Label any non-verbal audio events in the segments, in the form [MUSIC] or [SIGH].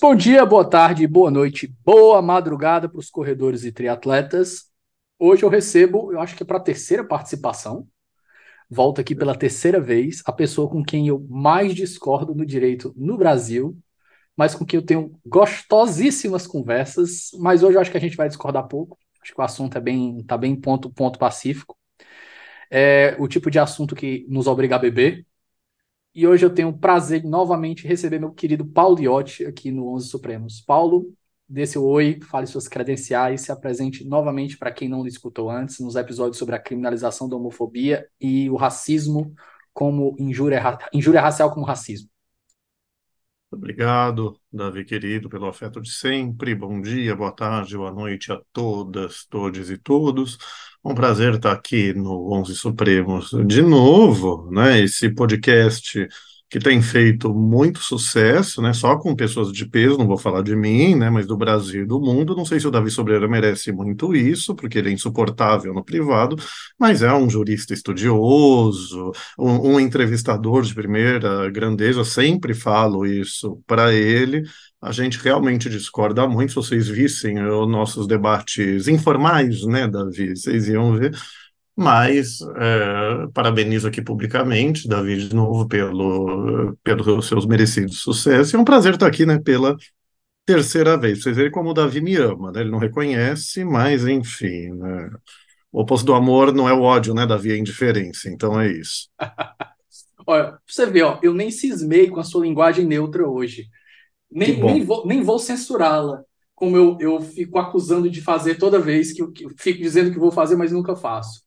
Bom dia, boa tarde, boa noite, boa madrugada para os corredores e triatletas. Hoje eu recebo, eu acho que é para a terceira participação, volto aqui pela terceira vez, a pessoa com quem eu mais discordo no direito no Brasil, mas com quem eu tenho gostosíssimas conversas, mas hoje eu acho que a gente vai discordar pouco, acho que o assunto é bem, tá bem ponto, ponto pacífico. É o tipo de assunto que nos obriga a beber, e hoje eu tenho o prazer de novamente receber meu querido Paulo Iotti aqui no Onze Supremos. Paulo, dê seu oi, fale suas credenciais, se apresente novamente para quem não escutou antes, nos episódios sobre a criminalização da homofobia e o racismo como injúria, injúria racial como racismo. Obrigado, Davi querido, pelo afeto de sempre. Bom dia, boa tarde, boa noite a todas, todos e todos. Um prazer estar aqui no Onze Supremos de novo, né? Esse podcast que tem feito muito sucesso, né? Só com pessoas de peso, não vou falar de mim, né? Mas do Brasil e do mundo. Não sei se o Davi Sobreira merece muito isso, porque ele é insuportável no privado, mas é um jurista estudioso, um, um entrevistador de primeira grandeza. Sempre falo isso para ele. A gente realmente discorda muito. Se vocês vissem os nossos debates informais, né, Davi? Vocês iam ver mas é, parabenizo aqui publicamente, Davi, de novo, pelo, pelos seus merecidos sucessos. É um prazer estar aqui, né, pela terceira vez. Vocês verem como o Davi me ama, né? Ele não reconhece, mas enfim, né? O oposto do amor não é o ódio, né, Davi? É a indiferença. Então é isso. [LAUGHS] Olha, você vê, ó, eu nem cismei com a sua linguagem neutra hoje. Nem, nem vou, nem vou censurá-la, como eu, eu fico acusando de fazer toda vez que eu, que eu fico dizendo que vou fazer, mas nunca faço.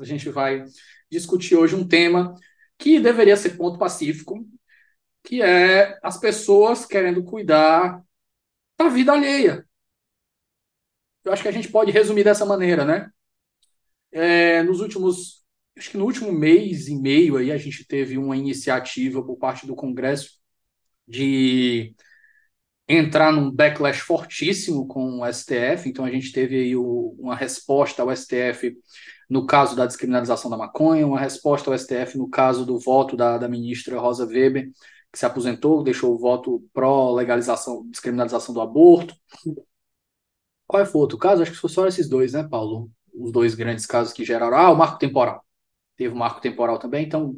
a gente vai discutir hoje um tema que deveria ser ponto pacífico, que é as pessoas querendo cuidar da vida alheia. Eu acho que a gente pode resumir dessa maneira, né? É, nos últimos, acho que no último mês e meio aí a gente teve uma iniciativa por parte do Congresso de entrar num backlash fortíssimo com o STF. Então a gente teve aí o, uma resposta ao STF no caso da descriminalização da maconha, uma resposta ao STF no caso do voto da, da ministra Rosa Weber, que se aposentou, deixou o voto pró-legalização, descriminalização do aborto. Qual foi o outro caso? Acho que foi só esses dois, né, Paulo? Os dois grandes casos que geraram. Ah, o marco temporal. Teve o marco temporal também. Então,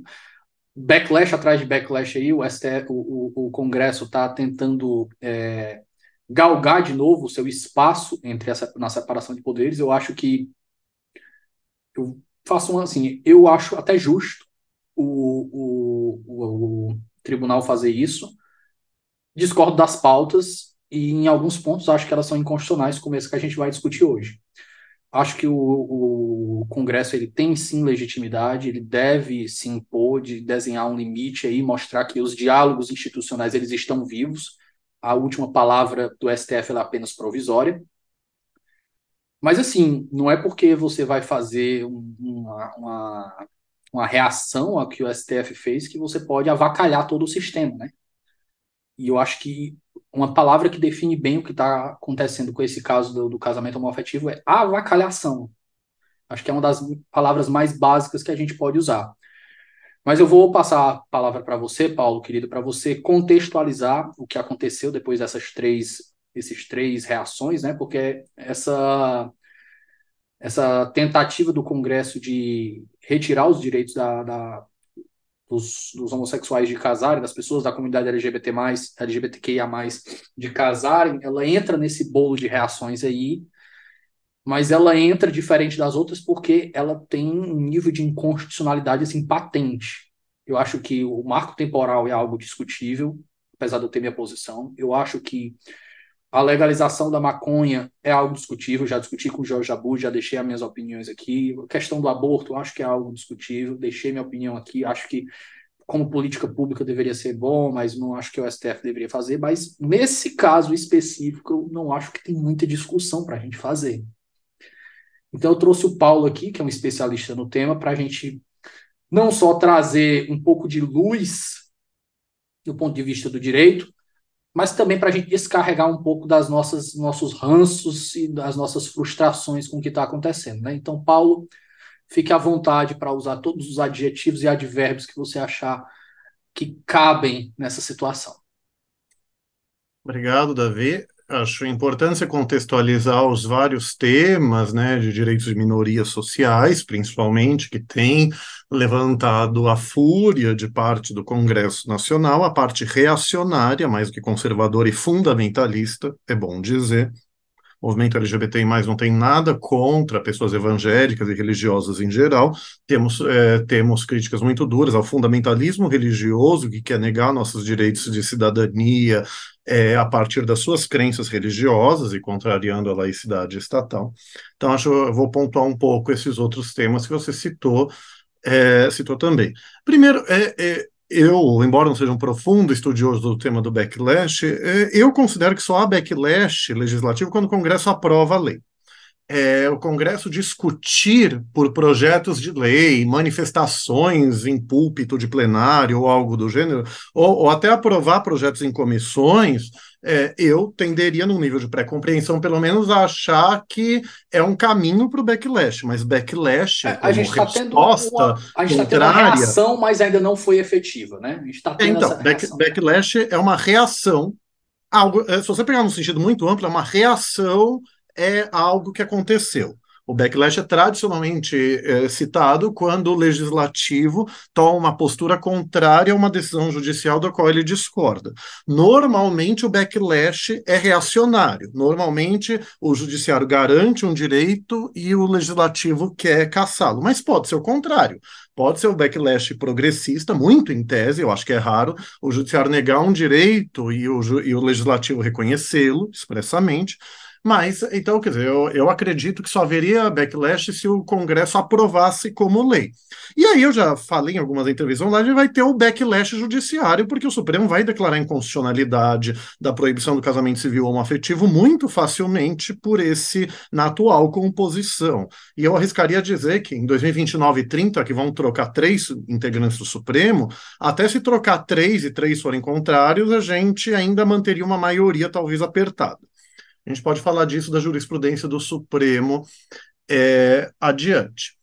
backlash atrás de backlash aí, o, STF, o, o, o Congresso está tentando é, galgar de novo o seu espaço entre essa, na separação de poderes. Eu acho que eu faço um, assim, eu acho até justo o, o, o, tribunal fazer isso. Discordo das pautas e em alguns pontos acho que elas são inconstitucionais, como esse que a gente vai discutir hoje. Acho que o, o, o Congresso ele tem sim legitimidade, ele deve se impor, de desenhar um limite aí, mostrar que os diálogos institucionais eles estão vivos. A última palavra do STF é apenas provisória. Mas assim, não é porque você vai fazer uma, uma, uma reação ao que o STF fez que você pode avacalhar todo o sistema, né? E eu acho que uma palavra que define bem o que está acontecendo com esse caso do, do casamento homoafetivo é avacalhação. Acho que é uma das palavras mais básicas que a gente pode usar. Mas eu vou passar a palavra para você, Paulo, querido, para você contextualizar o que aconteceu depois dessas três, esses três reações, né? Porque essa essa tentativa do Congresso de retirar os direitos da, da dos, dos, homossexuais de casarem, das pessoas da comunidade LGBT+, LGBTQIA+, de casarem, ela entra nesse bolo de reações aí, mas ela entra diferente das outras porque ela tem um nível de inconstitucionalidade assim patente. Eu acho que o marco temporal é algo discutível, apesar de eu ter minha posição. Eu acho que a legalização da maconha é algo discutível, já discuti com o Jorge Abu, já deixei as minhas opiniões aqui. A questão do aborto, acho que é algo discutível, deixei minha opinião aqui. Acho que, como política pública, deveria ser bom, mas não acho que o STF deveria fazer. Mas, nesse caso específico, eu não acho que tem muita discussão para a gente fazer. Então, eu trouxe o Paulo aqui, que é um especialista no tema, para a gente não só trazer um pouco de luz do ponto de vista do direito, mas também para a gente descarregar um pouco das nossas nossos ranços e das nossas frustrações com o que está acontecendo. Né? Então, Paulo, fique à vontade para usar todos os adjetivos e advérbios que você achar que cabem nessa situação. Obrigado, Davi. Acho importante contextualizar os vários temas, né, de direitos de minorias sociais, principalmente, que tem levantado a fúria de parte do Congresso Nacional, a parte reacionária, mais do que conservadora e fundamentalista, é bom dizer, o movimento LGBTI+, não tem nada contra pessoas evangélicas e religiosas em geral. Temos, é, temos críticas muito duras ao fundamentalismo religioso, que quer negar nossos direitos de cidadania é, a partir das suas crenças religiosas e contrariando a laicidade estatal. Então, acho eu vou pontuar um pouco esses outros temas que você citou, é, citou também. Primeiro, é, é eu, embora não seja um profundo estudioso do tema do backlash, é, eu considero que só há backlash legislativo quando o Congresso aprova a lei. É, o Congresso discutir por projetos de lei, manifestações em púlpito de plenário ou algo do gênero, ou, ou até aprovar projetos em comissões, é, eu tenderia, num nível de pré-compreensão, pelo menos, a achar que é um caminho para o backlash, mas backlash é, a gente está tendo uma, a gente tá tendo uma reação, mas ainda não foi efetiva, né? A gente está tendo então, back, backlash é uma reação, algo, é, se você pegar num sentido muito amplo, é uma reação é algo que aconteceu. O backlash é tradicionalmente é, citado quando o legislativo toma uma postura contrária a uma decisão judicial da qual ele discorda. Normalmente, o backlash é reacionário. Normalmente, o judiciário garante um direito e o legislativo quer caçá-lo. Mas pode ser o contrário. Pode ser o backlash progressista, muito em tese, eu acho que é raro, o judiciário negar um direito e o, e o legislativo reconhecê-lo expressamente. Mas, então, quer dizer, eu, eu acredito que só haveria backlash se o Congresso aprovasse como lei. E aí eu já falei em algumas entrevistas online, vai ter o backlash judiciário, porque o Supremo vai declarar inconstitucionalidade da proibição do casamento civil homoafetivo muito facilmente por esse, na atual composição. E eu arriscaria dizer que em 2029 e 30, que vão trocar três integrantes do Supremo, até se trocar três e três forem contrários, a gente ainda manteria uma maioria talvez apertada. A gente pode falar disso da jurisprudência do Supremo é, adiante.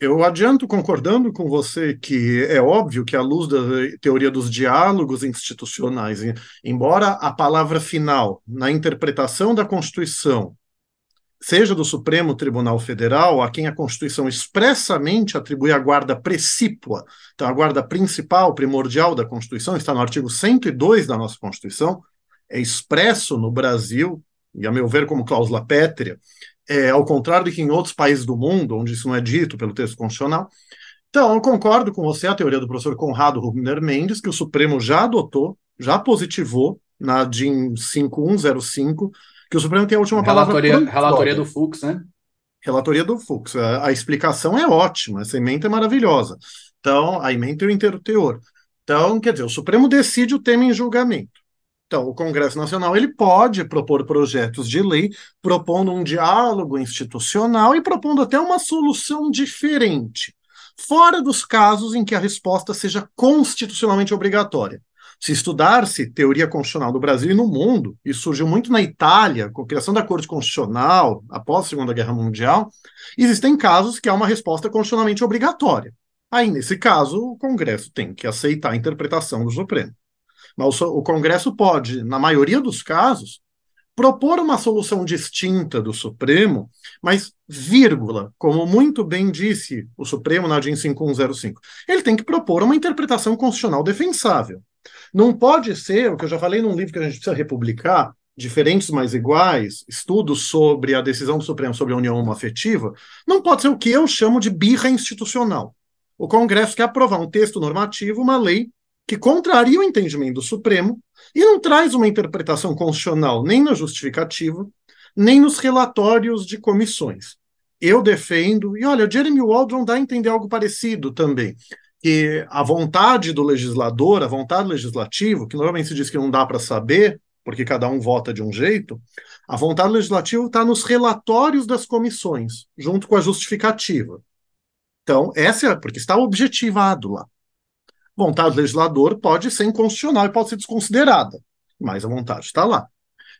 Eu adianto concordando com você que é óbvio que, à luz da teoria dos diálogos institucionais, embora a palavra final na interpretação da Constituição seja do Supremo Tribunal Federal, a quem a Constituição expressamente atribui a guarda precípua, então a guarda principal, primordial da Constituição, está no artigo 102 da nossa Constituição, é expresso no Brasil, e a meu ver como cláusula pétrea, é, ao contrário de que em outros países do mundo, onde isso não é dito pelo texto constitucional. Então, eu concordo com você, a teoria do professor Conrado Rubner Mendes, que o Supremo já adotou, já positivou na DIN 5105, que o Supremo tem a última relatoria, palavra. Relatoria do Fux, né? Relatoria do Fux. A, a, explicação é ótima, essa emenda é maravilhosa. Então, a emenda e o inteiro teor. Então, quer dizer, o Supremo decide o tema em julgamento. Então, o Congresso Nacional ele pode propor projetos de lei propondo um diálogo institucional e propondo até uma solução diferente, fora dos casos em que a resposta seja constitucionalmente obrigatória. Se estudar-se teoria constitucional no Brasil e no mundo, e surgiu muito na Itália, com a criação da Corte Constitucional após a Segunda Guerra Mundial, existem casos que há uma resposta constitucionalmente obrigatória. Aí, nesse caso, o Congresso tem que aceitar a interpretação do Supremo. Mas o, Congresso pode, na maioria dos casos, propor uma solução distinta do Supremo, mas, vírgula, como muito bem disse o Supremo na DIN 5105, ele tem que propor uma interpretação constitucional defensável. Não pode ser, o que eu já falei num livro que a gente precisa republicar, Diferentes mas Iguais, estudos sobre a decisão do Supremo sobre a união afetiva, não pode ser o que eu chamo de birra institucional. O Congresso quer aprovar um texto normativo, uma lei, que contraria o entendimento do Supremo e não traz uma interpretação constitucional nem na justificativa, nem nos relatórios de comissões. Eu defendo, e olha, Jeremy Waldron dá a entender algo parecido também, que a vontade do legislador, a vontade legislativa, que normalmente se diz que não dá para saber, porque cada um vota de um jeito, a vontade legislativa está nos relatórios das comissões, junto com a justificativa. Então, essa é porque está objetivado lá. Vontade do legislador pode ser inconstitucional e pode ser desconsiderada, mas a vontade está lá.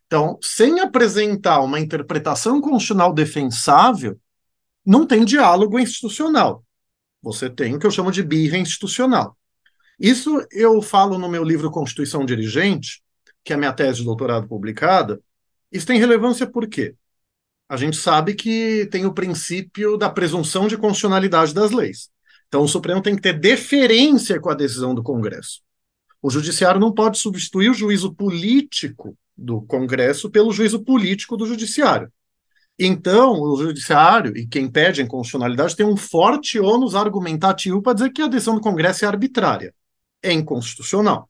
Então, sem apresentar uma interpretação constitucional defensável, não tem diálogo institucional. Você tem o que eu chamo de birra institucional. Isso eu falo no meu livro Constituição Dirigente, que é a minha tese de doutorado publicada. Isso tem relevância por quê? a gente sabe que tem o princípio da presunção de constitucionalidade das leis. Então, o Supremo tem que ter deferência com a decisão do Congresso. O Judiciário não pode substituir o juízo político do Congresso pelo juízo político do Judiciário. Então, o Judiciário e quem pede a inconstitucionalidade tem um forte ônus argumentativo para dizer que a decisão do Congresso é arbitrária, é inconstitucional.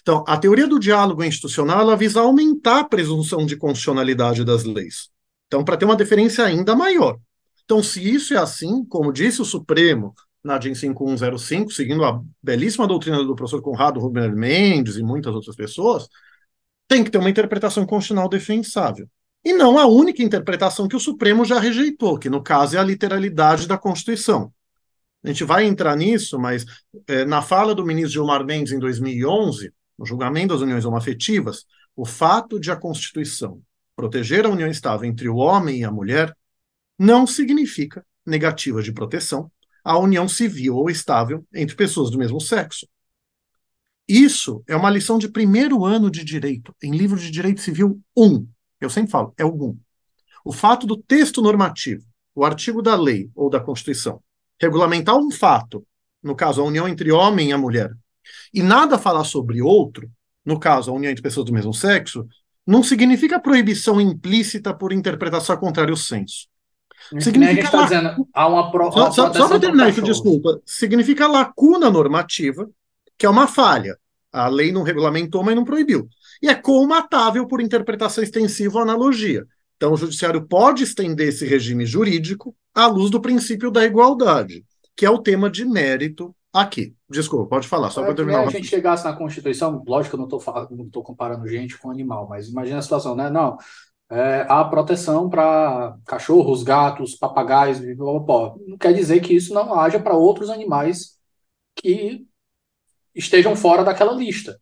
Então, a teoria do diálogo institucional ela visa aumentar a presunção de constitucionalidade das leis. Então, para ter uma deferência ainda maior. Então, se isso é assim, como disse o Supremo na DIN 5105, seguindo a belíssima doutrina do professor Conrado Rubner Mendes e muitas outras pessoas, tem que ter uma interpretação constitucional defensável. E não a única interpretação que o Supremo já rejeitou, que no caso é a literalidade da Constituição. A gente vai entrar nisso, mas é, na fala do ministro Gilmar Mendes em 2011, no julgamento das uniões homoafetivas, o fato de a Constituição proteger a união estável entre o homem e a mulher não significa negativa de proteção à união civil ou estável entre pessoas do mesmo sexo. Isso é uma lição de primeiro ano de direito, em livro de direito civil 1. Eu sempre falo, é o 1. O fato do texto normativo, o artigo da lei ou da Constituição, regulamentar um fato, no caso a união entre homem e a mulher, e nada falar sobre outro, no caso a união entre pessoas do mesmo sexo, não significa proibição implícita por interpretação contrária ao senso. Significa a gente está dizendo, há uma pro, Só, só, só para terminar isso, desculpa. Significa lacuna normativa, que é uma falha. A lei não regulamentou, mas não proibiu. E é comatável por interpretação extensiva ou analogia. Então, o judiciário pode estender esse regime jurídico à luz do princípio da igualdade, que é o tema de mérito aqui. Desculpa, pode falar, só para terminar. Se a gente chegasse na Constituição, lógico que eu não estou comparando gente com animal, mas imagina a situação, né? Não, é, há proteção para cachorros, gatos, papagaios, não quer dizer que isso não haja para outros animais que estejam fora daquela lista.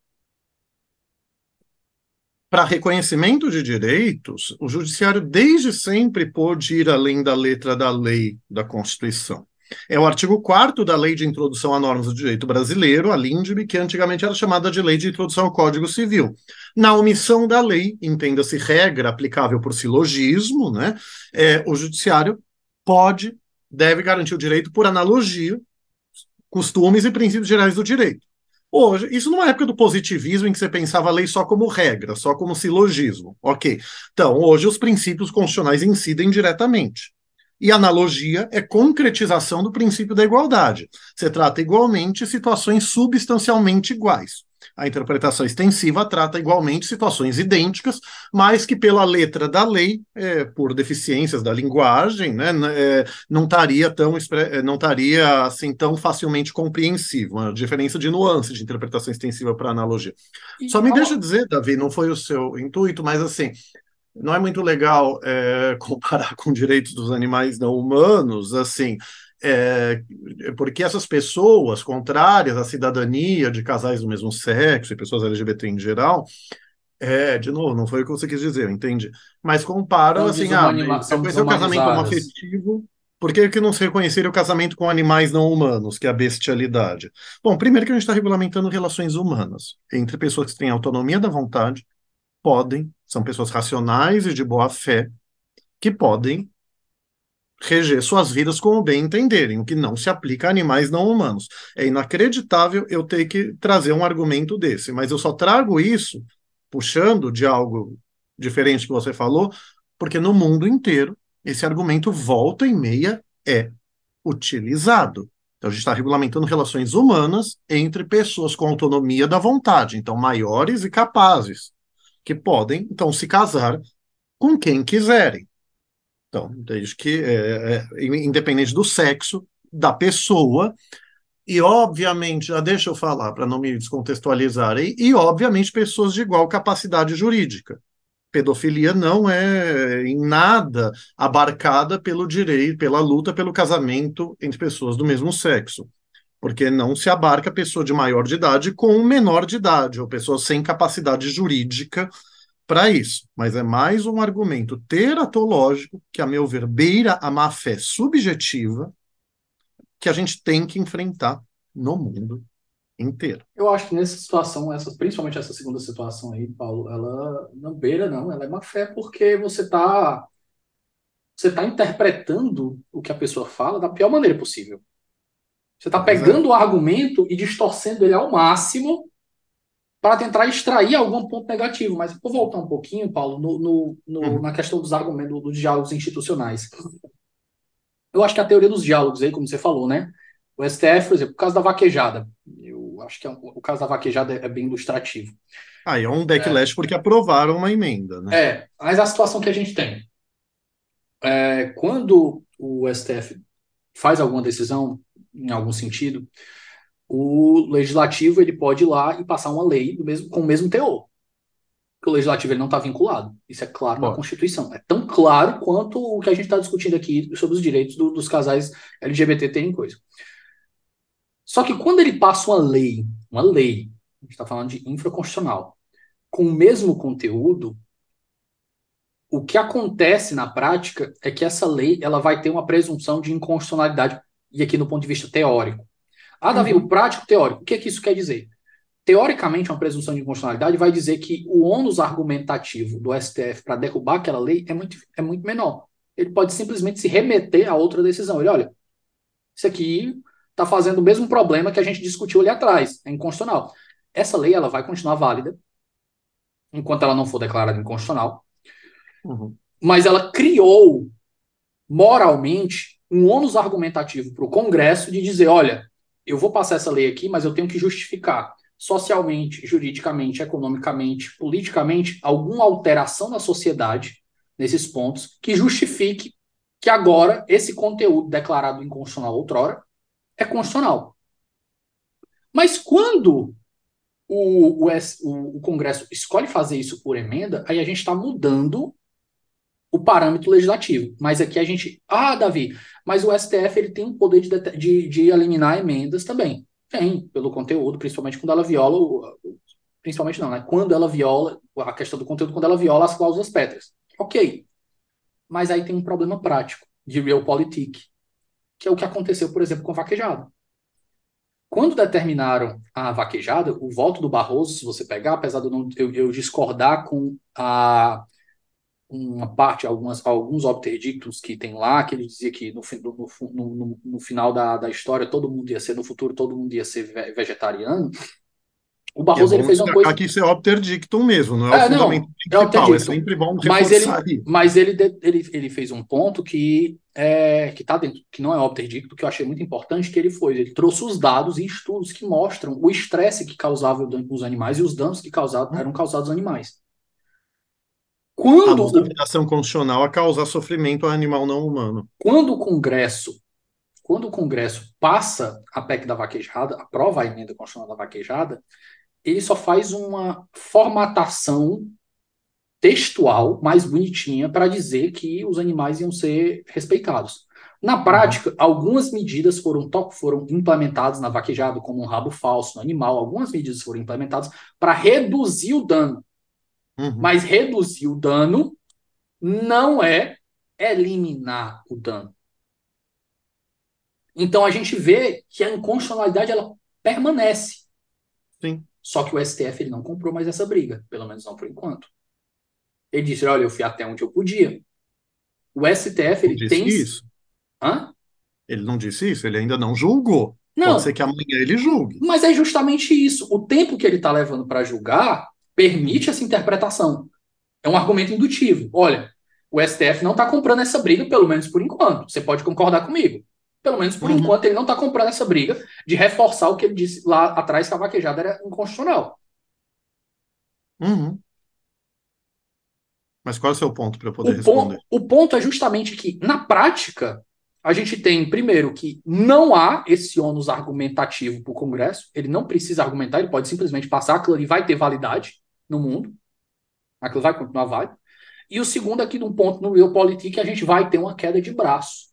Para reconhecimento de direitos, o judiciário desde sempre pôde ir além da letra da lei da Constituição. É o artigo 4 da Lei de Introdução a Normas do Direito Brasileiro, a LINDB, que antigamente era chamada de Lei de Introdução ao Código Civil. Na omissão da lei, entenda-se regra aplicável por silogismo, né, é, o judiciário pode, deve garantir o direito por analogia, costumes e princípios gerais do direito. Hoje, isso numa época do positivismo em que você pensava a lei só como regra, só como silogismo. Ok. Então, hoje os princípios constitucionais incidem diretamente. E analogia é concretização do princípio da igualdade. Você trata igualmente situações substancialmente iguais. A interpretação extensiva trata igualmente situações idênticas, mas que pela letra da lei, é, por deficiências da linguagem, né, é, não estaria tão é, não estaria assim tão facilmente compreensível. Uma diferença de nuance de interpretação extensiva para analogia. Só me deixa dizer, Davi, não foi o seu intuito, mas assim, não é muito legal é, [LAUGHS] comparar com direitos dos animais não humanos, assim, é, porque essas pessoas contrárias à cidadania de casais do mesmo sexo e pessoas LGBT em geral, é, de novo, não foi o que você quis dizer, entende? Mas comparam assim, ah, você conheceu o casamento homoafetivo, por que, que não se reconhecer o casamento com animais não humanos, que é a bestialidade? Bom, primeiro que a gente está regulamentando relações humanas entre pessoas que têm autonomia da vontade, podem, são pessoas racionais e de boa fé, que podem reger suas vidas como bem entenderem, o que não se aplica a animais não humanos. É inacreditável eu ter que trazer um argumento desse, mas eu só trago isso puxando de algo diferente que você falou, porque no mundo inteiro esse argumento volta e meia é utilizado. Então a gente está regulamentando relações humanas entre pessoas com autonomia da vontade, então maiores e capazes que podem, então, se casar com quem quiserem. Então, desde que, é, é, independente do sexo da pessoa, e obviamente, já deixa eu falar para não me descontextualizar, e, e obviamente pessoas de igual capacidade jurídica. Pedofilia não é em nada abarcada pelo direito, pela luta pelo casamento entre pessoas do mesmo sexo porque não se abarca pessoa de maior de idade com menor de idade, ou pessoa sem capacidade jurídica para isso. Mas é mais um argumento teratológico que, a meu ver, beira a má-fé subjetiva que a gente tem que enfrentar no mundo inteiro. Eu acho que nessa situação, essa, principalmente essa segunda situação aí, Paulo, ela não beira, não, ela é má fé porque você está você está interpretando o que a pessoa fala da pior maneira possível. Você está pegando o argumento e distorcendo ele ao máximo para tentar extrair algum ponto negativo. Mas vou voltar um pouquinho, Paulo, no, no, no uhum. na questão dos argumentos, dos diálogos institucionais. Eu acho que a teoria dos diálogos aí, como você falou, né? O STF, por exemplo, o caso da vaquejada. Eu acho que é, o caso da vaquejada é bem ilustrativo. Ah, é um backlash é, porque aprovaram uma emenda, né? É, mas a situação que a gente tem. É, quando o STF faz alguma decisão, em algum sentido, o legislativo ele pode ir lá e passar uma lei do mesmo, com o mesmo teor. Porque o legislativo ele não está vinculado. Isso é claro na Constituição. É tão claro quanto o que a gente está discutindo aqui sobre os direitos do, dos casais LGBT terem coisa. Só que quando ele passa uma lei, uma lei, a gente está falando de infraconstitucional, com o mesmo conteúdo, o que acontece na prática é que essa lei ela vai ter uma presunção de inconstitucionalidade e aqui no ponto de vista teórico. Ah, Davi, uhum. o prático teórico, o que, é que isso quer dizer? Teoricamente, uma presunção de inconstitucionalidade vai dizer que o ônus argumentativo do STF para derrubar aquela lei é muito, é muito menor. Ele pode simplesmente se remeter a outra decisão. Ele, olha, isso aqui está fazendo o mesmo problema que a gente discutiu ali atrás, é inconstitucional. Essa lei ela vai continuar válida enquanto ela não for declarada inconstitucional, uhum. mas ela criou moralmente um ônus argumentativo para o Congresso de dizer: olha, eu vou passar essa lei aqui, mas eu tenho que justificar socialmente, juridicamente, economicamente, politicamente, alguma alteração na sociedade nesses pontos que justifique que agora esse conteúdo declarado inconstitucional outrora é constitucional. Mas quando o, o, o Congresso escolhe fazer isso por emenda, aí a gente está mudando o parâmetro legislativo. Mas aqui a gente. Ah, Davi, mas o STF ele tem o poder de, de, de eliminar emendas também. Tem, pelo conteúdo, principalmente quando ela viola. Principalmente não, né? Quando ela viola. A questão do conteúdo, quando ela viola as cláusulas pétreas. Ok. Mas aí tem um problema prático de realpolitik, que é o que aconteceu, por exemplo, com a vaquejada. Quando determinaram a vaquejada, o voto do Barroso, se você pegar, apesar de eu, não, eu, eu discordar com a uma parte, algumas, alguns obterdictos que tem lá, que ele dizia que no, no, no, no, final da, da história todo mundo ia ser, no futuro todo mundo ia ser vegetariano, O Barroso é ele fez uma coisa. Aqui isso é obter dictum mesmo, não é, é o fundamento não, principal, é, é sempre bom mas ele, mas ele, ele, ele fez um ponto que é, que está dentro, que não é obter dictum, que eu achei muito importante, que ele foi, ele trouxe os dados e estudos que mostram o estresse que causava o dano nos animais e os danos que causavam, eram causados aos animais. Quando a legislação constitucional a causar sofrimento ao animal não humano. Quando o Congresso quando o Congresso passa a PEC da vaquejada, aprova a emenda constitucional da vaquejada, ele só faz uma formatação textual mais bonitinha para dizer que os animais iam ser respeitados. Na uhum. prática, algumas medidas foram, foram implementadas na vaquejada, como um rabo falso no animal, algumas medidas foram implementadas para reduzir o dano. Uhum. Mas reduzir o dano não é eliminar o dano. Então a gente vê que a inconstitucionalidade ela permanece. Sim. Só que o STF ele não comprou mais essa briga, pelo menos não por enquanto. Ele disse: olha, eu fui até onde eu podia. O STF ele disse tem. Isso. Hã? Ele não disse isso, ele ainda não julgou. Não, Pode ser que amanhã ele julgue. Mas é justamente isso. O tempo que ele está levando para julgar permite essa interpretação. É um argumento indutivo. Olha, o STF não está comprando essa briga, pelo menos por enquanto. Você pode concordar comigo. Pelo menos por uhum. enquanto, ele não está comprando essa briga de reforçar o que ele disse lá atrás que a vaquejada era inconstitucional. Uhum. Mas qual é o seu ponto para eu poder o responder? Ponto, o ponto é justamente que, na prática, a gente tem, primeiro, que não há esse ônus argumentativo para o Congresso. Ele não precisa argumentar, ele pode simplesmente passar, aquilo ali vai ter validade no mundo. Aquilo vai continuar válido. E o segundo, aqui, de um ponto no Real Politik, a gente vai ter uma queda de braço.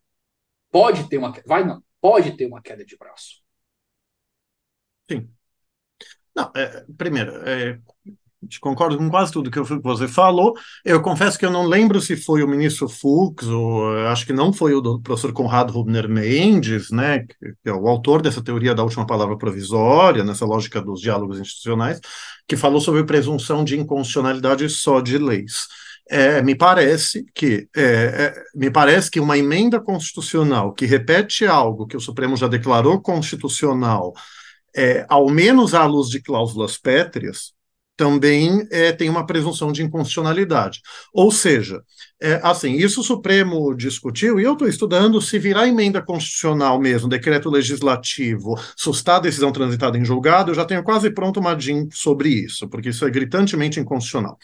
Pode ter uma vai não, pode ter uma queda de braço. Sim. Não, é, primeiro, é, concordo com quase tudo que você falou. Eu confesso que eu não lembro se foi o ministro Fux, ou acho que não foi o professor Conrado Rubner Mendes, né, que é o autor dessa teoria da última palavra provisória, nessa lógica dos diálogos institucionais, que falou sobre presunção de inconstitucionalidade só de leis. É, me parece que é, é, me parece que uma emenda constitucional que repete algo que o Supremo já declarou constitucional, é, ao menos à luz de cláusulas pétreas, também é, tem uma presunção de inconstitucionalidade. Ou seja, é, assim, isso o Supremo discutiu, e eu estou estudando se virar emenda constitucional mesmo, decreto legislativo, sustar a decisão transitada em julgado, eu já tenho quase pronto uma DIN sobre isso, porque isso é gritantemente inconstitucional.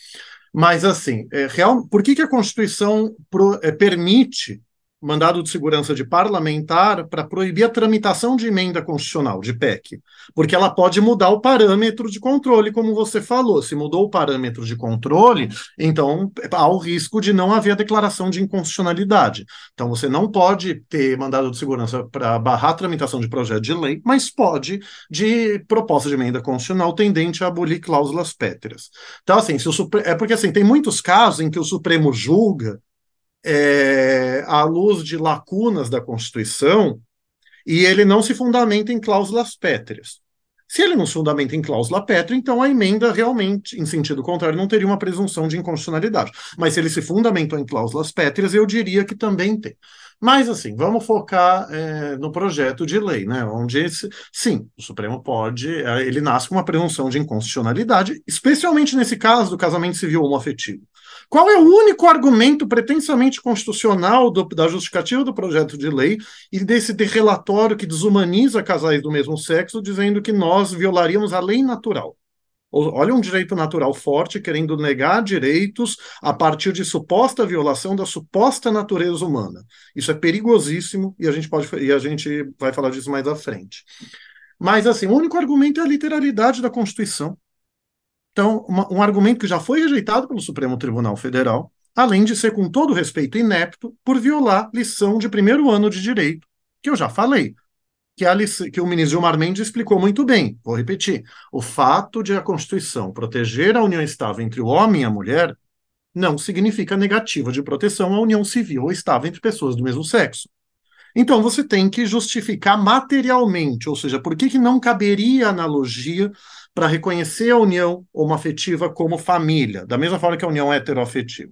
Mas, assim, é, real, por que, que a Constituição pro, permite mandado de segurança de parlamentar para proibir a tramitação de emenda constitucional, de PEC, porque ela pode mudar o parâmetro de controle, como você falou. Se mudou o parâmetro de controle, então há o risco de não haver a declaração de inconstitucionalidade. Então você não pode ter mandado de segurança para barrar a tramitação de projeto de lei, mas pode de proposta de emenda constitucional tendente a abolir cláusulas pétreas. Então, assim, se o Supre... é porque assim, tem muitos casos em que o Supremo julga é, à luz de lacunas da Constituição e ele não se fundamenta em cláusulas pétreas. Se ele não se fundamenta em cláusula pétrea, então a emenda realmente, em sentido contrário, não teria uma presunção de inconstitucionalidade. Mas se ele se fundamentou em cláusulas pétreas, eu diria que também tem. Mas, assim, vamos focar é, no projeto de lei, né? Onde, sim, o Supremo pode, é, ele nasce com uma presunção de inconstitucionalidade, especialmente nesse caso do casamento civil homoafetivo. Qual é o único argumento pretensamente constitucional do, da justificativa do projeto de lei e desse de relatório que desumaniza casais do mesmo sexo, dizendo que nós violaríamos a lei natural? Olha um direito natural forte querendo negar direitos a partir de suposta violação da suposta natureza humana. Isso é perigosíssimo e a gente pode e a gente vai falar disso mais à frente. Mas assim, o único argumento é a literalidade da Constituição. Então, uma, um argumento que já foi rejeitado pelo Supremo Tribunal Federal, além de ser, com todo respeito, inepto por violar lição de primeiro ano de direito, que eu já falei, que, a, que o ministro Gilmar Mendes explicou muito bem. Vou repetir. O fato de a Constituição proteger a união estável entre o homem e a mulher não significa negativa de proteção à união civil ou estável entre pessoas do mesmo sexo. Então você tem que justificar materialmente, ou seja, por que, que não caberia analogia para reconhecer a união homoafetiva como família, da mesma forma que a união heteroafetiva.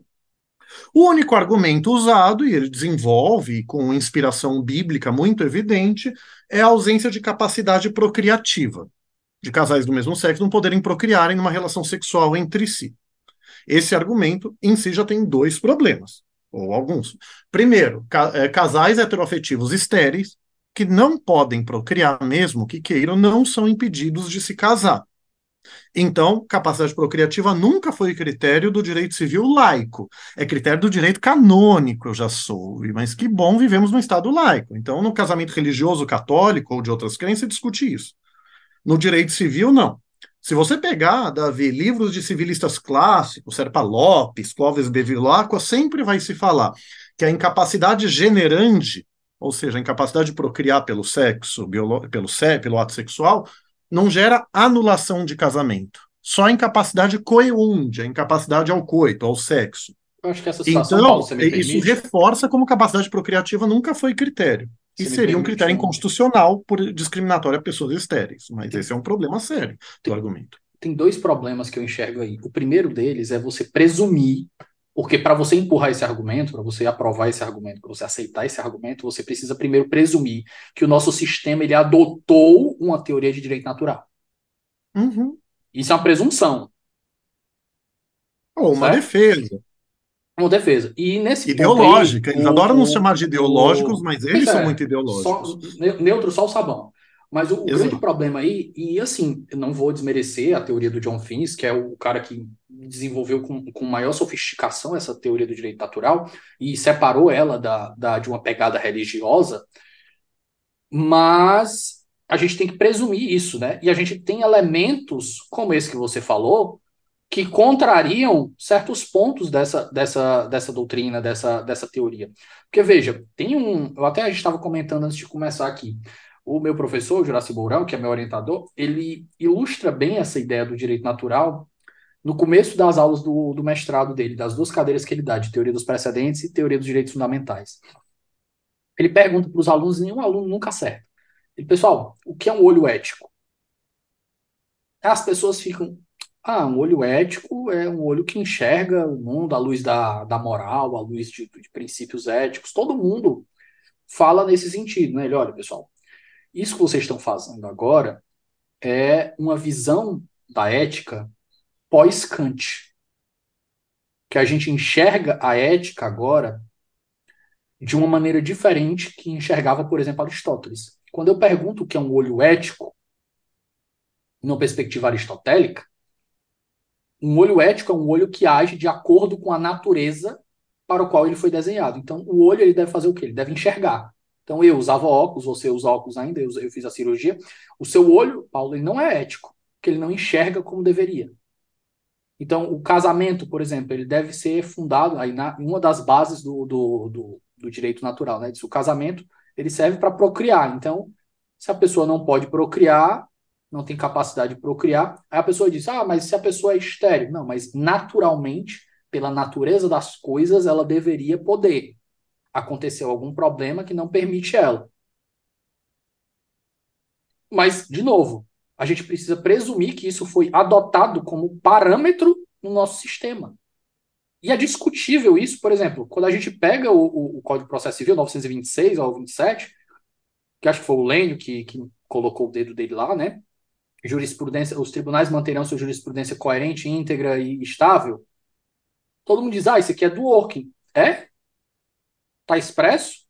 O único argumento usado, e ele desenvolve com inspiração bíblica muito evidente, é a ausência de capacidade procriativa. de casais do mesmo sexo não poderem procriarem numa relação sexual entre si. Esse argumento em si já tem dois problemas, ou alguns. Primeiro, é, casais heteroafetivos estéreis que não podem procriar, mesmo que queiram, não são impedidos de se casar. Então, capacidade procriativa nunca foi critério do direito civil laico. É critério do direito canônico, eu já soube. Mas que bom vivemos num Estado laico. Então, no casamento religioso católico ou de outras crenças, discute isso. No direito civil, não. Se você pegar, Davi, livros de civilistas clássicos, Serpa Lopes, Clóvis Bevilacqua, sempre vai se falar que a incapacidade generande, ou seja, a incapacidade de procriar pelo sexo, pelo, pelo ato sexual, não gera anulação de casamento. Só a incapacidade coeunde, a incapacidade ao coito, ao sexo. Eu acho que essa situação, então, Paulo, isso reforça como capacidade procriativa nunca foi critério. E seria um critério inconstitucional por discriminatório a pessoas estéreis. Mas tem, esse é um problema sério do argumento. Tem dois problemas que eu enxergo aí. O primeiro deles é você presumir, porque para você empurrar esse argumento, para você aprovar esse argumento, para você aceitar esse argumento, você precisa primeiro presumir que o nosso sistema ele adotou uma teoria de direito natural. Uhum. Isso é uma presunção. Ou uma certo? defesa. Uma defesa. E nesse Ideológica. Aí, eles o, adoram nos chamar de ideológicos, o, mas eles é, são muito ideológicos. Só, neutro, só o sabão. Mas o, o grande problema aí, e assim, não vou desmerecer a teoria do John Finnis, que é o cara que desenvolveu com, com maior sofisticação essa teoria do direito natural e separou ela da, da, de uma pegada religiosa, mas a gente tem que presumir isso, né? E a gente tem elementos como esse que você falou, que contrariam certos pontos dessa, dessa, dessa doutrina, dessa, dessa teoria. Porque, veja, tem um. Eu até estava comentando antes de começar aqui. O meu professor, Juraci Bourão, que é meu orientador, ele ilustra bem essa ideia do direito natural no começo das aulas do, do mestrado dele, das duas cadeiras que ele dá, de teoria dos precedentes e teoria dos direitos fundamentais. Ele pergunta para os alunos e nenhum aluno nunca acerta. Ele, pessoal, o que é um olho ético? As pessoas ficam, ah, um olho ético é um olho que enxerga o mundo à luz da, da moral, à luz de, de princípios éticos. Todo mundo fala nesse sentido, né? Ele, olha, pessoal, isso que vocês estão fazendo agora é uma visão da ética pós-Kant. Que a gente enxerga a ética agora de uma maneira diferente que enxergava, por exemplo, Aristóteles. Quando eu pergunto o que é um olho ético, numa perspectiva aristotélica, um olho ético é um olho que age de acordo com a natureza para o qual ele foi desenhado. Então, o olho ele deve fazer o quê? Ele deve enxergar. Então, eu usava óculos, você usa óculos ainda, eu, eu fiz a cirurgia. O seu olho, Paulo, ele não é ético, porque ele não enxerga como deveria. Então, o casamento, por exemplo, ele deve ser fundado aí na uma das bases do, do, do, do direito natural, né? O casamento ele serve para procriar. Então, se a pessoa não pode procriar, não tem capacidade de procriar. Aí a pessoa diz: ah, mas se a pessoa é estéril. Não, mas naturalmente, pela natureza das coisas, ela deveria poder. Aconteceu algum problema que não permite ela. Mas, de novo, a gente precisa presumir que isso foi adotado como parâmetro no nosso sistema. E é discutível isso, por exemplo, quando a gente pega o, o, o Código de Processo Civil 926 ou 27, que acho que foi o Lênio que, que colocou o dedo dele lá, né? jurisprudência, os tribunais manterão sua jurisprudência coerente, íntegra e estável. Todo mundo diz, ah, isso aqui é do working. É? Está expresso?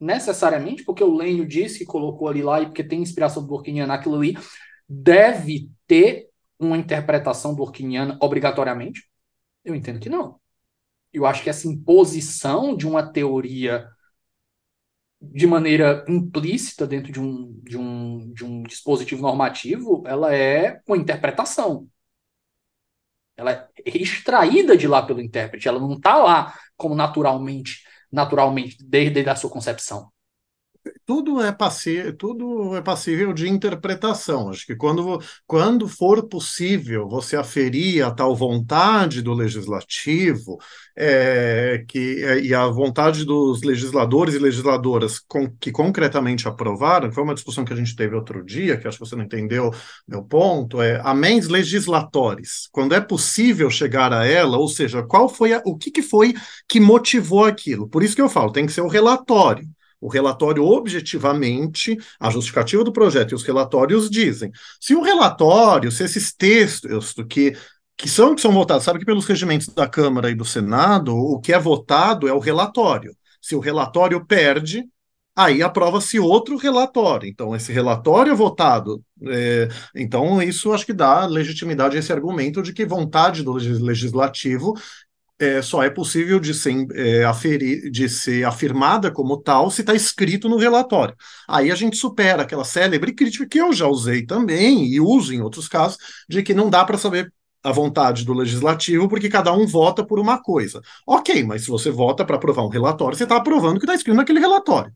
Necessariamente, porque o Lênio disse que colocou ali lá e porque tem inspiração do Orkiniana naquilo ali, deve ter uma interpretação do Orkiniana obrigatoriamente? Eu entendo que não. Eu acho que essa imposição de uma teoria de maneira implícita dentro de um, de um, de um dispositivo normativo, ela é uma interpretação. Ela é extraída de lá pelo intérprete, ela não está lá como naturalmente, naturalmente desde a sua concepção tudo é passível, tudo é passível de interpretação. Acho que quando, quando for possível você aferir a tal vontade do legislativo é, que, é, e a vontade dos legisladores e legisladoras com, que concretamente aprovaram, foi uma discussão que a gente teve outro dia, que acho que você não entendeu meu ponto, é amens legislatores. Quando é possível chegar a ela, ou seja, qual foi a, o que, que foi que motivou aquilo? Por isso que eu falo, tem que ser o relatório O relatório, objetivamente, a justificativa do projeto e os relatórios dizem. Se o relatório, se esses textos que, que são que são votados, sabe que pelos regimentos da Câmara e do Senado, o que é votado é o relatório. Se o relatório perde, aí aprova-se outro relatório. Então, esse relatório é votado. É, então, isso acho que dá legitimidade a esse argumento de que vontade do legislativo é, só é possível de ser, é, aferir, de ser afirmada como tal se está escrito no relatório. Aí a gente supera aquela célebre crítica que eu já usei também e uso em outros casos, de que não dá para saber a vontade do legislativo, porque cada um vota por uma coisa. Ok, mas se você vota para aprovar um relatório, você está aprovando o que está escrito naquele relatório.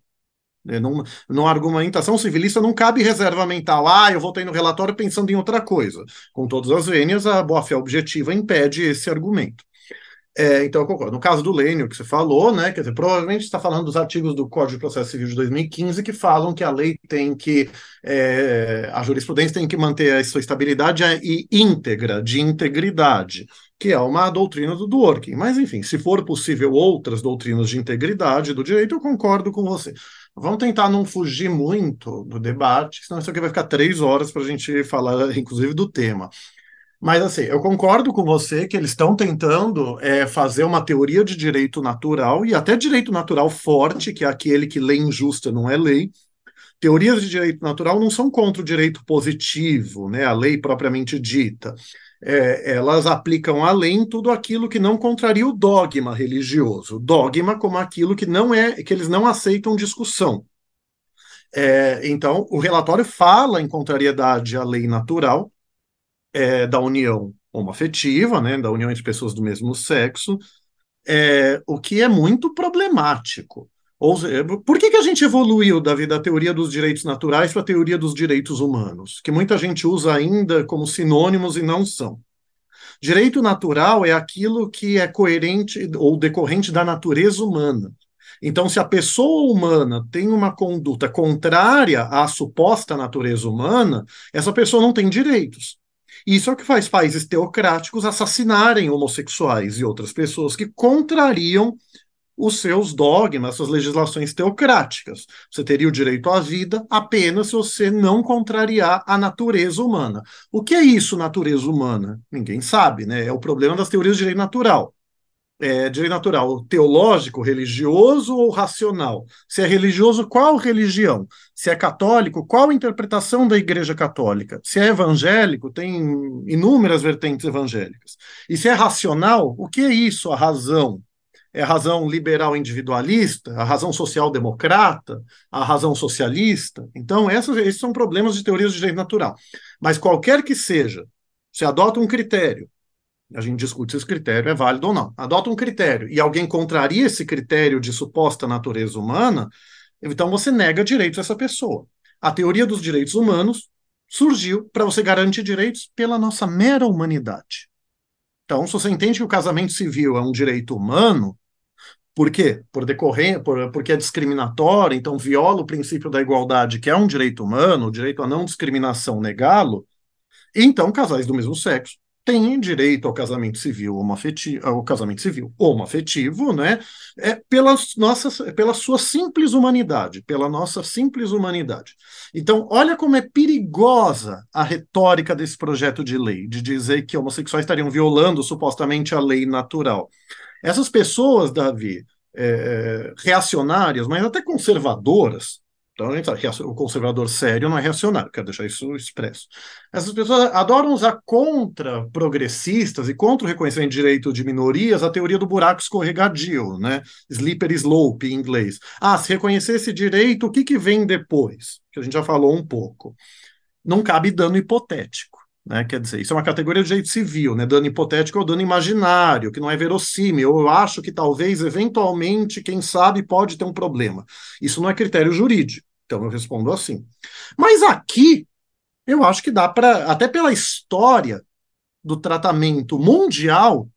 É, não, não argumentação civilista não cabe reserva mental. Ah, eu votei no relatório pensando em outra coisa. Com todas as vênias, a boa-fé objetiva impede esse argumento. É, então, eu concordo. No caso do Lênio, que você falou, né, quer dizer, provavelmente está falando dos artigos do Código de Processo Civil de 2015 que falam que a lei tem que, é, a jurisprudência tem que manter a sua estabilidade e íntegra, de integridade, que é uma doutrina do Dworkin. Mas, enfim, se for possível outras doutrinas de integridade do direito, eu concordo com você. Vamos tentar não fugir muito do debate, senão isso aqui vai ficar três horas para a gente falar, inclusive, do tema. Mas, assim, eu concordo com você que eles estão tentando é, fazer uma teoria de direito natural, e até direito natural forte, que é aquele que lei injusta não é lei. Teorias de direito natural não são contra o direito positivo, né, a lei propriamente dita. É, elas aplicam a lei em tudo aquilo que não contraria o dogma religioso. Dogma como aquilo que não é, que eles não aceitam discussão. É, então, o relatório fala em contrariedade à lei natural, é, da união homoafetiva, né, da união entre pessoas do mesmo sexo, é, o que é muito problemático. Ou, por que, que a gente evoluiu da, da teoria dos direitos naturais para a teoria dos direitos humanos? Que muita gente usa ainda como sinônimos e não são. Direito natural é aquilo que é coerente ou decorrente da natureza humana. Então, se a pessoa humana tem uma conduta contrária à suposta natureza humana, essa pessoa não tem direitos. Isso é o que faz países teocráticos assassinarem homossexuais e outras pessoas que contrariam os seus dogmas, suas legislações teocráticas. Você teria o direito à vida apenas se você não contrariar a natureza humana. O que é isso, natureza humana? Ninguém sabe, né? É o problema das teorias de direito natural é, direito natural teológico, religioso ou racional? Se é religioso, qual religião? Se é católico, qual interpretação da Igreja Católica? Se é evangélico, tem inúmeras vertentes evangélicas. E se é racional, o que é isso, a razão? É a razão liberal individualista, a razão social democrata, a razão socialista? Então, essas, esses são problemas de teorias de direito natural. Mas qualquer que seja, se adota um critério a gente discute se esse critério é válido ou não. Adota um critério e alguém contraria esse critério de suposta natureza humana, então você nega direitos a essa pessoa. A teoria dos direitos humanos surgiu para você garantir direitos pela nossa mera humanidade. Então, se você entende que o casamento civil é um direito humano, por quê? Por decorrer, por, porque é discriminatório, então viola o princípio da igualdade, que é um direito humano, o direito à não discriminação negá-lo, então casais do mesmo sexo têm direito ao casamento civil homoafetivo, ao casamento civil homoafetivo, né? É pela nossa, pela sua simples humanidade, pela nossa simples humanidade. Então, olha como é perigosa a retórica desse projeto de lei, de dizer que homossexuais estariam violando supostamente a lei natural. Essas pessoas, Davi, é, reacionárias, mas até conservadoras, então, o conservador sério não é reacionário, quero deixar isso expresso. Essas pessoas adoram usar contra progressistas e contra o reconhecimento de direito de minorias a teoria do buraco escorregadio, né? Slippery slope em inglês. Ah, se reconhecer esse direito, o que, que vem depois? Que a gente já falou um pouco. Não cabe dano hipotético. Né? Quer dizer, isso é uma categoria de direito civil, né? Dano hipotético ou dano imaginário, que não é verossímil. Eu acho que talvez, eventualmente, quem sabe pode ter um problema. Isso não é critério jurídico. Então eu respondo assim. Mas aqui, eu acho que dá para, até pela história do tratamento mundial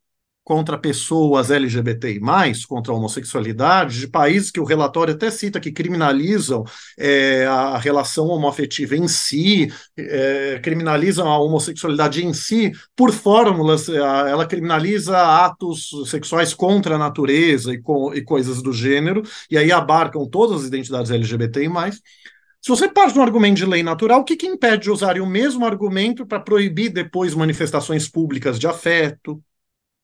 contra pessoas LGBTI, contra a homossexualidade, de países que o relatório até cita que criminalizam é, a relação homoafetiva em si, é, criminalizam a homossexualidade em si, por fórmulas, é, ela criminaliza atos sexuais contra a natureza e, com, e coisas do gênero, e aí abarcam todas as identidades LGBTI. Se você parte de um argumento de lei natural, o que, que impede de usar o mesmo argumento para proibir depois manifestações públicas de afeto,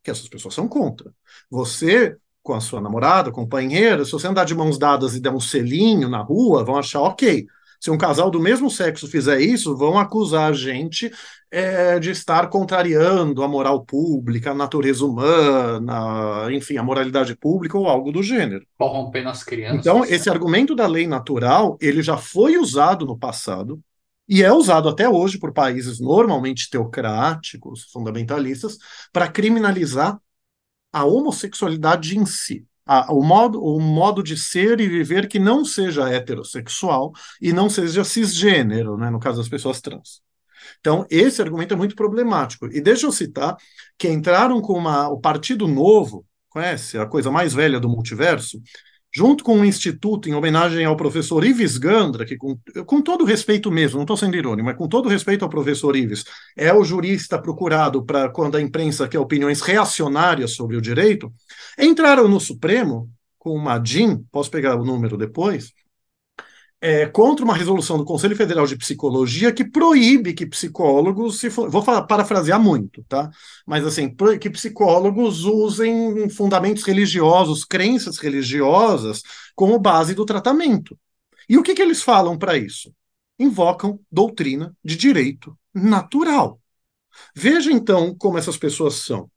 que essas pessoas são contra. Você, com a sua namorada, companheira, se você andar de mãos dadas e der um selinho na rua, vão achar ok. Se um casal do mesmo sexo fizer isso, vão acusar a gente é, de estar contrariando a moral pública, a natureza humana, enfim, a moralidade pública ou algo do gênero. Corrompendo as crianças. Então, esse argumento da lei natural, ele já foi usado no passado, e é usado até hoje por países normalmente teocráticos, fundamentalistas, para criminalizar a homossexualidade em si. A, o, modo, o modo de ser e viver que não seja heterossexual e não seja cisgênero, né, no caso das pessoas trans. Então, esse argumento é muito problemático. E deixa eu citar que entraram com uma, o Partido Novo, conhece a coisa mais velha do multiverso, junto com um instituto em homenagem ao professor Ives Gandra, que com, com todo respeito mesmo, não estou sendo irônico, mas com todo respeito ao professor Ives, é o jurista procurado para quando a imprensa quer opiniões reacionárias sobre o direito, entraram no Supremo com uma DIN, posso pegar o número depois, é, contra uma resolução do Conselho Federal de Psicologia que proíbe que psicólogos, se vou falar, parafrasear muito, tá? Mas assim, que psicólogos usem fundamentos religiosos, crenças religiosas como base do tratamento. E o que, que eles falam para isso? Invocam doutrina de direito natural. Veja então como essas pessoas são.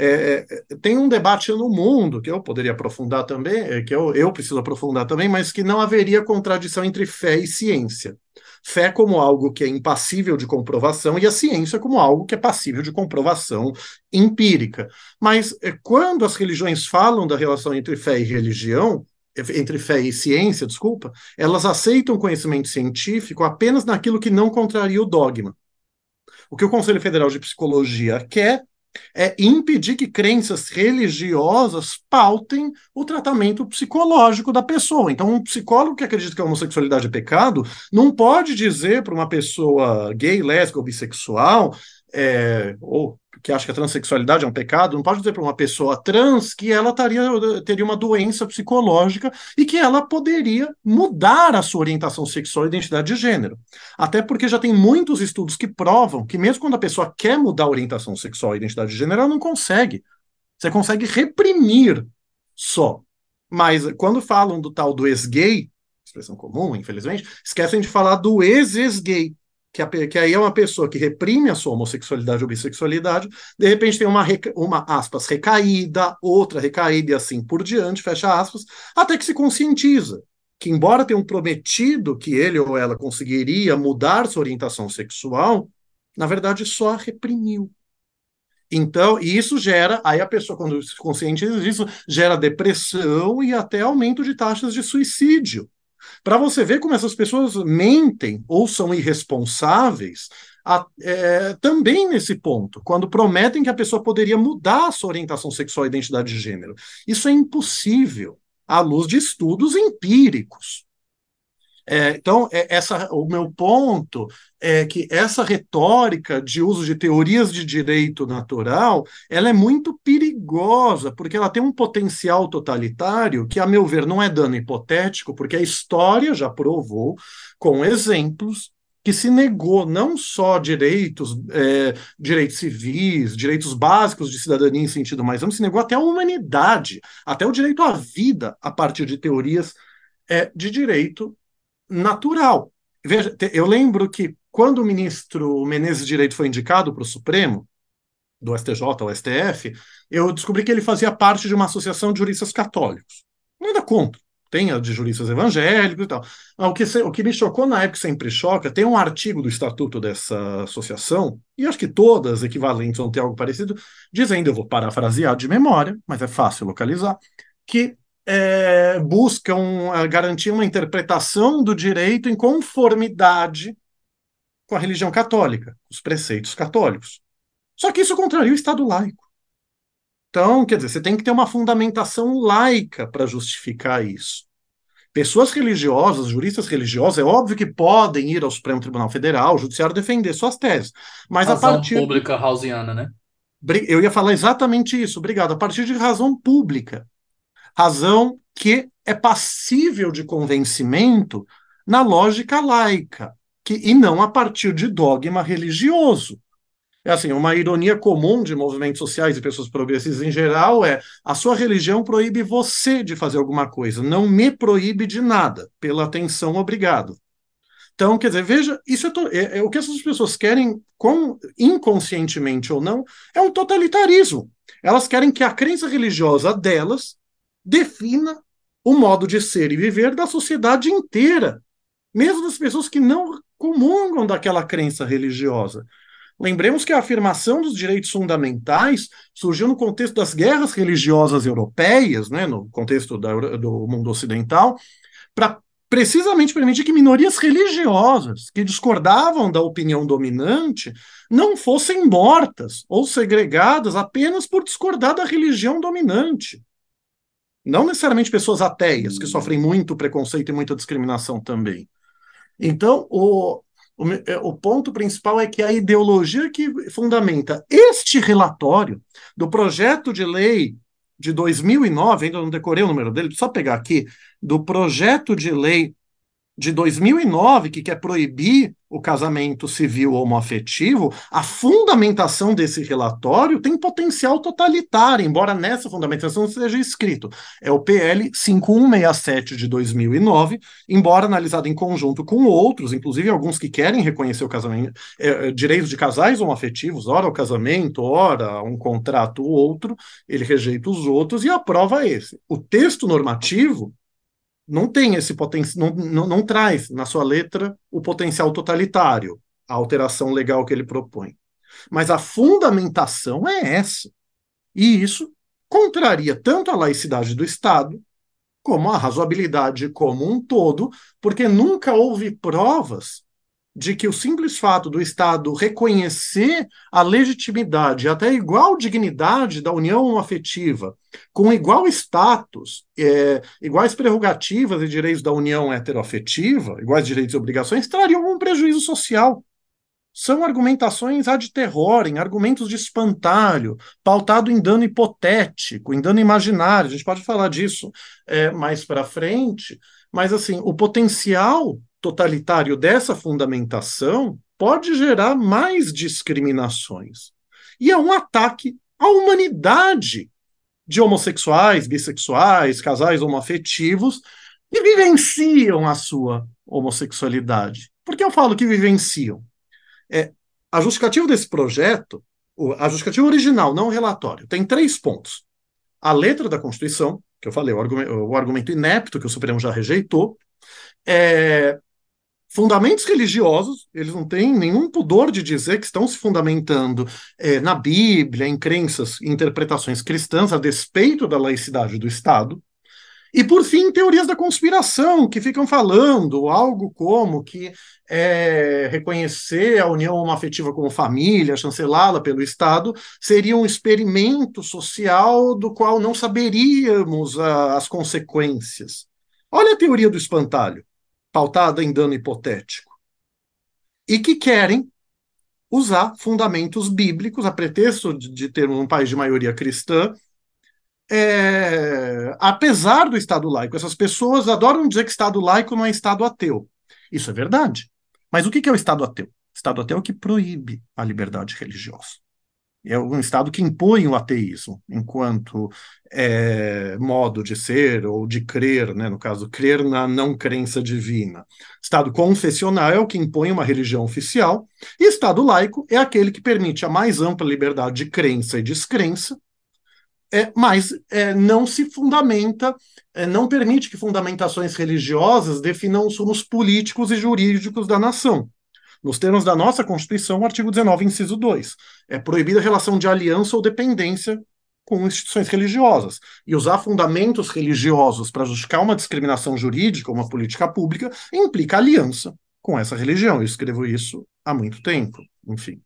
É, é, tem um debate no mundo que eu poderia aprofundar também, é, que eu, eu preciso aprofundar também, mas que não haveria contradição entre fé e ciência. Fé como algo que é impassível de comprovação e a ciência como algo que é passível de comprovação empírica. Mas é, quando as religiões falam da relação entre fé e religião, entre fé e ciência, desculpa, elas aceitam conhecimento científico apenas naquilo que não contraria o dogma. O que o Conselho Federal de Psicologia quer é impedir que crenças religiosas pautem o tratamento psicológico da pessoa. Então, um psicólogo que acredita que a homossexualidade é pecado não pode dizer para uma pessoa gay, lésbica ou bissexual, é, ou que acha que a transexualidade é um pecado, não pode dizer para uma pessoa trans que ela taria, teria uma doença psicológica e que ela poderia mudar a sua orientação sexual e identidade de gênero. Até porque já tem muitos estudos que provam que mesmo quando a pessoa quer mudar a orientação sexual e identidade de gênero, ela não consegue. Você consegue reprimir só. Mas quando falam do tal do ex-gay, expressão comum, infelizmente, esquecem de falar do ex-ex-gay, que, a, que aí é uma pessoa que reprime a sua homossexualidade ou bissexualidade, de repente tem uma, uma aspas, recaída, outra recaída e assim por diante, fecha aspas, até que se conscientiza que, embora tenham prometido que ele ou ela conseguiria mudar sua orientação sexual, na verdade só a reprimiu. Então, e isso gera, aí a pessoa, quando se conscientiza disso, gera depressão e até aumento de taxas de suicídio para você ver como essas pessoas mentem ou são irresponsáveis a, é, também nesse ponto, quando prometem que a pessoa poderia mudar a sua orientação sexual e identidade de gênero. Isso é impossível à luz de estudos empíricos. É, então, é, essa, o meu ponto é que essa retórica de uso de teorias de direito natural, ela é muito perigosa, porque ela tem um potencial totalitário que, a meu ver, não é dano hipotético, porque a história já provou, com exemplos, que se negou não só direitos, é, direitos civis, direitos básicos de cidadania em sentido mais amplo, se negou até a humanidade, até o direito à vida, a partir de teorias é, de direito natural. Veja, eu lembro que quando o ministro Menezes Direito foi indicado para o Supremo, do STJ ao STF, eu descobri que ele fazia parte de uma associação de juristas católicos. Nada contra, tem a de juristas evangélicos e tal. O que, o que me chocou na época, sempre choca, tem um artigo do estatuto dessa associação, e acho que todas equivalentes vão ter algo parecido, dizendo, eu vou parafrasear de memória, mas é fácil localizar, que é, buscam garantir uma interpretação do direito em conformidade com a religião católica, os preceitos católicos. Só que isso contraria o Estado laico. Então, quer dizer, você tem que ter uma fundamentação laica para justificar isso. Pessoas religiosas, juristas religiosos, é óbvio que podem ir ao Supremo Tribunal Federal, ao Judiciário, defender suas teses. Mas Razão a partir. pública hausiana, né? Eu ia falar exatamente isso, obrigado. A partir de razão pública. Razão que é passível de convencimento na lógica laica, que, e não a partir de dogma religioso. É assim, uma ironia comum de movimentos sociais e pessoas progressistas em geral é a sua religião proíbe você de fazer alguma coisa, não me proíbe de nada. Pela atenção, obrigado. Então, quer dizer, veja, isso é, é, é o que essas pessoas querem, com, inconscientemente ou não, é um totalitarismo. Elas querem que a crença religiosa delas defina o modo de ser e viver da sociedade inteira, mesmo das pessoas que não comungam daquela crença religiosa. Lembremos que a afirmação dos direitos fundamentais surgiu no contexto das guerras religiosas europeias, né, no contexto da, do mundo ocidental, para precisamente permitir que minorias religiosas que discordavam da opinião dominante não fossem mortas ou segregadas apenas por discordar da religião dominante. Não necessariamente pessoas ateias, que sofrem muito preconceito e muita discriminação também. Então, o, o, é, o ponto principal é que a ideologia que fundamenta este relatório do projeto de lei de 2009, ainda não decorei o número dele, só pegar aqui, do projeto de lei de 2009, que quer proibir o casamento civil homoafetivo, a fundamentação desse relatório tem potencial totalitário, embora nessa fundamentação não seja escrito. É o PL 5167 de 2009, embora analisado em conjunto com outros, inclusive alguns que querem reconhecer o casamento, é, é direitos de casais homoafetivos, ora o casamento, ora um contrato ou outro, ele rejeita os outros e aprova esse. O texto normativo não tem esse potencial, não, não, não traz na sua letra o potencial totalitário, a alteração legal que ele propõe. Mas a fundamentação é essa. E isso contraria tanto a laicidade do Estado, como a razoabilidade como um todo, porque nunca houve provas de que o simples fato do Estado reconhecer a legitimidade, até igual dignidade da união afetiva, com igual status, é, iguais prerrogativas e direitos da união heteroafetiva, iguais direitos e obrigações, trariam um prejuízo social. São argumentações ad terrorem, argumentos de espantalho, pautado em dano hipotético, em dano imaginário. A gente pode falar disso é, mais para frente, mas assim, o potencial totalitário dessa fundamentação pode gerar mais discriminações. E é um ataque à humanidade de homossexuais, bissexuais, casais homoafetivos que vivenciam a sua homossexualidade. Por que eu falo que vivenciam? É, a justificativa desse projeto, a justificativa original, não o relatório, tem três pontos. A letra da Constituição, que eu falei, o argumento, o argumento inepto que o Supremo já rejeitou, é, fundamentos religiosos, eles não têm nenhum pudor de dizer que estão se fundamentando é, na Bíblia, em crenças e interpretações cristãs, a despeito da laicidade do Estado. E, por fim, teorias da conspiração, que ficam falando algo como que é, reconhecer a união homoafetiva como família, chancelá-la pelo Estado, seria um experimento social do qual não saberíamos a, as consequências. Olha a teoria do espantalho pautada em dano hipotético, e que querem usar fundamentos bíblicos, a pretexto de, de ter um país de maioria cristã, é, apesar do Estado laico. Essas pessoas adoram dizer que Estado laico não é Estado ateu. Isso é verdade. Mas o que é o Estado ateu? Estado ateu é o que proíbe a liberdade religiosa é um Estado que impõe o ateísmo enquanto é, modo de ser ou de crer, né, no caso, crer na não crença divina. Estado confessional é o que impõe uma religião oficial, e Estado laico é aquele que permite a mais ampla liberdade de crença e descrença, é, mas é, não se fundamenta, é, não permite que fundamentações religiosas definam os rumos políticos e jurídicos da nação. Nos termos da nossa Constituição, artigo 19, inciso 2, é proibida a relação de aliança ou dependência com instituições religiosas. E usar fundamentos religiosos para justificar uma discriminação jurídica, uma política pública, implica aliança com essa religião. Eu escrevo isso há muito tempo, enfim.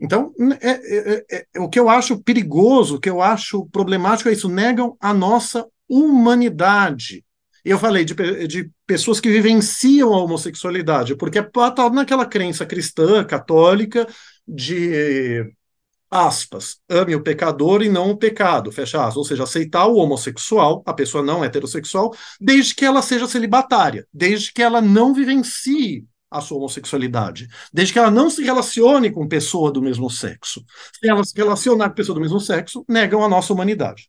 Então, é, é, é, é, o que eu acho perigoso, o que eu acho problemático é isso, negam a nossa humanidade. Eu falei de, de pessoas que vivenciam a homossexualidade, porque está naquela crença cristã, católica, de aspas, ame o pecador e não o pecado, fecha aspas, ou seja, aceitar o homossexual, a pessoa não heterossexual, desde que ela seja celibatária, desde que ela não vivencie a sua homossexualidade, desde que ela não se relacione com pessoa do mesmo sexo. Se ela se relacionar com pessoa do mesmo sexo, negam a nossa humanidade.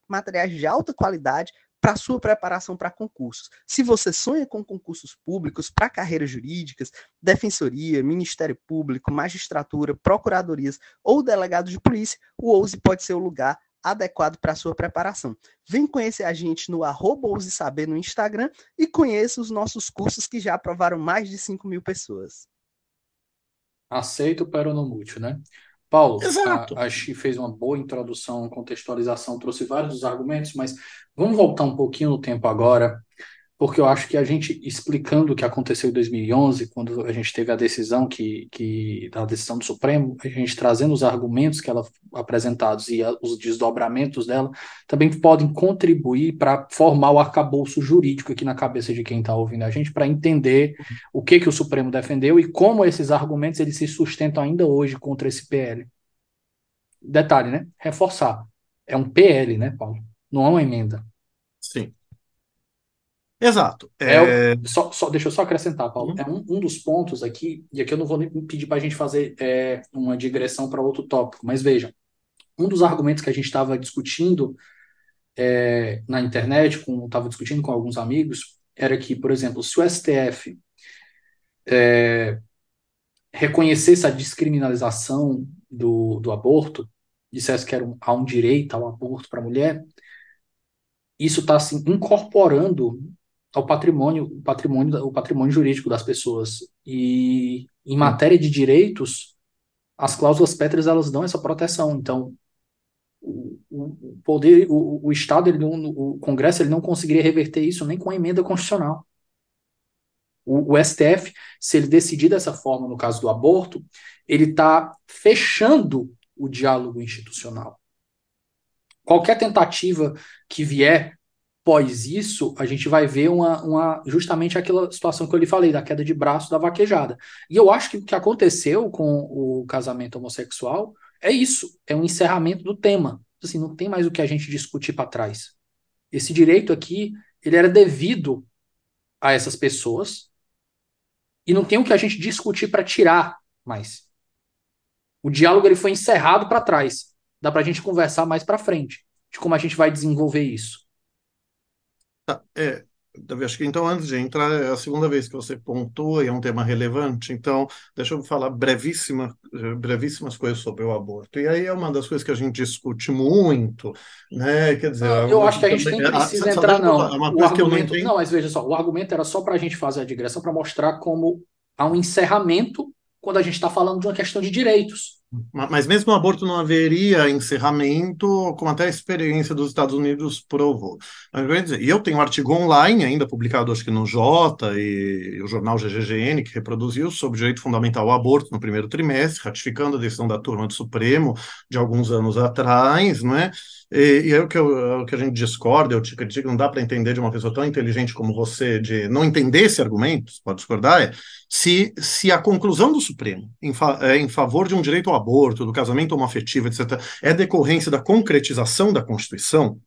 materiais de alta qualidade para sua preparação para concursos. Se você sonha com concursos públicos para carreiras jurídicas, defensoria, Ministério Público, magistratura, procuradorias ou delegado de polícia, o OUSE pode ser o lugar adequado para sua preparação. Vem conhecer a gente no arroba Saber no Instagram e conheça os nossos cursos que já aprovaram mais de 5 mil pessoas. Aceito o peronomútil, né? Paulo, Exato. A, acho que fez uma boa introdução, contextualização, trouxe vários dos argumentos, mas vamos voltar um pouquinho no tempo agora, porque eu acho que a gente explicando o que aconteceu em 2011, quando a gente teve a decisão que, que da decisão do Supremo, a gente trazendo os argumentos que ela apresentados e a, os desdobramentos dela, também podem contribuir para formar o arcabouço jurídico aqui na cabeça de quem está ouvindo a gente, para entender o que que o Supremo defendeu e como esses argumentos eles se sustentam ainda hoje contra esse PL. Detalhe, né? Reforçar. É um PL, né, Paulo? Não é uma emenda. Exato. É... É, só, só, deixa eu só acrescentar, Paulo. Uhum. É um, um dos pontos aqui, e aqui eu não vou pedir para a gente fazer é, uma digressão para outro tópico, mas veja, um dos argumentos que a gente estava discutindo é, na internet, estava discutindo com alguns amigos, era que, por exemplo, se o STF é, reconhecesse a descriminalização do, do aborto, dissesse que era um, há um direito ao aborto para a mulher, isso está assim, incorporando ao patrimônio, o patrimônio, o patrimônio jurídico das pessoas. E em matéria de direitos, as cláusulas pétreas elas dão essa proteção. Então, o, o poder, o, o Estado, ele não, o Congresso, ele não conseguiria reverter isso nem com a emenda constitucional. O, o STF, se ele decidir dessa forma no caso do aborto, ele está fechando o diálogo institucional. Qualquer tentativa que vier pós isso, a gente vai ver uma, uma, justamente aquela situação que eu lhe falei, da queda de braço da vaquejada. E eu acho que o que aconteceu com o casamento homossexual é isso, é um encerramento do tema. Assim, não tem mais o que a gente discutir para trás. Esse direito aqui, ele era devido a essas pessoas e não tem o que a gente discutir para tirar mais. O diálogo ele foi encerrado para trás. Dá para a gente conversar mais para frente de como a gente vai desenvolver isso. Tá, é, Davi, acho que então, antes de entrar, é a segunda vez que você pontua e é um tema relevante, então, deixa eu falar brevíssima, brevíssimas coisas sobre o aborto. E aí é uma das coisas que a gente discute muito, né? Quer dizer, eu acho que a gente nem precisa a, entrar, não. É uma o argumento, não, não, mas veja só, o argumento era só para a gente fazer a digressão, para mostrar como há um encerramento quando a gente está falando de uma questão de direitos. Mas mesmo o aborto não haveria encerramento, como até a experiência dos Estados Unidos provou. E eu tenho um artigo online, ainda publicado acho que no Jota e, o jornal GGGN, que reproduziu sobre direito fundamental ao aborto no primeiro trimestre, ratificando a decisão da turma do Supremo de alguns anos atrás, não é? E, e é o que, eu, é o que a gente discorda, eu te critico, não dá para entender de uma pessoa tão inteligente como você, de não entender esse argumento, pode discordar, é se, se a conclusão do Supremo em, fa, é, em favor de um direito ao aborto, do casamento homoafetivo, etc., é decorrência da concretização da Constituição,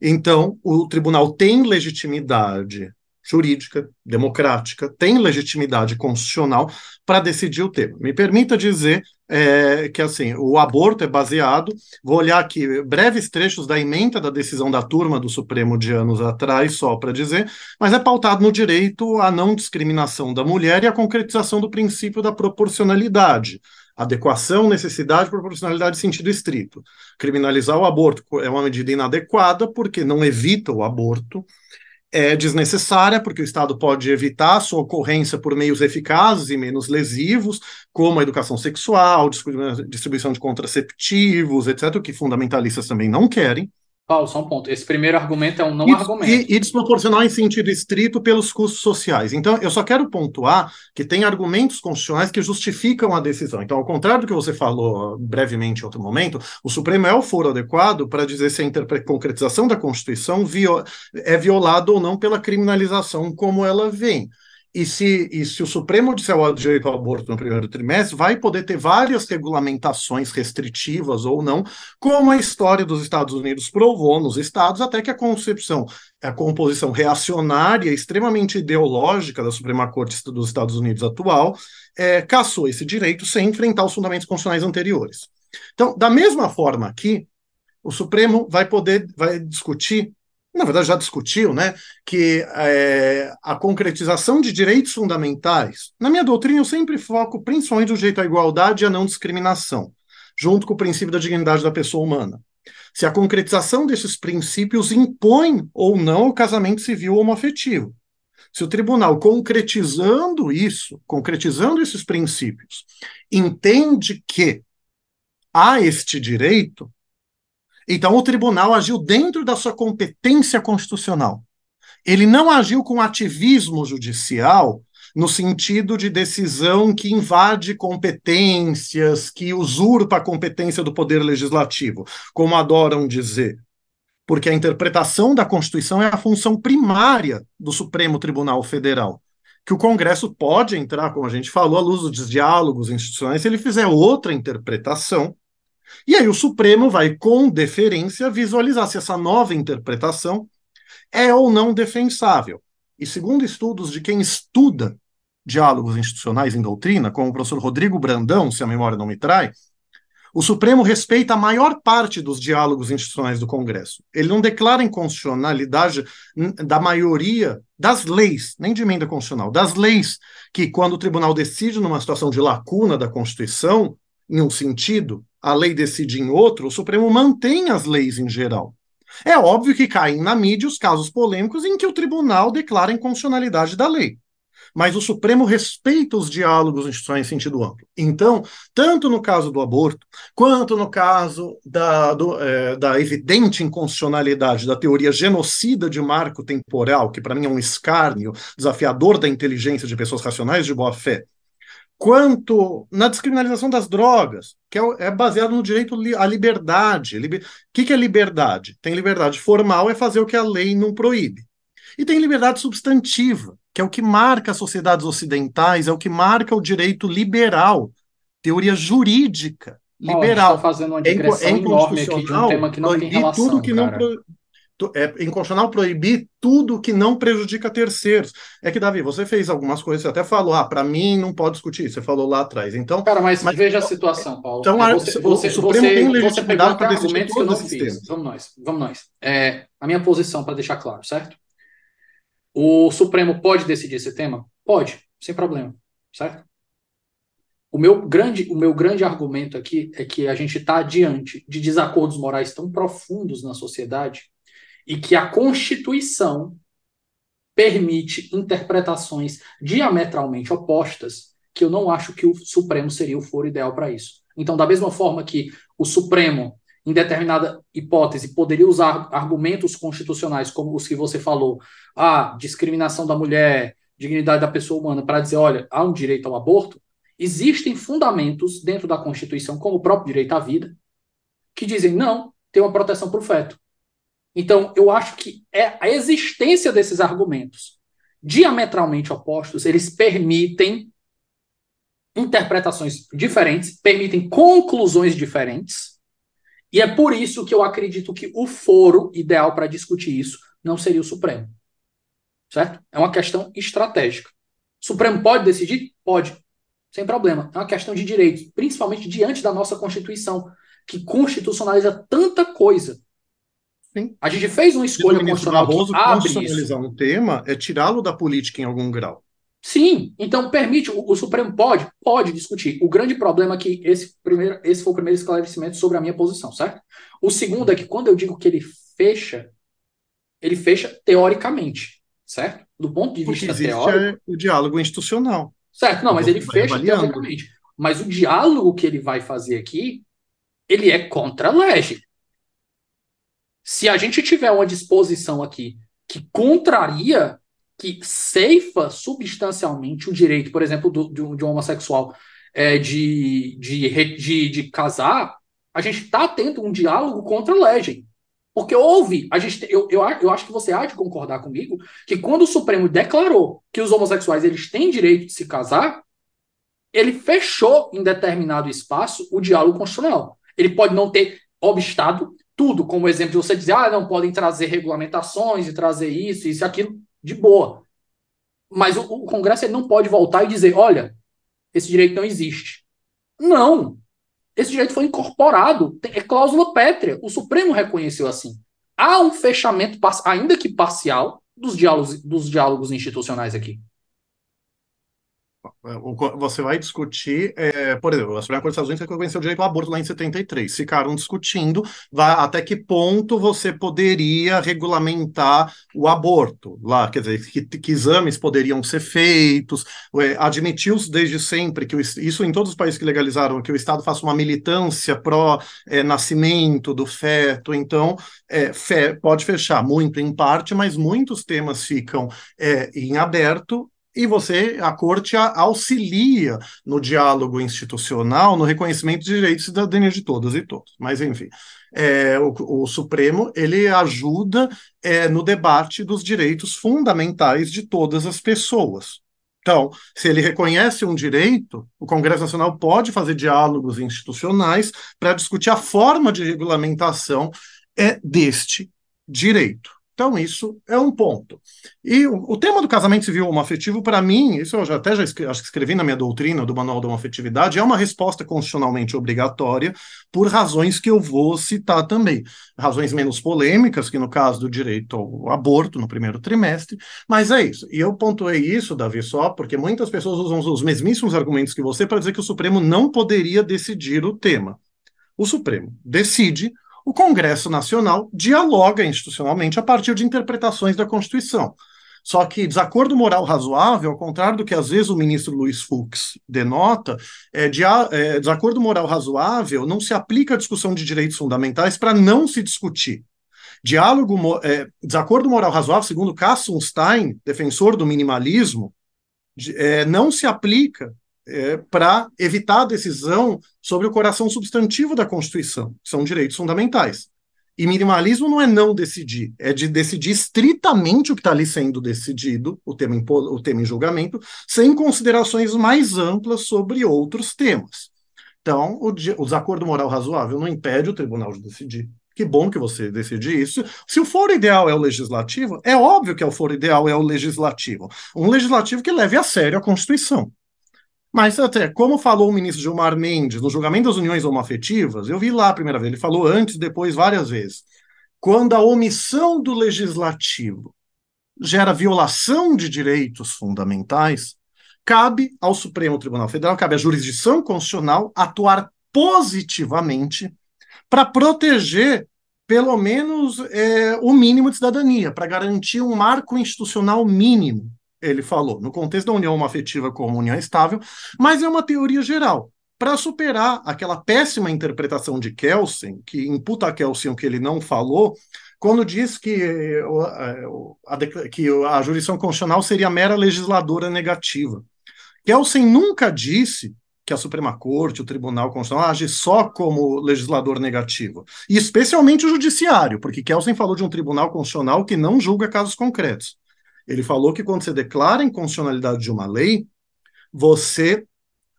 então o tribunal tem legitimidade jurídica, democrática, tem legitimidade constitucional para decidir o tema. Me permita dizer é, que assim o aborto é baseado. Vou olhar aqui breves trechos da emenda da decisão da turma do Supremo de anos atrás, só para dizer, mas é pautado no direito à não discriminação da mulher e à concretização do princípio da proporcionalidade. Adequação, necessidade, proporcionalidade e sentido estrito. Criminalizar o aborto é uma medida inadequada porque não evita o aborto, é desnecessária, porque o Estado pode evitar sua ocorrência por meios eficazes e menos lesivos, como a educação sexual, distribuição de contraceptivos, etc., que fundamentalistas também não querem. Paulo, só um ponto. Esse primeiro argumento é um não e, argumento. E, e, desproporcional em sentido estrito pelos custos sociais. Então, eu só quero pontuar que tem argumentos constitucionais que justificam a decisão. Então, ao contrário do que você falou brevemente em outro momento, o Supremo é o foro adequado para dizer se a concretização da Constituição vio é violada ou não pela criminalização como ela vem. E se, e se o Supremo disser o direito ao aborto no primeiro trimestre, vai poder ter várias regulamentações restritivas ou não, como a história dos Estados Unidos provou nos estados, até que a concepção, a composição reacionária, extremamente ideológica da Suprema Corte dos Estados Unidos atual, é, caçou esse direito sem enfrentar os fundamentos constitucionais anteriores. Então, da mesma forma aqui, o Supremo vai poder vai discutir na verdade já discutiu, né, que é, a concretização de direitos fundamentais, na minha doutrina eu sempre foco principalmente no direito à igualdade e à não discriminação, junto com o princípio da dignidade da pessoa humana. Se a concretização desses princípios impõe ou não o casamento civil homoafetivo. Se o tribunal, concretizando isso, concretizando esses princípios, entende que há este direito, então, o tribunal agiu dentro da sua competência constitucional. Ele não agiu com ativismo judicial no sentido de decisão que invade competências, que usurpa a competência do poder legislativo, como adoram dizer. Porque a interpretação da Constituição é a função primária do Supremo Tribunal Federal. Que o Congresso pode entrar, como a gente falou, à luz dos diálogos institucionais, se ele fizer outra interpretação e aí o Supremo vai, com deferência, visualizar se essa nova interpretação é ou não defensável. E segundo estudos de quem estuda diálogos institucionais em doutrina, como o professor Rodrigo Brandão, se a memória não me trai, o Supremo respeita a maior parte dos diálogos institucionais do Congresso. Ele não declara inconstitucionalidade da maioria das leis, nem de emenda constitucional, das leis que, quando o tribunal decide numa situação de lacuna da Constituição, em um sentido, a lei decide em outro, o Supremo mantém as leis em geral. É óbvio que caem na mídia os casos polêmicos em que o tribunal declara a inconstitucionalidade da lei. Mas o Supremo respeita os diálogos institucionais em sentido amplo. Então, tanto no caso do aborto, quanto no caso da, do, é, da evidente inconstitucionalidade da teoria genocida de marco temporal, que para mim é um escárnio desafiador da inteligência de pessoas racionais de boa fé, quanto na descriminalização das drogas, que é, é baseado no direito à liberdade. O que, é liberdade? Tem liberdade formal, é fazer o que a lei não proíbe. E tem liberdade substantiva, que é o que marca as sociedades ocidentais, é o que marca o direito liberal, teoria jurídica liberal. Oh, está fazendo uma digressão é, enorme aqui de um tema que não tem relação, tudo que cara. não é inconstitucional proibir tudo que não prejudica terceiros. É que, Davi, você fez algumas coisas, você até falou, ah, para mim não pode discutir, você falou lá atrás. Então, Cara, mas, mas veja a situação, Paulo. Então, é, você, você, o Supremo você, tem legitimidade para decidir argumentos que eu não fiz. Vamos nós, vamos nós. É, a minha posição, para deixar claro, certo? O Supremo pode decidir esse tema? Pode, sem problema, certo? O meu grande, o meu grande argumento aqui é que a gente está diante de desacordos morais tão profundos na sociedade e que a Constituição permite interpretações diametralmente opostas, que eu não acho que o Supremo seria o foro ideal para isso. Então, da mesma forma que o Supremo, em determinada hipótese, poderia usar argumentos constitucionais, como os que você falou, a discriminação da mulher, dignidade da pessoa humana, para dizer, olha, há um direito ao aborto, existem fundamentos dentro da Constituição, como o próprio direito à vida, que dizem, não, tem uma proteção para o feto. Então, eu acho que é a existência desses argumentos diametralmente opostos, eles permitem interpretações diferentes, permitem conclusões diferentes, e é por isso que eu acredito que o foro ideal para discutir isso não seria o Supremo. Certo? É uma questão estratégica. O Supremo pode decidir? Pode. Sem problema. É uma questão de direitos, principalmente diante da nossa Constituição, que constitucionaliza tanta coisa Sim. A gente fez uma escolha constitucional Barroso, que abre constitucionalizar isso. um tema é tirá-lo da política em algum grau. Sim, então permite, o, o, Supremo pode, pode discutir. O grande problema é que esse, primeiro, esse foi o primeiro esclarecimento sobre a minha posição, certo? O segundo é que quando eu digo que ele fecha, ele fecha teoricamente, certo? Do ponto de vista existe teórico. É o diálogo institucional. Certo, não, mas ele fecha avaliando. teoricamente. Mas o diálogo que ele vai fazer aqui, ele é contra a lei. Se a gente tiver uma disposição aqui que contraria que ceifa substancialmente o direito, por exemplo, do, um, de um homossexual é, de, de, de, de, casar, a gente está tendo um diálogo contra a legem. Porque houve, a gente, eu, eu, eu acho que você há de concordar comigo, que quando o Supremo declarou que os homossexuais eles têm direito de se casar, ele fechou em determinado espaço o diálogo constitucional. Ele pode não ter obstado tudo, como exemplo você dizer, ah, não podem trazer regulamentações e trazer isso, isso aquilo de boa. Mas o, o Congresso ele não pode voltar e dizer: olha, esse direito não existe. Não. Esse direito foi incorporado. É cláusula pétrea. O Supremo reconheceu assim. Há um fechamento, ainda que parcial, dos diálogos, dos diálogos institucionais aqui. Você vai discutir, é, por exemplo, a Suprema Corte dos Estados Unidos reconheceu o direito ao aborto lá em 73. Ficaram discutindo até que ponto você poderia regulamentar o aborto lá, quer dizer, que, que exames poderiam ser feitos. É, Admitiu-se desde sempre que o, isso em todos os países que legalizaram que o Estado faça uma militância pró-nascimento é, do feto. Então, fe, pode fechar muito em parte, mas muitos temas ficam em aberto e você, a corte auxilia no diálogo institucional, no reconhecimento de direitos de cidadania de todas e todos. Mas, enfim, é, o, o, Supremo ele ajuda é, no debate dos direitos fundamentais de todas as pessoas. Então, se ele reconhece um direito, o Congresso Nacional pode fazer diálogos institucionais para discutir a forma de regulamentação é, deste direito. Então, isso é um ponto. E o, o tema do casamento civil homoafetivo, para mim, isso eu já, até já escrevi, acho que escrevi na minha doutrina do Manual da Homoafetividade, é uma resposta constitucionalmente obrigatória por razões que eu vou citar também. Razões menos polêmicas, que no caso do direito ao aborto no primeiro trimestre, mas é isso. E eu pontuei isso, Davi, só porque muitas pessoas usam os mesmíssimos argumentos que você para dizer que o Supremo não poderia decidir o tema. O Supremo decide o Congresso Nacional dialoga institucionalmente a partir de interpretações da Constituição. Só que desacordo moral razoável, ao contrário do que às vezes o ministro Luiz Fux denota, é, de, é, desacordo moral razoável não se aplica à discussão de direitos fundamentais para não se discutir. Diálogo, é, desacordo moral razoável, segundo Kassenstein, defensor do minimalismo, de, é, não se aplica é, para evitar a decisão sobre o coração substantivo da Constituição, que são direitos fundamentais. E minimalismo não é não decidir, é de decidir estritamente o que está ali sendo decidido, o tema, em, o tema em julgamento, sem considerações mais amplas sobre outros temas. Então, o, o desacordo moral razoável não impede o tribunal de decidir. Que bom que você decide isso. Se o foro ideal é o legislativo, é óbvio que o foro ideal é o legislativo. Um legislativo que leve a sério a Constituição. Mas até, como falou o ministro Gilmar Mendes no julgamento das uniões homoafetivas, eu vi lá a primeira vez, ele falou antes, depois, várias vezes. Quando a omissão do legislativo gera violação de direitos fundamentais, cabe ao Supremo Tribunal Federal, cabe à jurisdição constitucional atuar positivamente para proteger pelo menos é, o mínimo de cidadania, para garantir um marco institucional mínimo ele falou, no contexto da união afetiva como união estável, mas é uma teoria geral. Para superar aquela péssima interpretação de Kelsen, que imputa a Kelsen o que ele não falou, quando diz que, a, que a jurisdição constitucional seria mera legisladora negativa. Kelsen nunca disse que a Suprema Corte, o Tribunal Constitucional, age só como legislador negativo. E especialmente o Judiciário, porque Kelsen falou de um Tribunal Constitucional que não julga casos concretos. Ele falou que quando você declara a inconstitucionalidade de uma lei, você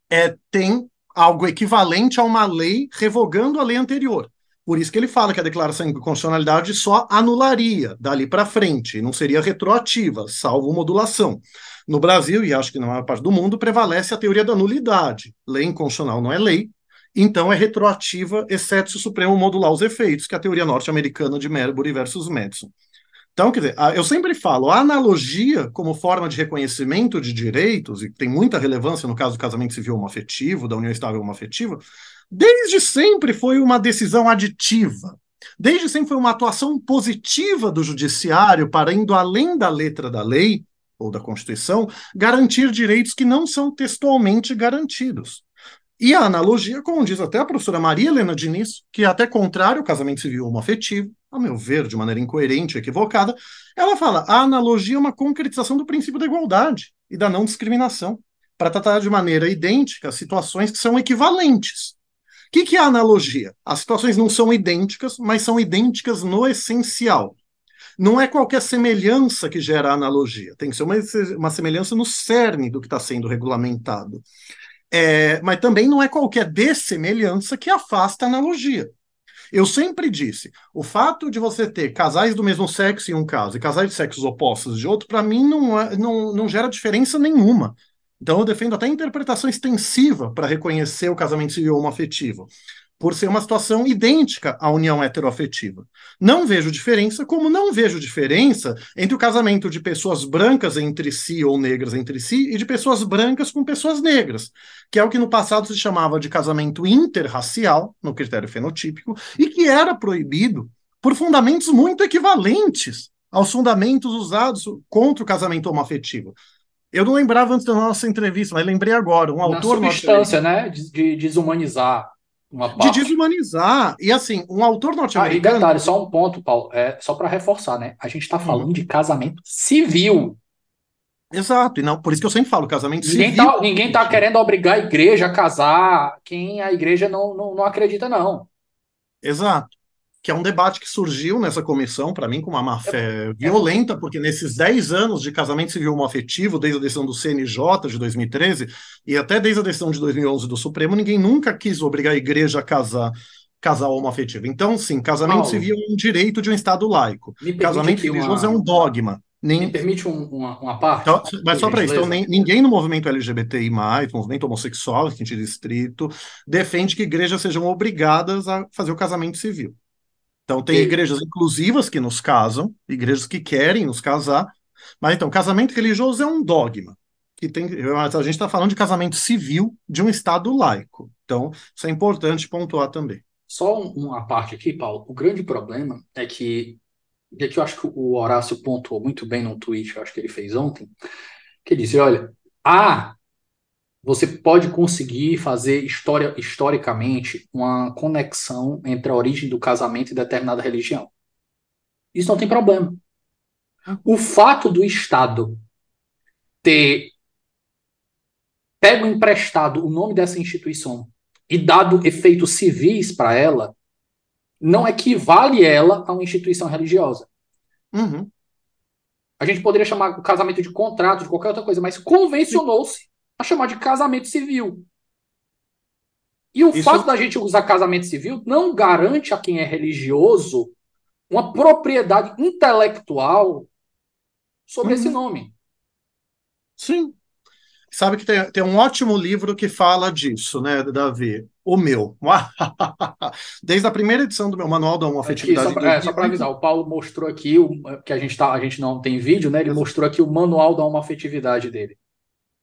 é, tem algo equivalente a uma lei revogando a lei anterior. Por isso que ele fala que a declaração de inconstitucionalidade só anularia dali para frente, não seria retroativa, salvo modulação. No Brasil, e acho que na maior parte do mundo, prevalece a teoria da nulidade. Lei inconstitucional não é lei, então é retroativa, exceto se o Supremo modular os efeitos, que é a teoria norte-americana de Marbury versus Madison. Então, quer dizer, eu sempre falo, a analogia como forma de reconhecimento de direitos, e tem muita relevância no caso do casamento civil homoafetivo, da união estável homoafetiva, desde sempre foi uma decisão aditiva. Desde sempre foi uma atuação positiva do judiciário para, indo além da letra da lei ou da Constituição, garantir direitos que não são textualmente garantidos. E a analogia, como diz até a professora Maria Helena Diniz, que até contrário ao casamento civil homoafetivo, a meu ver, de maneira incoerente e equivocada, ela fala: a analogia é uma concretização do princípio da igualdade e da não discriminação, para tratar de maneira idêntica situações que são equivalentes. O que, que é a analogia? As situações não são idênticas, mas são idênticas no essencial. Não é qualquer semelhança que gera a analogia, tem que ser uma, uma semelhança no cerne do que está sendo regulamentado. É, mas também não é qualquer dessemelhança que afasta a analogia. Eu sempre disse, o fato de você ter casais do mesmo sexo em um caso e casais de sexos opostos de outro, para mim não, é, não, não gera diferença nenhuma. Então eu defendo até a interpretação extensiva para reconhecer o casamento civil homoafetivo por ser uma situação idêntica à união heteroafetiva. Não vejo diferença, como não vejo diferença entre o casamento de pessoas brancas entre si ou negras entre si e de pessoas brancas com pessoas negras, que é o que no passado se chamava de casamento interracial, no critério fenotípico, e que era proibido por fundamentos muito equivalentes aos fundamentos usados contra o casamento homoafetivo. Eu não lembrava antes da nossa entrevista, mas lembrei agora. Um Na autor. substância, né? De, de desumanizar. De desumanizar. E assim, um autor norte-americano. Ah, detalhe, só um ponto, Paulo, é, só para reforçar, né? A gente está uhum. falando de casamento civil. Exato, e não, por isso que eu sempre falo, casamento ninguém civil. Tá, ninguém está querendo obrigar a igreja a casar quem a igreja não, não, não acredita, não. Exato que é um debate que surgiu nessa comissão, para mim, com uma má fé violenta, porque nesses 10 anos de casamento civil homoafetivo, desde a decisão do CNJ de 2013 e até desde a decisão de 2011 do Supremo, ninguém nunca quis obrigar a igreja a casar casal homoafetivo. Então, sim, casamento Paulo, civil é um direito de um Estado laico. Casamento religioso uma... é um dogma. Nem... Me permite um, uma, uma parte? Então, mas só para isso, então, nem, ninguém no movimento LGBTI, movimento homossexual, em sentido estrito, defende que igrejas sejam obrigadas a fazer o casamento civil. Então, tem e... igrejas inclusivas que nos casam, igrejas que querem nos casar, mas então, casamento religioso é um dogma. Que tem, a gente está falando de casamento civil de um Estado laico. Então, isso é importante pontuar também. Só uma parte aqui, Paulo. O grande problema é que, e aqui eu acho que o Horácio pontuou muito bem num tweet, eu acho que ele fez ontem, que ele disse: olha, há você pode conseguir fazer história, historicamente uma conexão entre a origem do casamento e determinada religião. Isso não tem problema. O fato do Estado ter pego emprestado o nome dessa instituição e dado efeitos civis para ela, não equivale ela a uma instituição religiosa. Uhum. A gente poderia chamar o casamento de contrato, de qualquer outra coisa, mas convencionou-se a chamar de casamento civil. E o Isso... fato da gente usar casamento civil não garante a quem é religioso uma propriedade intelectual sobre uhum. esse nome. Sim. Sabe que tem, tem um ótimo livro que fala disso, né, Davi? O meu. [LAUGHS] Desde a primeira edição do meu manual da homoafetividade. Aqui, só para é, avisar, o Paulo mostrou aqui, o, que a gente, tá, a gente não tem vídeo, né? Ele mostrou aqui o manual da homoafetividade dele.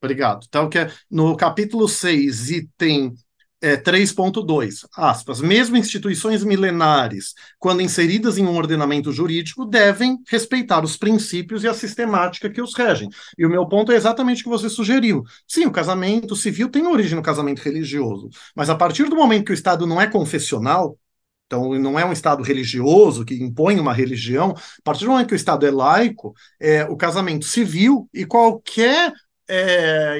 Obrigado. Então, que é no capítulo 6, item é, 3.2, aspas, mesmo instituições milenares, quando inseridas em um ordenamento jurídico, devem respeitar os princípios e a sistemática que os regem. E o meu ponto é exatamente o que você sugeriu. Sim, o casamento civil tem origem no casamento religioso, mas a partir do momento que o Estado não é confessional, então, não é um Estado religioso que impõe uma religião. A partir do momento que o Estado é laico, é, o casamento civil e qualquer é,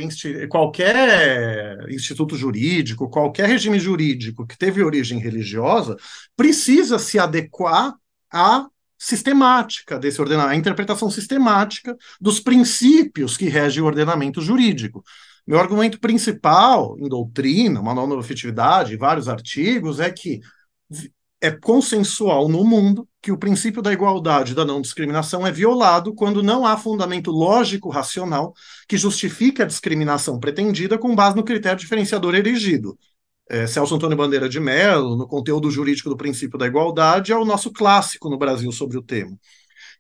qualquer instituto jurídico, qualquer regime jurídico que teve origem religiosa, precisa se adequar à sistemática desse ordenamento, à interpretação sistemática dos princípios que regem o ordenamento jurídico. Meu argumento principal em doutrina, manual de afetividade vários artigos é que é consensual no mundo que o princípio da igualdade e da não discriminação é violado quando não há fundamento lógico racional que justifique a discriminação pretendida com base no critério diferenciador erigido. É, Celso Antônio Bandeira de Mello, no conteúdo jurídico do princípio da igualdade, é o nosso clássico no Brasil sobre o tema.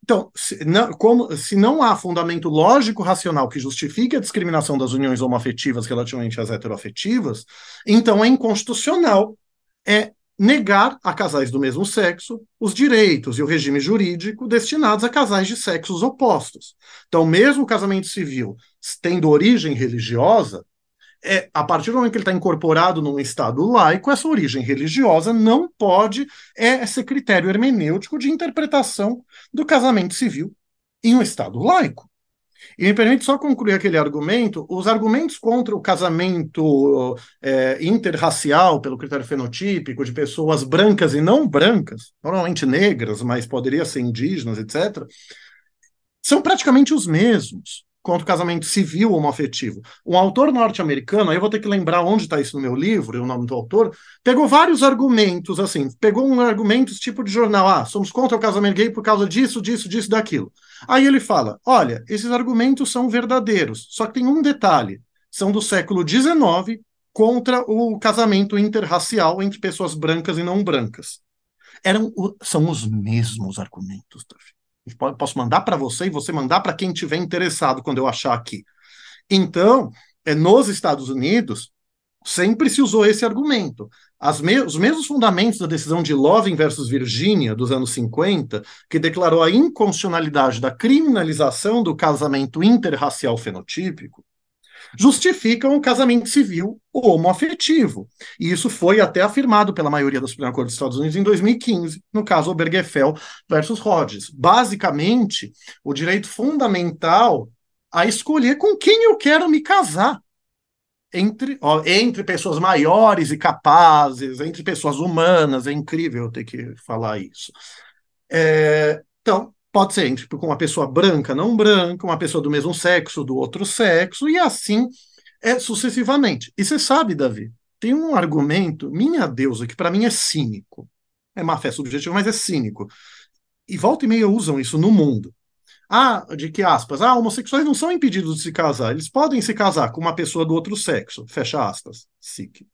Então, se não, como, se não há fundamento lógico racional que justifique a discriminação das uniões homoafetivas relativamente às heteroafetivas, então é inconstitucional é negar a casais do mesmo sexo os direitos e o regime jurídico destinados a casais de sexos opostos. Então, mesmo o casamento civil tendo origem religiosa, é, a partir do momento que ele está incorporado num Estado laico, essa origem religiosa não pode é, ser critério hermenêutico de interpretação do casamento civil em um Estado laico. E me permite só concluir aquele argumento: os argumentos contra o casamento é, interracial, pelo critério fenotípico, de pessoas brancas e não brancas, normalmente negras, mas poderia ser indígenas, etc., são praticamente os mesmos contra o casamento civil homoafetivo. Um autor norte-americano, aí eu vou ter que lembrar onde está isso no meu livro, o nome do autor, pegou vários argumentos, assim, pegou um argumento tipo de jornal, ah, somos contra o casamento gay por causa disso, disso, disso, daquilo. Aí ele fala, olha, esses argumentos são verdadeiros, só que tem um detalhe, são do século XIX contra o casamento interracial entre pessoas brancas e não brancas. Eram, são os mesmos argumentos, Davi posso mandar para você e você mandar para quem tiver interessado quando eu achar aqui. Então, é, nos Estados Unidos, sempre se usou esse argumento. Me os mesmos fundamentos da decisão de Loving versus Virginia, dos anos 50, que declarou a inconstitucionalidade da criminalização do casamento interracial fenotípico, justificam o casamento civil homoafetivo. E isso foi até afirmado pela maioria da Suprema Corte dos Estados Unidos em 2015, no caso Obergefell versus Rhodes. Basicamente, o direito fundamental a escolher com quem eu quero me casar. Entre, ó, entre pessoas maiores e capazes, entre pessoas humanas, é incrível ter que falar isso. É, então, Pode ser entre uma pessoa branca, não branca, uma pessoa do mesmo sexo, do outro sexo, e assim é sucessivamente. E você sabe, Davi, tem um argumento, minha deusa, que para mim é cínico. É má fé subjetiva, mas é cínico. E volta e meia usam isso no mundo. Ah, de que aspas? Ah, homossexuais não são impedidos de se casar. Eles podem se casar com uma pessoa do outro sexo. Fecha aspas. Sique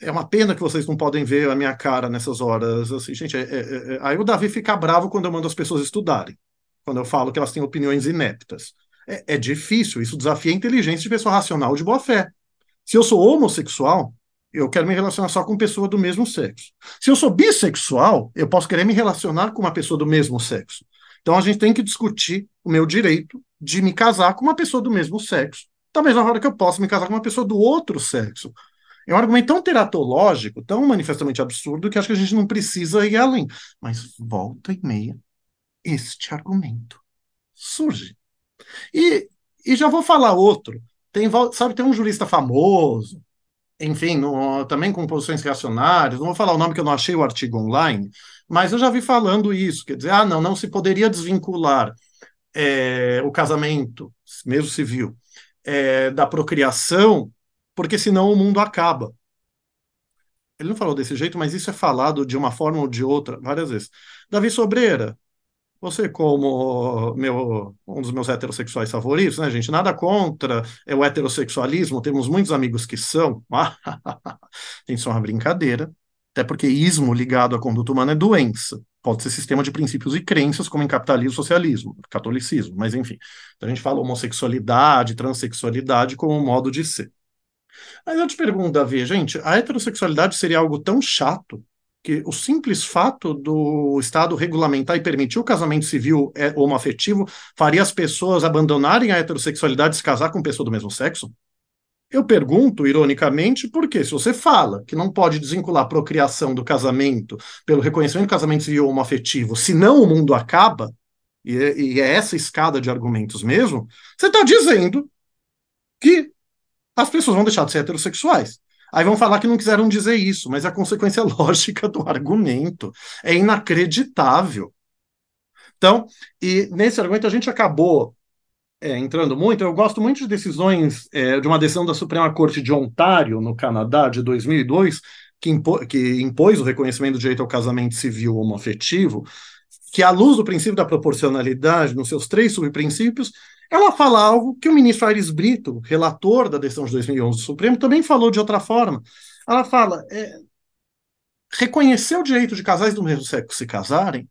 é uma pena que vocês não podem ver a minha cara nessas horas. Assim, gente, é, é, é, aí o Davi fica bravo quando eu mando as pessoas estudarem, quando eu falo que elas têm opiniões ineptas. É, é difícil, isso desafia a inteligência de pessoa racional de boa fé. Se eu sou homossexual, eu quero me relacionar só com pessoa do mesmo sexo. Se eu sou bissexual, eu posso querer me relacionar com uma pessoa do mesmo sexo. Então a gente tem que discutir o meu direito de me casar com uma pessoa do mesmo sexo, da mesma hora que eu posso me casar com uma pessoa do outro sexo. É um argumento tão teratológico, tão manifestamente absurdo, que acho que a gente não precisa ir além. Mas volta e meia, este argumento surge. E, e já vou falar outro. Tem, sabe, tem um jurista famoso, enfim, no, também com posições reacionárias, não vou falar o nome que eu não achei o artigo online, mas eu já vi falando isso, quer dizer, ah, não, não se poderia desvincular é, o casamento, mesmo civil, é, da procriação porque senão o mundo acaba. Ele não falou desse jeito, mas isso é falado de uma forma ou de outra várias vezes. Davi Sobreira, você como meu, um dos meus heterossexuais favoritos, né, gente? Nada contra é o heterossexualismo, temos muitos amigos que são. [LAUGHS] Tem só uma brincadeira. Até porque ismo ligado à conduta humana é doença. Pode ser sistema de princípios e crenças, como em capitalismo, socialismo, catolicismo, mas enfim. Então a gente fala homossexualidade, transexualidade como um modo de ser. Mas eu te pergunto, Davi, gente, a heterossexualidade seria algo tão chato que o simples fato do Estado regulamentar e permitir o casamento civil é, homoafetivo faria as pessoas abandonarem a heterossexualidade e se casar com pessoa do mesmo sexo? Eu pergunto, ironicamente, porque se você fala que não pode desvincular a procriação do casamento pelo reconhecimento do casamento civil homoafetivo, senão o mundo acaba, e é, e é essa escada de argumentos mesmo, você está dizendo que as pessoas vão deixar de ser heterossexuais. Aí vão falar que não quiseram dizer isso, mas a consequência [LAUGHS] lógica do argumento. É inacreditável. Então, e nesse argumento a gente acabou é, entrando muito. Eu gosto muito de decisões, é, de uma decisão da Suprema Corte de Ontário, no Canadá, de 2002, que, impo que impôs o reconhecimento do direito ao casamento civil homoafetivo, que, à luz do princípio da proporcionalidade, nos seus três subprincípios, ela fala algo que o ministro Aires Brito, relator da decisão de 2011 do Supremo, também falou de outra forma. Ela fala: é, reconhecer o direito de casais do mesmo sexo se casarem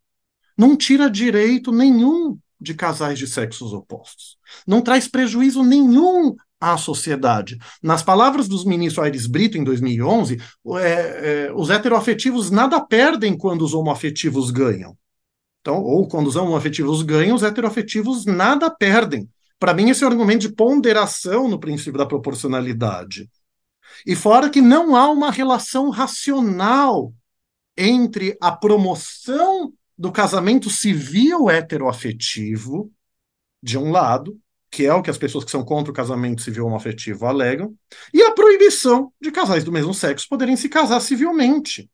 não tira direito nenhum de casais de sexos opostos. Não traz prejuízo nenhum à sociedade. Nas palavras dos ministros Aires Brito, em 2011, é, é, os heteroafetivos nada perdem quando os homoafetivos ganham. Então, ou quando os homoafetivos ganham, os heteroafetivos nada perdem. Para mim, esse é um argumento de ponderação no princípio da proporcionalidade. E fora que não há uma relação racional entre a promoção do casamento civil heteroafetivo, de um lado, que é o que as pessoas que são contra o casamento civil homoafetivo alegam, e a proibição de casais do mesmo sexo poderem se casar civilmente.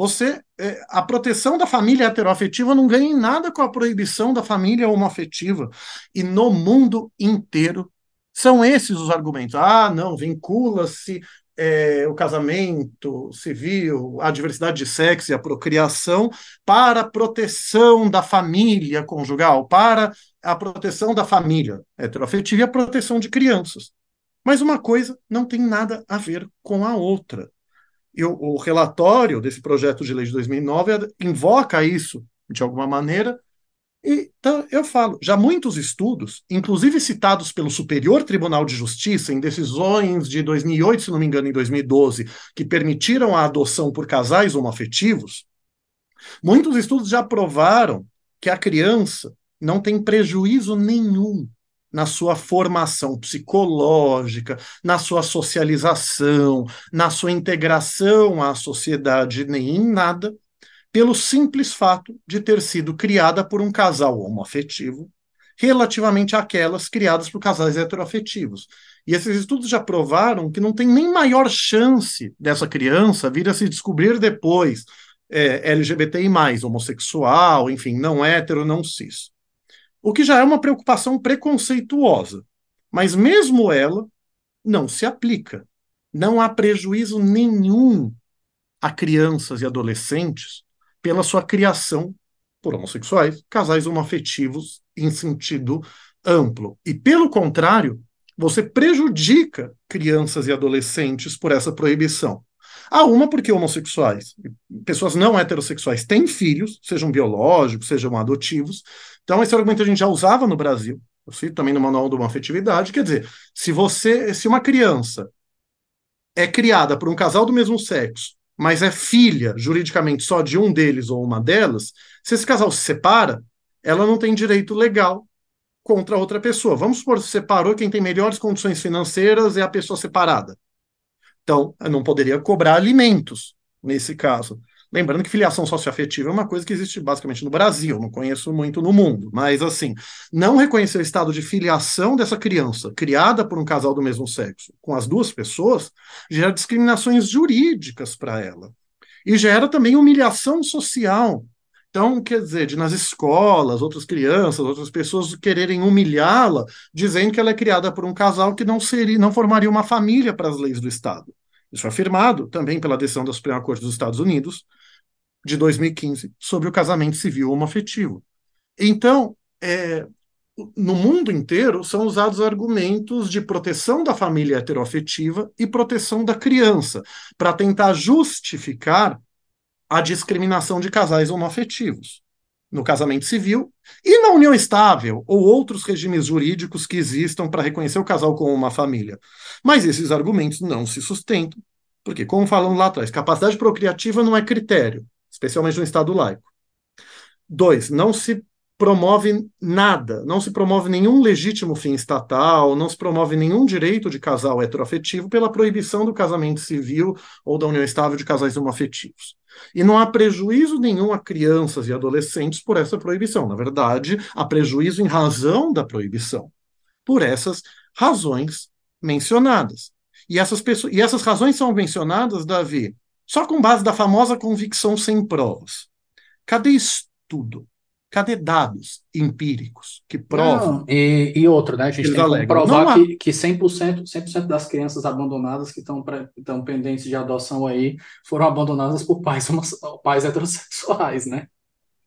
Você, é, a proteção da família heteroafetiva não ganha em nada com a proibição da família homoafetiva. E no mundo inteiro são esses os argumentos. Ah, não, vincula-se é, o casamento civil, a diversidade de sexo e a procriação para a proteção da família conjugal, para a proteção da família heteroafetiva e a proteção de crianças. Mas uma coisa não tem nada a ver com a outra. E o, relatório desse projeto de lei de 2009 invoca isso de alguma maneira. Então, eu falo, já muitos estudos, inclusive citados pelo Superior Tribunal de Justiça, em decisões de 2008, se não me engano, em 2012, que permitiram a adoção por casais homoafetivos, muitos estudos já provaram que a criança não tem prejuízo nenhum na sua formação psicológica, na sua socialização, na sua integração à sociedade, nem em nada pelo simples fato de ter sido criada por um casal homoafetivo, relativamente àquelas criadas por casais heteroafetivos. E esses estudos já provaram que não tem nem maior chance dessa criança vir a se descobrir depois é, LGBTI, homossexual, enfim, não hétero, não cis. O que já é uma preocupação preconceituosa. Mas mesmo ela não se aplica. Não há prejuízo nenhum a crianças e adolescentes pela sua criação por homossexuais, casais homoafetivos em sentido amplo. E, pelo contrário, você prejudica crianças e adolescentes por essa proibição. Há uma porque homossexuais, pessoas não heterossexuais, têm filhos, sejam biológicos, sejam adotivos. Então, esse argumento a gente já usava no Brasil. Eu cito também no Manual de uma Afetividade. Quer dizer, se você, se uma criança é criada por um casal do mesmo sexo mas é filha juridicamente só de um deles ou uma delas, se esse casal se separa, ela não tem direito legal contra outra pessoa. Vamos supor se separou, quem tem melhores condições financeiras é a pessoa separada. Então, não poderia cobrar alimentos nesse caso. Lembrando que filiação socioafetiva é uma coisa que existe basicamente no Brasil, não conheço muito no mundo, mas assim, não reconhecer o estado de filiação dessa criança, criada por um casal do mesmo sexo, com as duas pessoas, gera discriminações jurídicas para ela. E gera também humilhação social. Então, quer dizer, de nas escolas, outras crianças, outras pessoas quererem humilhá-la, dizendo que ela é criada por um casal que não seria, não formaria uma família para as leis do Estado. Isso é afirmado também pela decisão da Suprema Corte dos Estados Unidos, de 2015 sobre o casamento civil homoafetivo. Então, é, no mundo inteiro são usados argumentos de proteção da família heteroafetiva e proteção da criança, para tentar justificar a discriminação de casais homoafetivos no casamento civil e na união estável ou outros regimes jurídicos que existam para reconhecer o casal como uma família. Mas esses argumentos não se sustentam, porque, como falamos lá atrás, capacidade procriativa não é critério especialmente no Estado laico. Dois, não se promove nada, não se promove nenhum legítimo fim estatal, não se promove nenhum direito de casal heteroafetivo pela proibição do casamento civil ou da união estável de casais homoafetivos. E não há prejuízo nenhum a crianças e adolescentes por essa proibição. Na verdade, há prejuízo em razão da proibição, por essas razões mencionadas. E essas, pessoas, e essas razões são mencionadas, Davi, só com base da famosa convicção sem provas. Cadê estudo? Cadê dados empíricos que provam? Não, e, e outro, né? A gente tem que provar que, que 100%, 100 das crianças abandonadas que estão, pendentes de adoção aí foram abandonadas por pais, pais heterossexuais, né?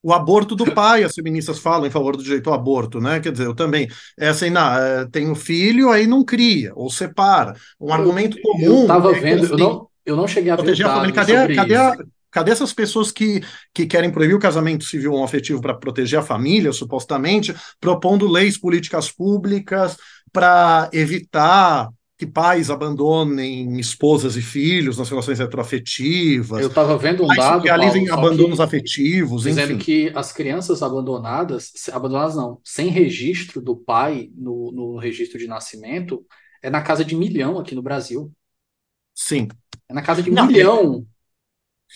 o aborto do pai, as feministas falam em favor do direito ao aborto, né? Quer dizer, eu também, é assim, não, é, tenho filho, aí não cria, ou separa. Um argumento comum. Eu estava é vendo, eu não, eu não cheguei a ver proteger a família. Cadê, cadê, a, Cadê essas pessoas que, que querem proibir o casamento civil ou afetivo para proteger a família, supostamente, propondo leis, políticas públicas para evitar que pais abandonem esposas e filhos nas relações heteroafetivas. Eu estava vendo um dado. Que realizem abandonos afetivos, dizendo enfim. que as crianças abandonadas, abandonadas não, sem registro do pai no, no registro de nascimento, é na casa de milhão aqui no Brasil. Sim. É na casa de não, milhão.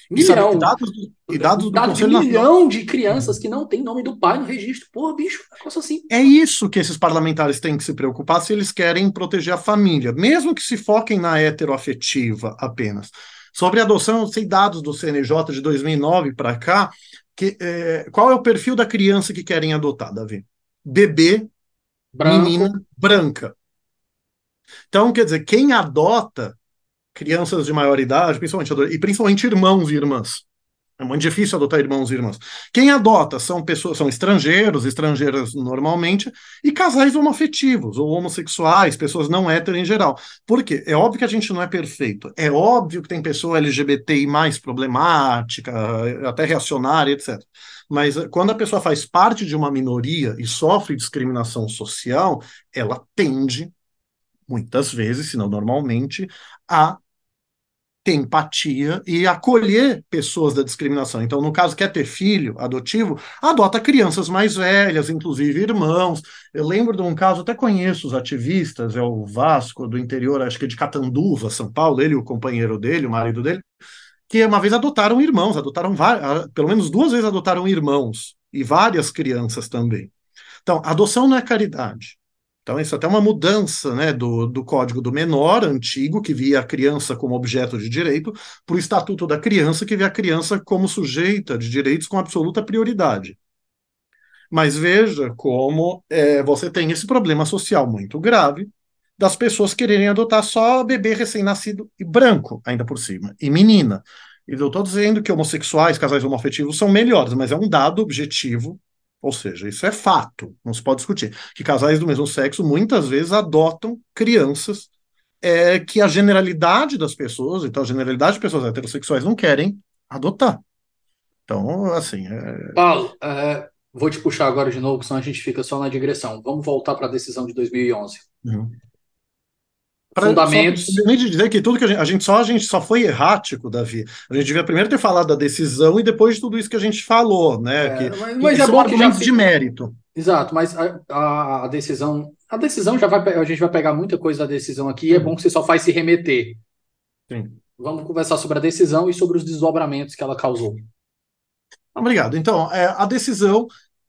Milhão. E dados do, e dados do dados de milhão de crianças que não tem nome do pai no registro. Porra, bicho, um negócio assim. É isso que esses parlamentares têm que se preocupar se eles querem proteger a família, mesmo que se foquem na heteroafetiva apenas. Sobre adoção, eu sei dados do CNJ de 2009 para cá. Que, é, qual é o perfil da criança que querem adotar, Davi? Bebê, Branco. menina, branca. Então, quer dizer, quem adota crianças de maior idade, principalmente e principalmente irmãos e irmãs. É muito difícil adotar irmãos e irmãs. Quem adota são pessoas, são estrangeiros, estrangeiras normalmente, e casais homoafetivos ou homossexuais, pessoas não hétero em geral. Por quê? É óbvio que a gente não é perfeito. É óbvio que tem pessoa LGBTI mais problemática, até reacionária, etc. Mas eh, quando a pessoa faz parte de uma minoria e sofre discriminação social, ela tende, muitas vezes, se não normalmente, a ter empatia e acolher pessoas da discriminação. Então, no caso, quer ter filho adotivo, adota crianças mais velhas, inclusive irmãos. Eu lembro de um caso, até conheço os ativistas, é o Vasco, do interior, acho que é de Catanduva, São Paulo, ele e o companheiro dele, o marido dele, que uma vez adotaram irmãos, adotaram pelo menos duas vezes adotaram irmãos, e várias crianças também. Então, adoção não é caridade. Então, isso é até uma mudança né, do, do Código do Menor, antigo, que via a criança como objeto de direito, para o Estatuto da Criança, que via a criança como sujeita de direitos com absoluta prioridade. Mas veja como é, você tem esse problema social muito grave das pessoas quererem adotar só bebê recém-nascido e branco, ainda por cima, e menina. E eu estou dizendo que homossexuais, casais homoafetivos são melhores, mas é um dado objetivo ou seja, isso é fato, não se pode discutir. Que casais do mesmo sexo muitas vezes adotam crianças é, que a generalidade das pessoas, então a generalidade de pessoas heterossexuais não querem adotar. Então, assim. É... Paulo, é, vou te puxar agora de novo, senão a gente fica só na digressão. Vamos voltar para a decisão de 2011. Uhum fundamentos. Só, de dizer que tudo que a gente, a gente só a gente só foi errático, Davi. A gente devia primeiro ter falado da decisão e depois de tudo isso que a gente falou, né? É, que, mas, mas é bom que já de mérito. Exato, mas a, a, a, decisão, a decisão já vai, a gente vai pegar muita coisa da decisão aqui. É bom que você só faz se remeter. Sim. Vamos conversar sobre a decisão e sobre os desdobramentos que ela causou. Obrigado. Então, é, a decisão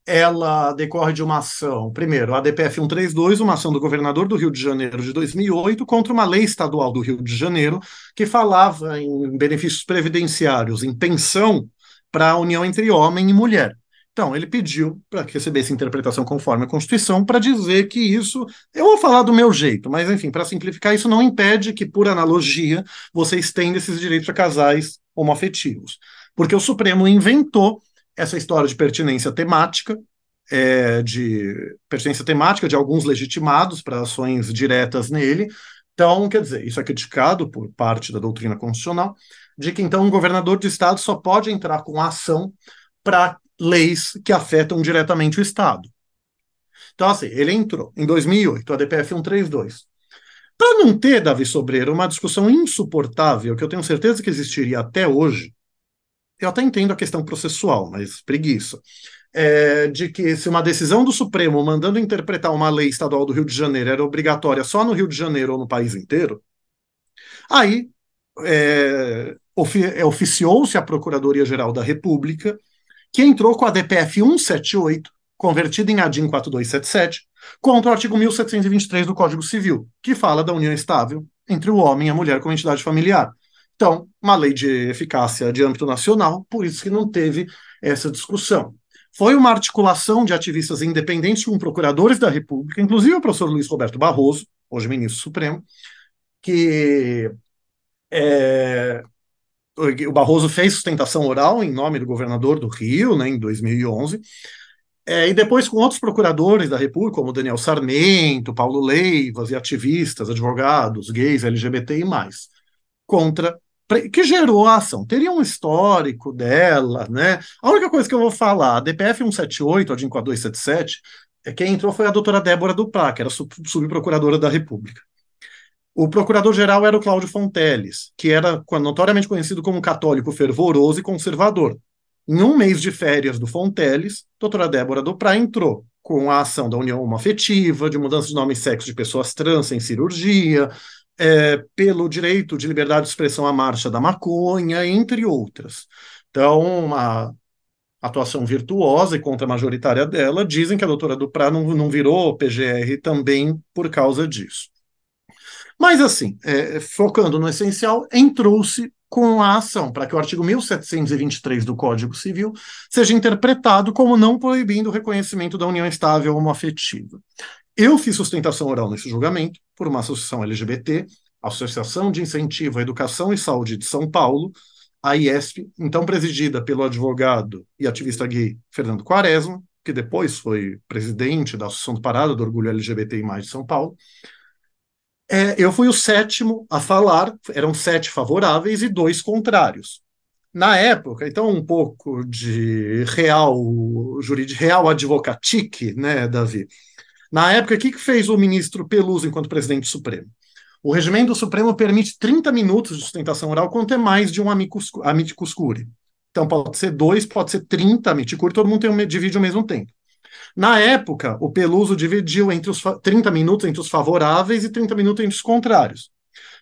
ela decorre de uma ação, primeiro, a DPF 132, uma ação do governador do Rio de Janeiro de 2008 contra uma lei estadual do Rio de Janeiro que falava em benefícios previdenciários, em pensão para a união entre homem e mulher. Então, ele pediu para que recebesse interpretação conforme a Constituição para dizer que isso, eu vou falar do meu jeito, mas enfim, para simplificar, isso não impede que, por analogia, você estenda esses direitos a casais homoafetivos. Porque o Supremo inventou essa história de pertinência temática, é, de pertinência temática de alguns legitimados para ações diretas nele. Então, quer dizer, isso é criticado por parte da doutrina constitucional, de que então um governador de estado só pode entrar com ação para leis que afetam diretamente o estado. Então, assim, ele entrou em 2008, a DPF 132. Para não ter, Davi Sobreiro, uma discussão insuportável, que eu tenho certeza que existiria até hoje, eu até entendo a questão processual, mas preguiça. É, de que se uma decisão do Supremo mandando interpretar uma lei estadual do Rio de Janeiro era obrigatória só no Rio de Janeiro ou no país inteiro, aí é, ofi é, oficiou-se a Procuradoria-Geral da República, que entrou com a DPF 178, convertida em ADIM 4277, contra o artigo 1723 do Código Civil, que fala da união estável entre o homem e a mulher como entidade familiar. Então, uma lei de eficácia de âmbito nacional, por isso que não teve essa discussão. Foi uma articulação de ativistas independentes com procuradores da República, inclusive o professor Luiz Roberto Barroso, hoje ministro supremo, que é, o Barroso fez sustentação oral em nome do governador do Rio, né, em 2011, é, e depois com outros procuradores da República, como Daniel Sarmento, Paulo Leivas e ativistas, advogados, gays, LGBT e mais, contra que gerou a ação. Teria um histórico dela, né? A única coisa que eu vou falar, a DPF 178, a DIN 4277, é, quem entrou foi a doutora Débora Duprá, que era subprocuradora da República. O procurador-geral era o Cláudio Fonteles, que era notoriamente conhecido como católico fervoroso e conservador. Em um mês de férias do Fonteles, a doutora Débora Duprá entrou com a ação da união homoafetiva, de mudança de nome e sexo de pessoas trans em cirurgia, é, pelo direito de liberdade de expressão à marcha da maconha, entre outras. Então, uma atuação virtuosa e contra-majoritária dela, dizem que a doutora Duprá não, não virou PGR também por causa disso. Mas, assim, é, focando no essencial, entrou-se com a ação para que o artigo 1723 do Código Civil seja interpretado como não proibindo o reconhecimento da união estável homoafetiva. Eu fiz sustentação oral nesse julgamento por uma associação LGBT, Associação de Incentivo à Educação e Saúde de São Paulo, a IESP, então presidida pelo advogado e ativista gay Fernando Quaresma, que depois foi presidente da Associação do Parada do Orgulho LGBT de São Paulo. É, eu fui o sétimo a falar, eram sete favoráveis e dois contrários. Na época, então, um pouco de real jurídico, real advocatique, né, Davi? Na época, o que, fez o ministro Peluso enquanto presidente supremo? O regimento supremo permite 30 minutos de sustentação oral quanto é mais de um amicus, amicus. Então pode ser dois, pode ser 30 amicus curiae, todo mundo tem um, divide ao mesmo tempo. Na época, o Peluso dividiu entre os 30 minutos entre os favoráveis e 30 minutos entre os contrários.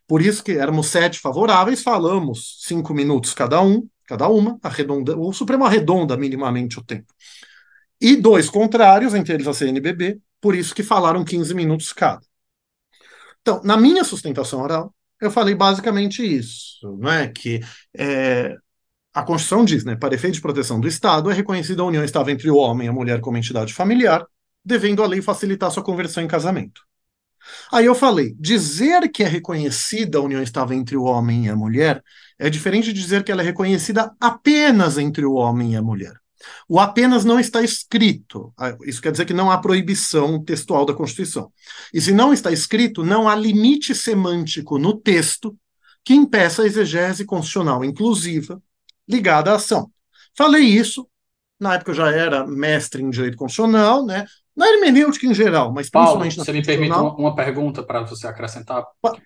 Por isso que éramos sete favoráveis, falamos cinco minutos cada um, cada uma, arredonda, o Supremo arredonda minimamente o tempo. E dois contrários, entre eles a CNBB, por isso que falaram 15 minutos cada. Então, na minha sustentação oral, eu falei basicamente isso, não é? Que é, a Constituição diz, né, para efeito de proteção do Estado, é reconhecida a união estável entre o homem e a mulher como entidade familiar, devendo a lei facilitar sua conversão em casamento. Aí eu falei, dizer que é reconhecida a união estável entre o homem e a mulher é diferente de dizer que ela é reconhecida apenas entre o homem e a mulher. O apenas não está escrito. Ah, isso quer dizer que não há proibição textual da Constituição. E se não está escrito, não há limite semântico no texto que impeça a exegese constitucional inclusiva ligada à ação. Falei isso, na época eu já era mestre em direito constitucional, né? Na hermenêutica em geral, mas Paulo, principalmente na você me permite uma, uma pergunta para você acrescentar?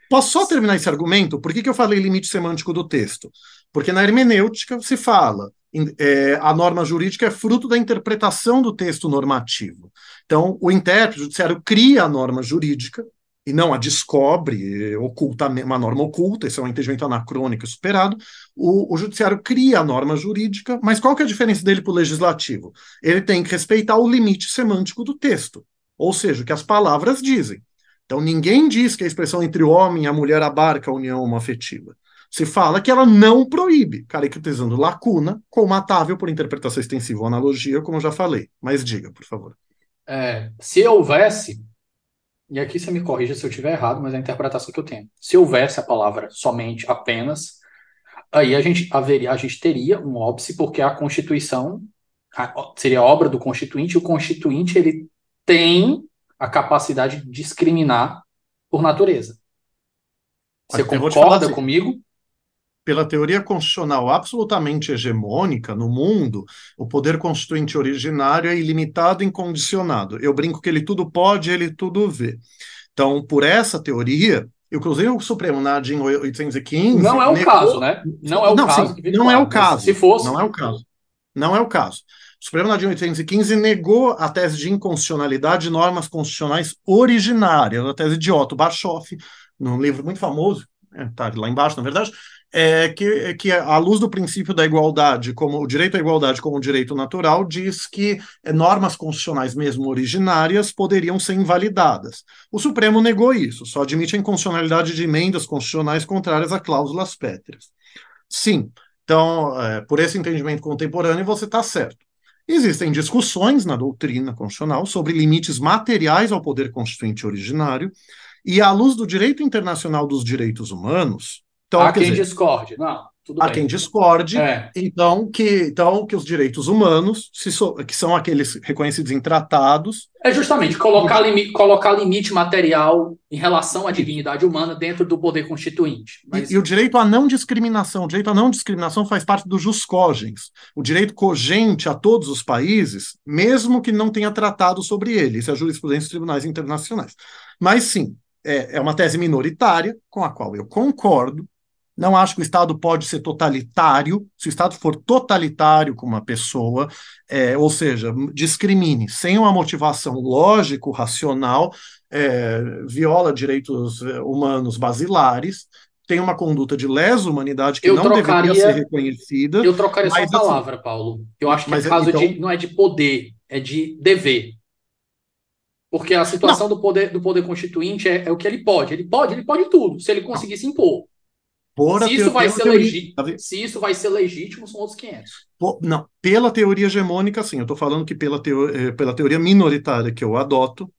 Posso só terminar esse argumento? Por que, que eu falei limite semântico do texto? Porque na hermenêutica se fala é, a norma jurídica é fruto da interpretação do texto normativo. Então, o intérprete, judiciário, cria a norma jurídica e não a descobre, oculta uma norma oculta, esse é um entendimento anacrônico superado. O, o judiciário cria a norma jurídica, mas qual que é a diferença dele para o legislativo? Ele tem que respeitar o limite semântico do texto, ou seja, o que as palavras dizem. Então, ninguém diz que a expressão entre o homem e a mulher abarca a união afetiva se fala que ela não proíbe, caracterizando lacuna comatável por interpretação extensiva ou analogia, como eu já falei. Mas diga, por favor. É, se houvesse, e aqui você me corrija se eu estiver errado, mas é a interpretação que eu tenho. Se houvesse a palavra somente, apenas, aí a gente haveria, a gente teria um óbice, porque a Constituição a, seria obra do Constituinte, e o Constituinte ele tem a capacidade de discriminar por natureza. Você concorda assim, comigo? Pela teoria constitucional absolutamente hegemônica no mundo, o poder constituinte originário é ilimitado e incondicionado. Eu brinco que ele tudo pode, ele tudo vê. Então, por essa teoria, inclusive o Supremo na ADIM 815... Não é o negou... caso, né? Não é o não, caso. Sim, não é o caso. Se fosse... Não é o caso. Não é o caso. O Supremo na ADIM 815 negou a tese de inconstitucionalidade de normas constitucionais originárias, a tese de Otto Barchoff, num livro muito famoso, está é, lá embaixo, na verdade, é que, que à luz do princípio da igualdade, como o direito à igualdade como direito natural, diz que é, normas constitucionais mesmo originárias poderiam ser invalidadas. O Supremo negou isso, só admite a inconstitucionalidade de emendas constitucionais contrárias a cláusulas pétreas. Sim, então, é, por esse entendimento contemporâneo, você está certo. Existem discussões na doutrina constitucional sobre limites materiais ao poder constituinte originário, e à luz do direito internacional dos direitos humanos, então, Há quem dizer, discorde, não. Tudo Há bem. quem discorde, É. então que, então que os direitos humanos, so- que são aqueles reconhecidos em tratados, É justamente colocar, limi colocar limite material em relação à dignidade humana dentro do poder constituinte. Mas E, e o direito à não discriminação, o direito à não discriminação faz parte do jus cogens, o direito cogente a todos os países, mesmo que não tenha tratado sobre ele. Isso é a jurisprudência dos tribunais internacionais. Mas sim, é, é uma tese minoritária com a qual eu concordo. Não acho que o Estado pode ser totalitário. Se o Estado for totalitário com uma pessoa, é, ou seja, discrimine sem uma motivação lógico, racional, é, viola direitos é, humanos basilares, tem uma conduta de lesa humanidade que Eu não trocaria- deveria ser reconhecida. eu trocaria só a Mas, assim, palavra, Paulo. Eu acho que mas, é caso então- de, não é de poder, é de dever. Porque a situação do poder, do poder constituinte é, é o que ele pode. Ele pode, ele pode tudo, se ele conseguir se impor. Por Se isso vai ser teoria- legítimo, tá se isso vai ser legítimo, são outros 500. Po- Não, pela teoria hegemônica, sim. Eu estou falando que pela, teo- eh, pela teoria minoritária que eu adoto,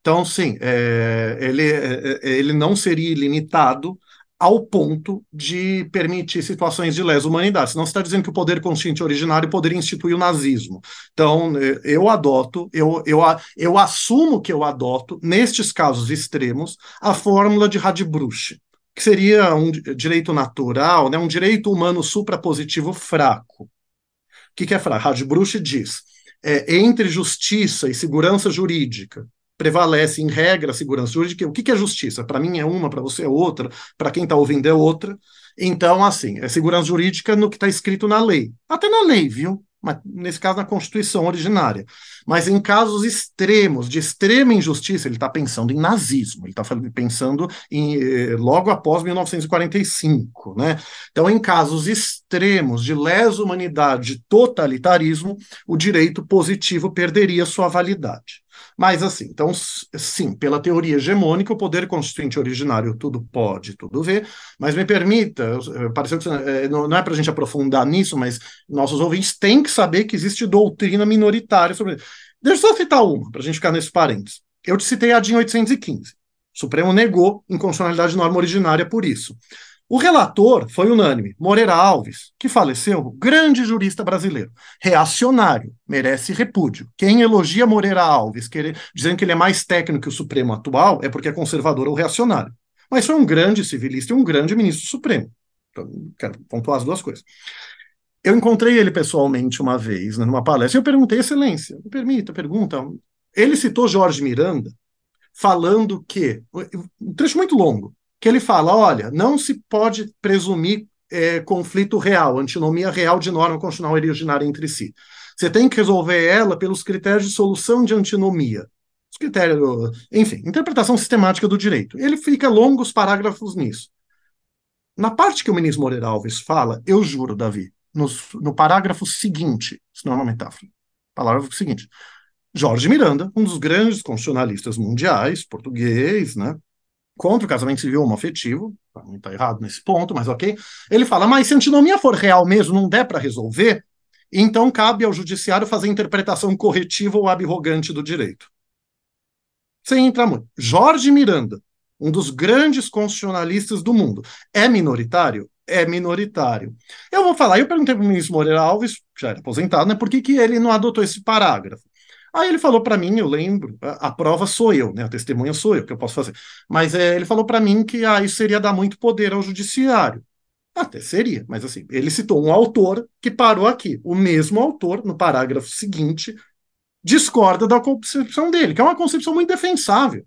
então, sim, é, ele, é, é, ele não seria ilimitado ao ponto de permitir situações de lesa humanidade. Senão você está dizendo que o poder constituinte originário poderia instituir o nazismo. Então, eh, eu adoto, eu, eu, eu assumo que eu adoto, nestes casos extremos, a fórmula de Radbruch, que seria um di- direito natural, né, um direito humano suprapositivo fraco. O que, que é fraco? Radbruch diz: é, entre justiça e segurança jurídica, prevalece em regra a segurança jurídica. O que, que é justiça? Para mim é uma, para você é outra, para quem está ouvindo é outra. Então, assim, é segurança jurídica no que está escrito na lei. Até na lei, viu? Mas, nesse caso, na Constituição originária. Mas em casos extremos, de extrema injustiça, ele está pensando em nazismo, ele está pensando em eh, logo após 1945, né? Então, em casos extremos de lesa humanidade, de totalitarismo, o direito positivo perderia sua validade. Mas assim, então, sim, pela teoria hegemônica, o poder constituinte originário tudo pode, tudo vê, mas me permita, eh, pareceu que eh, não não é para a gente aprofundar nisso, mas nossos ouvintes têm que saber que existe doutrina minoritária sobre isso. Deixa eu só citar uma, para a gente ficar nesse parênteses. Eu te citei a DIN 815. O Supremo negou inconstitucionalidade de norma originária por isso. O relator foi unânime, Moreira Alves, que faleceu, grande jurista brasileiro, reacionário, merece repúdio. Quem elogia Moreira Alves, dizendo que ele é mais técnico que o Supremo atual, é porque é conservador ou reacionário. Mas foi um grande civilista e um grande ministro Supremo. Então, quero pontuar as duas coisas. Eu encontrei ele pessoalmente uma vez, né, numa palestra, e eu perguntei, Excelência, me permita, pergunta. Ele citou Jorge Miranda, falando que, um trecho muito longo, que ele fala: olha, não se pode presumir é, conflito real, antinomia real de norma constitucional originária entre si. Você tem que resolver ela pelos critérios de solução de antinomia. Os critérios, enfim, interpretação sistemática do direito. Ele fica longos parágrafos nisso. Na parte que o ministro Moreira Alves fala, eu juro, Davi, no, no parágrafo seguinte, isso não é uma metáfora, parágrafo seguinte, Jorge Miranda, um dos grandes constitucionalistas mundiais, português, né, contra o casamento civil homoafetivo, mim está errado nesse ponto, mas ok, ele fala, mas se a antinomia for real mesmo, não der para resolver, então cabe ao judiciário fazer interpretação corretiva ou abrogante do direito. Sem entrar muito. Jorge Miranda, um dos grandes constitucionalistas do mundo, é minoritário? É minoritário. Eu vou falar, eu perguntei para o ministro Moreira Alves, já era aposentado, né, por que, que ele não adotou esse parágrafo? Aí ele falou para mim, eu lembro, a, a, prova sou eu, né? A testemunha sou eu, que eu posso fazer. Mas é, ele falou para mim que ah, isso seria dar muito poder ao judiciário. Até seria, mas assim, ele citou um autor que parou aqui. O mesmo autor, no parágrafo seguinte, discorda da concepção dele, que é uma concepção muito defensável.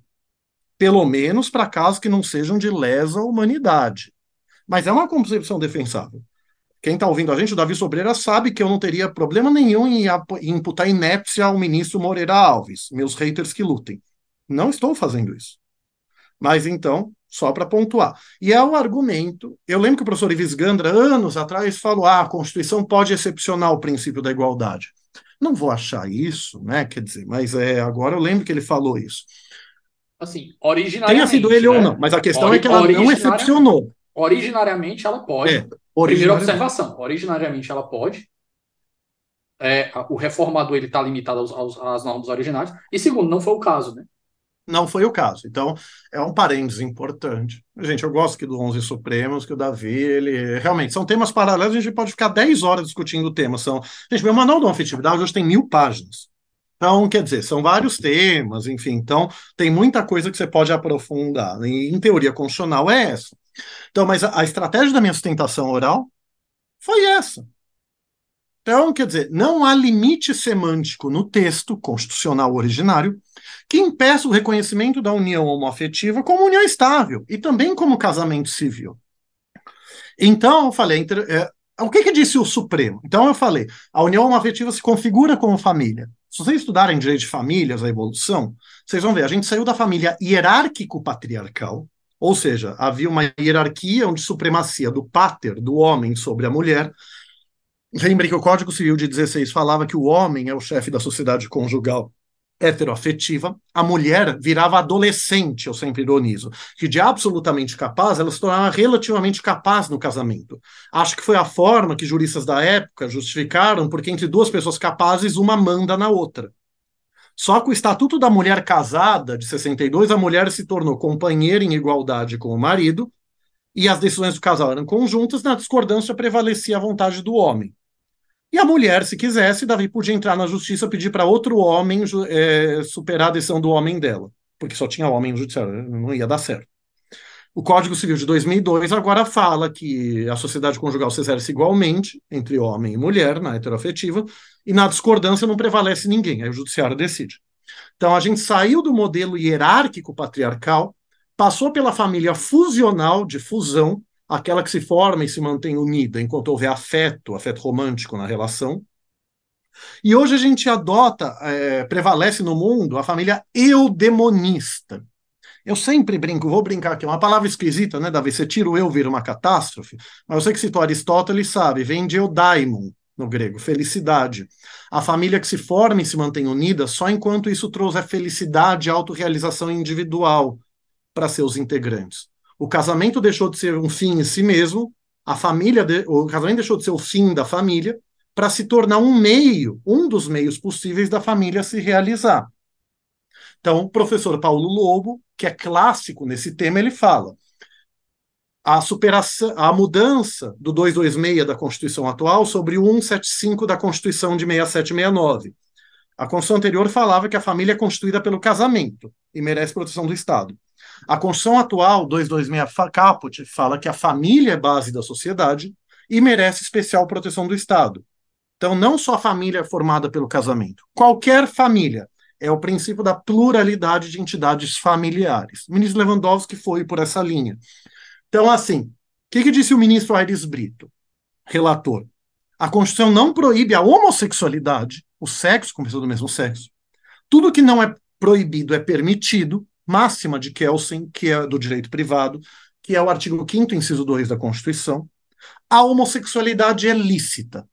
Pelo menos para casos que não sejam de lesa humanidade. Mas é uma concepção defensável. Quem está ouvindo a gente, o Davi Sobreira, sabe que eu não teria problema nenhum em, em imputar inépcia ao ministro Moreira Alves, meus haters que lutem. Não estou fazendo isso. Mas então, só para pontuar. E é o argumento. Eu lembro que o professor Ives Gandra, anos atrás, falou: ah, a Constituição pode excepcionar o princípio da igualdade. Não vou achar isso, né? Quer dizer, mas é, agora eu lembro que ele falou isso. Assim, originalmente. Tenha sido ele né? ou não, mas a questão é que ela não excepcionou. Originariamente ela pode. É, Primeira observação, originariamente ela pode. É, o reformador ele está limitado aos, aos, às normas originais. E segundo, não foi o caso, né? Não foi o caso. Então, é um parênteses importante. Gente, eu gosto aqui do 11 Supremos, que o Davi, ele realmente são temas paralelos, a gente pode ficar 10 horas discutindo o tema. São... Gente, meu manual de afetividade hoje tem mil páginas. Então, quer dizer, são vários temas, enfim, então tem muita coisa que você pode aprofundar. E, em teoria constitucional é essa. Então, mas a, a estratégia da minha sustentação oral foi essa. Então, quer dizer, não há limite semântico no texto constitucional originário que impeça o reconhecimento da união homoafetiva como união estável e também como casamento civil. Então, eu falei, é, o que, que disse o Supremo? Então, eu falei, a união homoafetiva se configura como família. Se vocês estudarem direito de famílias, a evolução, vocês vão ver, a gente saiu da família hierárquico-patriarcal, ou seja, havia uma hierarquia de supremacia do pater, do homem, sobre a mulher, Lembre que o Código Civil de 16 falava que o homem é o chefe da sociedade conjugal heteroafetiva, a mulher virava adolescente, eu sempre ironizo, que de absolutamente capaz, ela se tornava relativamente capaz no casamento. Acho que foi a forma que juristas da época justificaram, porque entre duas pessoas capazes, uma manda na outra. Só que o Estatuto da Mulher Casada, de 62, a mulher se tornou companheira em igualdade com o marido, e as decisões do casal eram conjuntas, na discordância prevalecia a vontade do homem. E a mulher, se quisesse, Davi podia entrar na justiça pedir para outro homem é, superar a decisão do homem dela, porque só tinha homem no judiciário, não ia dar certo. O Código Civil de 2002 agora fala que a sociedade conjugal se exerce igualmente entre homem e mulher, na heteroafetiva, e na discordância não prevalece ninguém, aí o judiciário decide. Então a gente saiu do modelo hierárquico patriarcal, passou pela família fusional de fusão, aquela que se forma e se mantém unida enquanto houver afeto, afeto romântico na relação. E hoje a gente adota, é, prevalece no mundo a família eudemonista. Eu sempre brinco, vou brincar aqui, uma palavra esquisita, né, Davi? Você tira o eu, vira uma catástrofe. Mas sei que citou Aristóteles, sabe, vem de eudaimon, no grego, felicidade. A família que se forma e se mantém unida só enquanto isso trouxe felicidade e autorrealização individual para seus integrantes. O casamento deixou de ser um fim em si mesmo, a família, de, o casamento deixou de ser o fim da família para se tornar um meio, um dos meios possíveis da família se realizar. Então, o professor Paulo Lobo, que é clássico nesse tema, ele fala: a superação, a mudança do 226 da Constituição atual sobre o 175 da Constituição de 6769. A Constituição anterior falava que a família é constituída pelo casamento e merece proteção do Estado. A Constituição atual, 226 Caput, fala que a família é base da sociedade e merece especial proteção do Estado. Então, não só a família é formada pelo casamento, qualquer família. É o princípio da pluralidade de entidades familiares. O ministro Lewandowski foi por essa linha. Então, assim, o que, que disse o ministro Aires Brito, relator? A Constituição não proíbe a homossexualidade, o sexo com pessoa do mesmo sexo. Tudo que não é proibido é permitido, máxima de Kelsen, que é do direito privado, que é o artigo 5 inciso 2 da Constituição, a homossexualidade é lícita.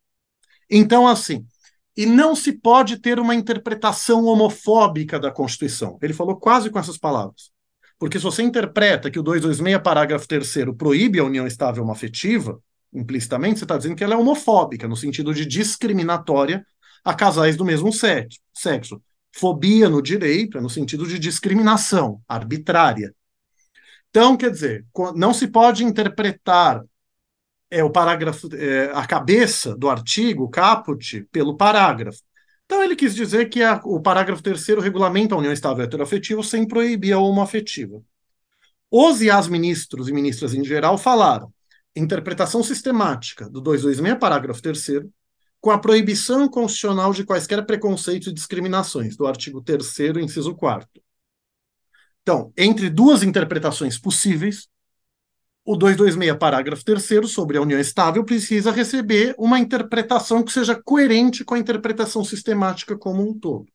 Então, assim, e não se pode ter uma interpretação homofóbica da Constituição. Ele falou quase com essas palavras. Porque se você interpreta que o 226, parágrafo 3 proíbe a união estável homoafetiva, implicitamente você está dizendo que ela é homofóbica, no sentido de discriminatória a casais do mesmo sexo. Fobia no direito é no sentido de discriminação arbitrária. Então, quer dizer, não se pode interpretar é, o parágrafo, é, a cabeça do artigo, caput, pelo parágrafo. Então, ele quis dizer que a, o parágrafo terceiro regulamenta a união estável heteroafetiva sem proibir a homoafetiva. Os e as ministros e ministras em geral falaram interpretação sistemática do 226, parágrafo terceiro com a proibição constitucional de quaisquer preconceitos e discriminações, do artigo 3 inciso 4 Então, entre duas interpretações possíveis, o 226, parágrafo 3 sobre a união estável, precisa receber uma interpretação que seja coerente com a interpretação sistemática como um todo.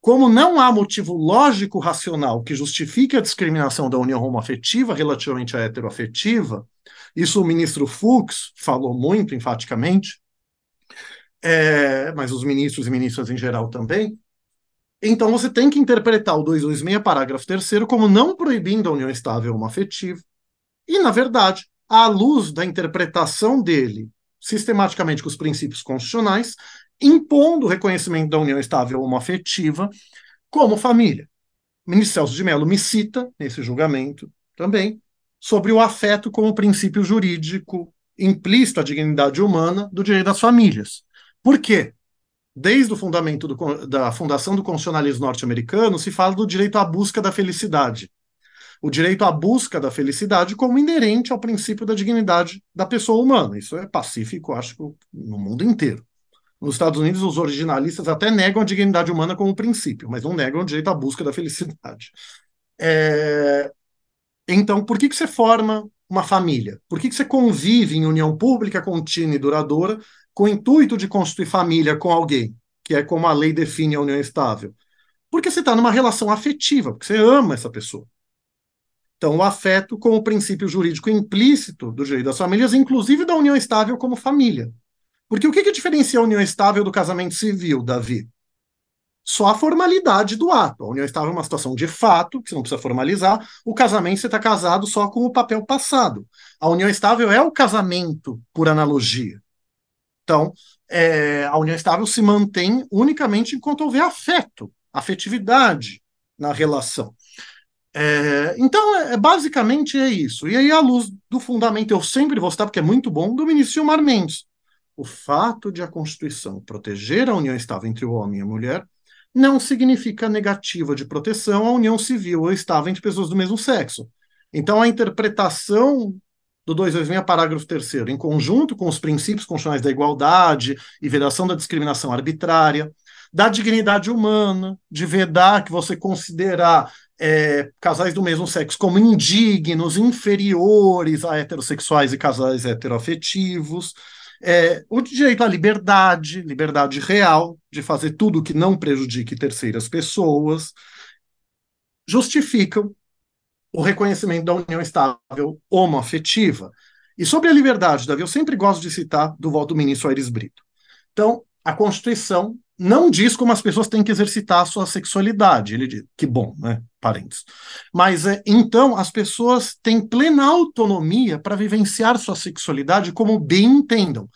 Como não há motivo lógico racional que justifique a discriminação da união homoafetiva relativamente à heteroafetiva, isso o ministro Fux falou muito enfaticamente, é, mas os ministros e ministras em geral também. Então você tem que interpretar o 226, parágrafo 3 como não proibindo a união estável homoafetiva. E, na verdade, à luz da interpretação dele, sistematicamente com os princípios constitucionais, impondo o reconhecimento da união estável homoafetiva como família. o ministro Celso de Mello me cita nesse julgamento também sobre o afeto como princípio jurídico implícito à dignidade humana do direito das famílias. Por quê? Desde o fundamento do, da fundação do constitucionalismo norte-americano se fala do direito à busca da felicidade. O direito à busca da felicidade como inerente ao princípio da dignidade da pessoa humana. Isso é pacífico, acho que no mundo inteiro. Nos Estados Unidos, os originalistas até negam a dignidade humana como princípio, mas não negam o direito à busca da felicidade. É... Então, por que, que você forma uma família? Por que, que você convive em união pública, contínua e duradoura, com o intuito de construir família com alguém, que é como a lei define a união estável? Porque você está numa relação afetiva, porque você ama essa pessoa. Então, o afeto como princípio jurídico implícito do direito das famílias, inclusive da união estável como família. Porque o que, que diferencia a união estável do casamento civil, Davi? Só a formalidade do ato. A união estável é uma situação de fato, que você não precisa formalizar. O casamento, você está casado só com o papel passado. A união estável é o casamento, por analogia. Então, é, a união estável se mantém unicamente enquanto houver afeto, afetividade na relação. É, então, é, é, basicamente é isso. E aí, à luz do fundamento, eu sempre vou citar, porque é muito bom, do ministro Gilmar Mendes. O fato de a Constituição proteger a união estável entre o homem e a mulher não significa negativa de proteção à união civil ou estável entre pessoas do mesmo sexo. Então, a interpretação do 226, parágrafo 3 em conjunto com os princípios constitucionais da igualdade e vedação da discriminação arbitrária, da dignidade humana, de vedar que você considerar é, casais do mesmo sexo como indignos, inferiores a heterossexuais e casais heteroafetivos, é, o direito à liberdade, liberdade real, de fazer tudo que não prejudique terceiras pessoas, justificam o reconhecimento da união estável homoafetiva. E sobre a liberdade, Davi, eu sempre gosto de citar do voto do ministro Aires Brito. Então, a Constituição não diz como as pessoas têm que exercitar a sua sexualidade. Ele diz, que bom, né? Parentes. Mas é, então as pessoas têm plena autonomia para vivenciar sua sexualidade como bem entendam,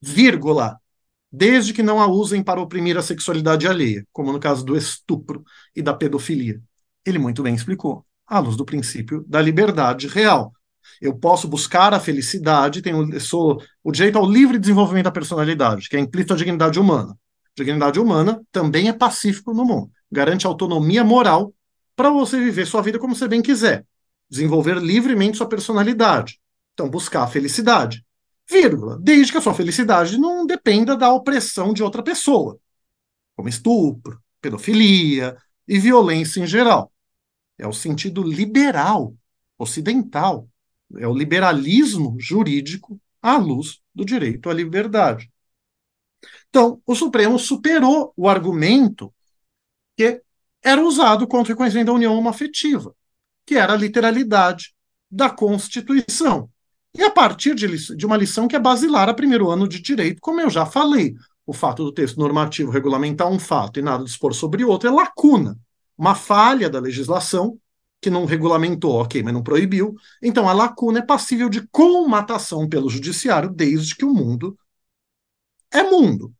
vírgula, desde que não a usem para oprimir a sexualidade alheia, como no caso do estupro e da pedofilia. Ele muito bem explicou, à luz do princípio da liberdade real. Eu posso buscar a felicidade, tenho sou, o direito ao livre desenvolvimento da personalidade, que é implícito à dignidade humana dignidade humana também é pacífico no mundo. Garante autonomia moral para você viver sua vida como você bem quiser. Desenvolver livremente sua personalidade. Então, buscar a felicidade. Vírgula. Desde que a sua felicidade não dependa da opressão de outra pessoa, como estupro, pedofilia e violência em geral. É o sentido liberal, ocidental. É o liberalismo jurídico à luz do direito à liberdade. Então, o Supremo superou o argumento que era usado contra o reconhecimento da união homoafetiva, que era a literalidade da Constituição. E a partir de, de uma lição que é basilar a primeiro ano de direito, como eu já falei, o fato do texto normativo regulamentar um fato e nada dispor sobre outro é lacuna, uma falha da legislação que não regulamentou, ok, mas não proibiu. Então a lacuna é passível de comatação pelo judiciário desde que o mundo é mundo.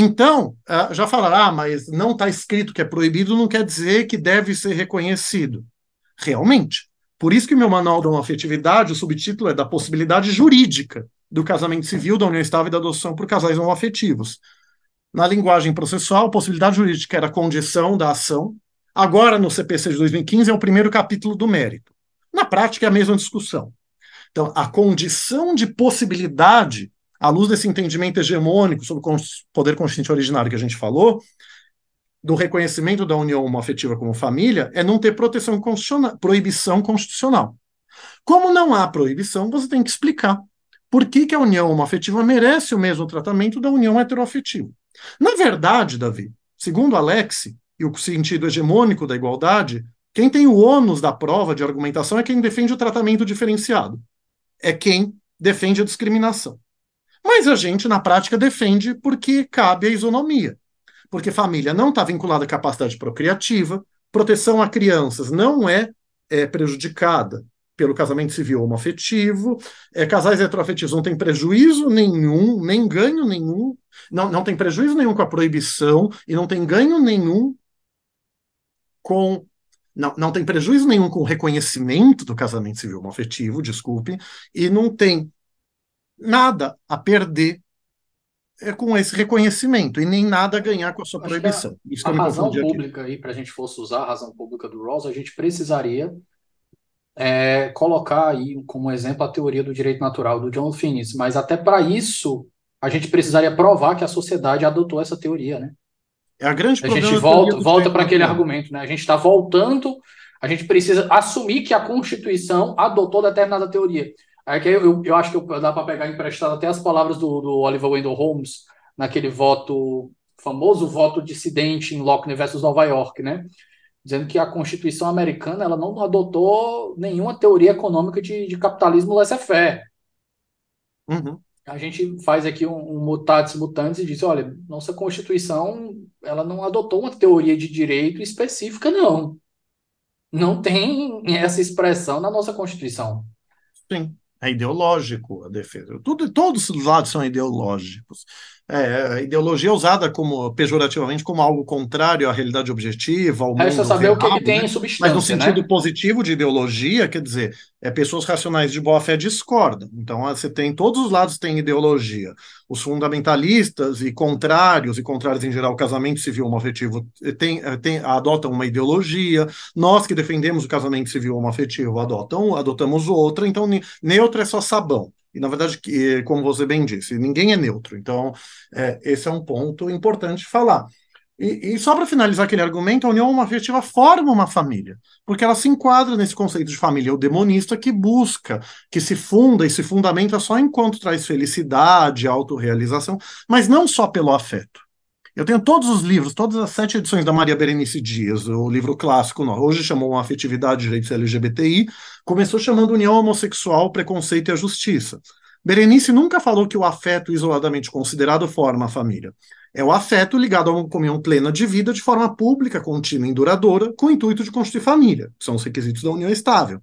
Então, ah, já falaram, ah, mas não está escrito que é proibido, não quer dizer que deve ser reconhecido. Realmente. Por isso que meu manual da afetividade, o subtítulo é da possibilidade jurídica do casamento civil, da união estável e da adoção por casais não afetivos. Na linguagem processual, possibilidade jurídica era a condição da ação. Agora, no CPC de 2015, é o primeiro capítulo do mérito. Na prática, é a mesma discussão. Então, a condição de possibilidade à luz desse entendimento hegemônico sobre o poder constituinte originário que a gente falou, do reconhecimento da união homoafetiva como família, é não ter proteção constitucional, proibição constitucional. Como não há proibição, você tem que explicar por que, que a união homoafetiva merece o mesmo tratamento da união heteroafetiva. Na verdade, Davi, segundo Alex, e o sentido hegemônico da igualdade, quem tem o ônus da prova de argumentação é quem defende o tratamento diferenciado. É quem defende a discriminação. Mas a gente, na prática, defende porque cabe a isonomia. Porque família não está vinculada à capacidade procriativa, proteção a crianças não é, é prejudicada pelo casamento civil homoafetivo, é, casais heteroafetivos não têm prejuízo nenhum, nem ganho nenhum, não, não tem prejuízo nenhum com a proibição e não tem ganho nenhum com. Não, não tem prejuízo nenhum com o reconhecimento do casamento civil homoafetivo, desculpe, e não tem nada a perder é com esse reconhecimento e nem nada a ganhar com a sua Acho proibição. Isso a eu me razão confundi aqui. pública aí, para a gente fosse usar a razão pública do Rawls, a gente precisaria é, colocar aí como exemplo a teoria do direito natural do John Finnis, mas até para isso a gente precisaria provar que a sociedade adotou essa teoria, né? É a grande A gente volta, volta para aquele argumento, né? A gente está voltando, a gente precisa assumir que a Constituição adotou determinada teoria. Aí que eu, eu, acho que dá para pegar emprestado até as palavras do, do Oliver Wendell Holmes naquele voto, famoso voto dissidente em Locke versus Nova York, né? Dizendo que a Constituição americana ela não adotou nenhuma teoria econômica de, de capitalismo laissez-faire. Uhum. A gente faz aqui um, um mutatis mutandis e diz, olha, nossa Constituição, ela não adotou uma teoria de direito específica, não. Não tem essa expressão na nossa Constituição. Sim, é ideológico a defesa. Tudo, todos os lados são ideológicos. É, a ideologia é usada como pejorativamente como algo contrário à realidade objetiva, ao Resta mundo saber o que, real, que tem né? em Mas no substância, sentido né? positivo de ideologia, quer dizer, é, pessoas racionais de boa fé discordam. Então, ah, você tem, todos os lados têm ideologia. Os fundamentalistas e contrários, e contrários em geral, casamento civil homoafetivo, eh, tem, eh, tem, adotam uma ideologia. Nós que defendemos o casamento civil homoafetivo adotam, adotamos outra. Então, ne- neutro é só sabão. E, na verdade, que, como você bem disse, ninguém é neutro. Então, é, esse é um ponto importante falar. E, e só para finalizar aquele argumento, a união homoafetiva forma uma família, porque ela se enquadra nesse conceito de família eudemonista que busca, que se funda e se fundamenta só enquanto traz felicidade, autorrealização, mas não só pelo afeto. Eu tenho todos os livros, todas as sete edições da Maria Berenice Dias, o livro clássico, hoje chamou uma afetividade, direitos LGBTI, começou chamando União Homossexual, Preconceito e a Justiça. Berenice nunca falou que o afeto isoladamente considerado forma a família. É o afeto ligado a uma comunhão plena de vida de forma pública, contínua e duradoura, com o intuito de constituir família, que são os requisitos da união estável.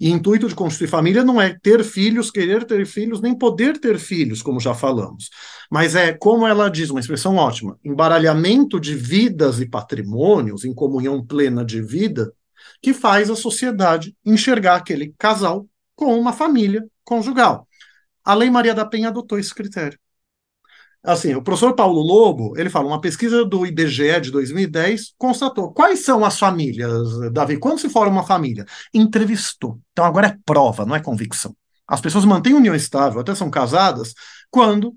E intuito de constituir família não é ter filhos, querer ter filhos, nem poder ter filhos, como já falamos. Mas é, como ela diz, uma expressão ótima, embaralhamento de vidas e patrimônios em comunhão plena de vida, que faz a sociedade enxergar aquele casal como uma família conjugal. A Lei Maria da Penha adotou esse critério. Assim, o professor Paulo Lobo, ele fala, uma pesquisa do IBGE de 2010 constatou quais são as famílias, Davi, quando se forma uma família? Entrevistou. Então agora é prova, não é convicção. As pessoas mantêm união estável, até são casadas, quando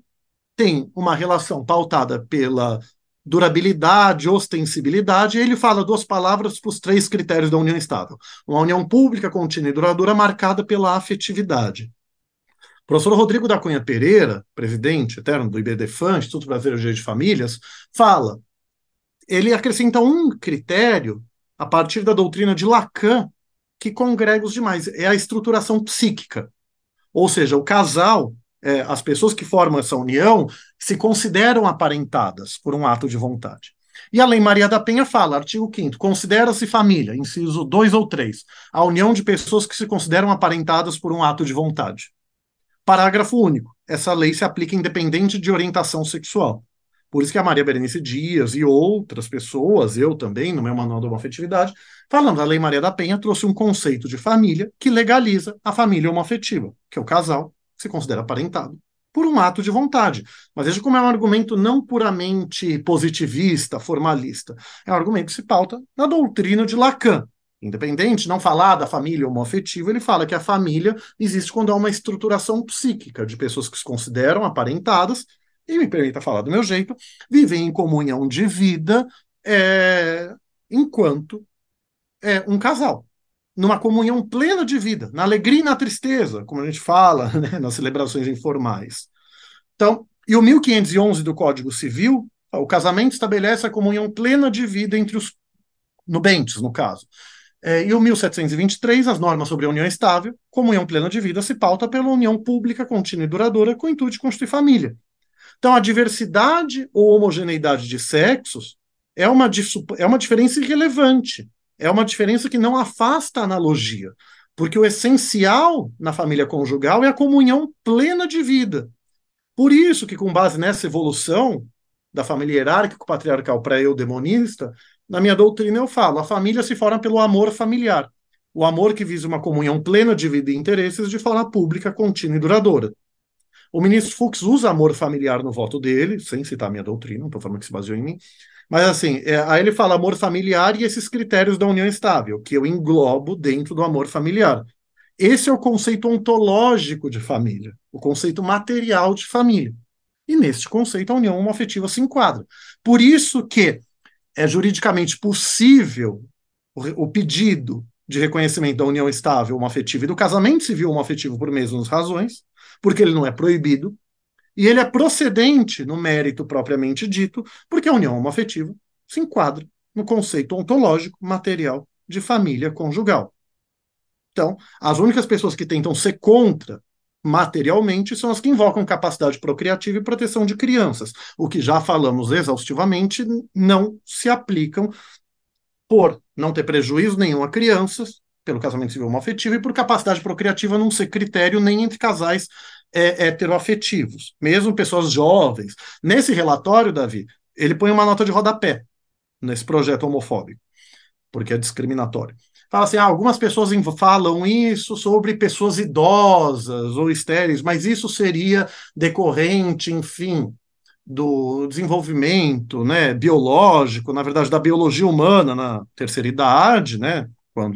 tem uma relação pautada pela durabilidade, ostensibilidade, ele fala duas palavras para os três critérios da união estável. Uma união pública, contínua e duradoura marcada pela afetividade. Professor Rodrigo da Cunha Pereira, presidente eterno do IBDFAN, Instituto Brasileiro de Direito de Famílias, fala, ele acrescenta um critério a partir da doutrina de Lacan, que congrega os demais, é a estruturação psíquica. Ou seja, o casal, é, as pessoas que formam essa união, se consideram aparentadas por um ato de vontade. E a Lei Maria da Penha fala, artigo 5 considera-se família, inciso 2 ou 3, a união de pessoas que se consideram aparentadas por um ato de vontade. Parágrafo único. Essa lei se aplica independente de orientação sexual. Por isso que a Maria Berenice Dias e outras pessoas, eu também, no meu manual da homoafetividade, falando da Lei Maria da Penha, trouxe um conceito de família que legaliza a família homoafetiva, que é o casal que se considera aparentado por um ato de vontade. Mas veja como é um argumento não puramente positivista, formalista. É um argumento que se pauta na doutrina de Lacan, independente, não falar da família homoafetiva, ele fala que a família existe quando há uma estruturação psíquica de pessoas que se consideram aparentadas, e me permita falar do meu jeito, vivem em comunhão de vida é, enquanto é um casal. Numa comunhão plena de vida, na alegria e na tristeza, como a gente fala [LAUGHS] né, nas celebrações informais. Então, e o 1511 do Código Civil, o casamento estabelece a comunhão plena de vida entre os nubentes, no caso. É, e o 1723, as normas sobre a união estável, comunhão plena de vida, se pauta pela união pública, contínua e duradoura com o intuito de constituir família. Então, a diversidade ou homogeneidade de sexos é uma, é uma diferença irrelevante, é uma diferença que não afasta a analogia, porque o essencial na família conjugal é a comunhão plena de vida. Por isso que, com base nessa evolução da família hierárquico-patriarcal pré-eudemonista, Na minha doutrina eu falo, a família se forma pelo amor familiar. O amor que visa uma comunhão plena de vida e interesses de forma pública, contínua e duradoura. O ministro Fux usa amor familiar no voto dele, sem citar minha doutrina, não estou falando que se baseou em mim, mas assim, é, aí ele fala amor familiar e esses critérios da união estável, que eu englobo dentro do amor familiar. Esse é o conceito ontológico de família, o conceito material de família. E neste conceito a união homoafetiva se enquadra. Por isso que é juridicamente possível o, o pedido de reconhecimento da união estável homoafetiva e do casamento civil homoafetivo por mesmas razões, porque ele não é proibido, e ele é procedente no mérito propriamente dito, porque a união homoafetiva se enquadra no conceito ontológico material de família conjugal. Então, as únicas pessoas que tentam ser contra materialmente são as que invocam capacidade procriativa e proteção de crianças, o que já falamos exaustivamente não se aplicam por não ter prejuízo nenhum a crianças, pelo casamento civil homoafetivo e por capacidade procriativa não ser critério nem entre casais é, heteroafetivos, mesmo pessoas jovens. Nesse relatório, Davi, ele põe uma nota de rodapé nesse projeto homofóbico, porque é discriminatório. Fala assim: ah, algumas pessoas falam isso sobre pessoas idosas ou estéreis, mas isso seria decorrente, enfim, do desenvolvimento né, biológico, na verdade, da biologia humana na terceira idade, né,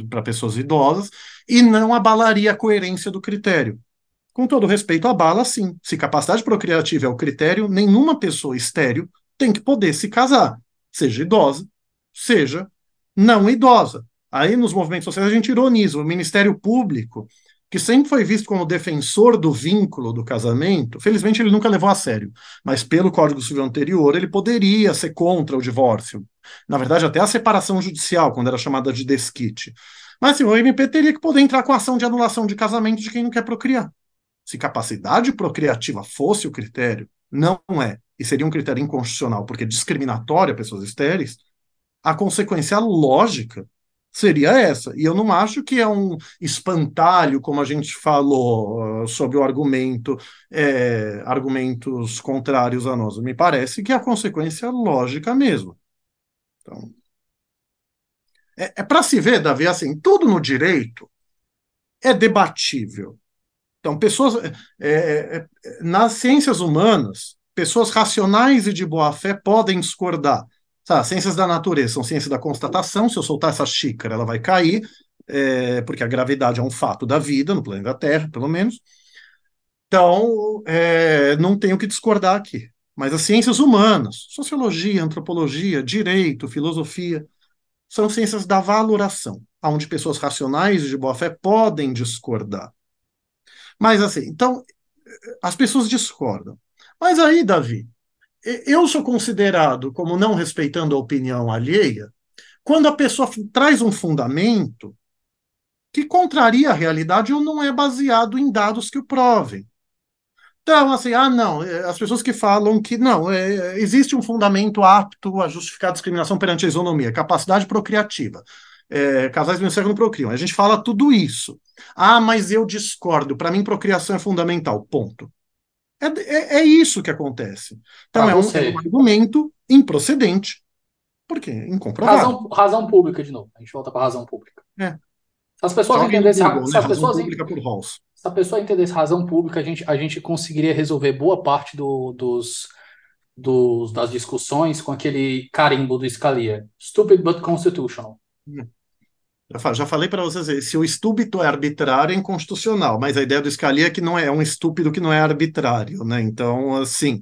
para pessoas idosas, e não abalaria a coerência do critério. Com todo respeito à bala, sim. Se capacidade procriativa é o critério, nenhuma pessoa estéreo tem que poder se casar, seja idosa, seja não idosa. Aí nos movimentos sociais a gente ironiza o Ministério Público, que sempre foi visto como defensor do vínculo do casamento, felizmente ele nunca levou a sério, mas pelo Código Civil anterior ele poderia ser contra o divórcio. Na verdade, até a separação judicial, quando era chamada de desquite. Mas assim, o MP teria que poder entrar com ação de anulação de casamento de quem não quer procriar. Se capacidade procriativa fosse o critério, não é, e seria um critério inconstitucional, porque discriminatório a pessoas estéreis, a consequência lógica seria essa. E eu não acho que é um espantalho, como a gente falou uh, sobre o argumento, é, argumentos contrários a nós. Me parece que é a consequência lógica mesmo. Então, é, é para se ver, Davi, assim, tudo no direito é debatível. Então, pessoas. É, é, é, nas ciências humanas, pessoas racionais e de boa fé podem discordar. Tá, ciências da natureza são ciências da constatação. Se eu soltar essa xícara, ela vai cair, é, porque a gravidade é um fato da vida, no planeta Terra, pelo menos. Então, é, não tenho que discordar aqui. Mas as ciências humanas, sociologia, antropologia, direito, filosofia, são ciências da valoração, onde pessoas racionais de boa fé podem discordar. Mas assim, então, as pessoas discordam. Mas aí, Davi, eu sou considerado como não respeitando a opinião alheia quando a pessoa traz um fundamento que contraria a realidade ou não é baseado em dados que o provem. Então, assim, ah, não, é, as pessoas que falam que não, é, existe um fundamento apto a justificar a discriminação perante a isonomia, capacidade procriativa é, casais do não procriam. A gente fala tudo isso. Ah, mas eu discordo. Para mim, procriação é fundamental. Ponto. É, é, é isso que acontece. Então, é um, é um, argumento improcedente. Por quê? Incomprovável. Razão, razão pública, de novo. A gente volta para razão pública. É. Se as pessoas entendessem. Google, se, né? as pessoas pública por Halls. se a pessoa entendesse razão pública, a gente, a gente conseguiria resolver boa parte do, dos, dos, das discussões com aquele carimbo do Scalia. Stupid but constitutional. Hum. Já falei para vocês, se o estúpido é arbitrário, é inconstitucional, mas a ideia do Scalia é que não é um estúpido que não é arbitrário, né? Então, assim,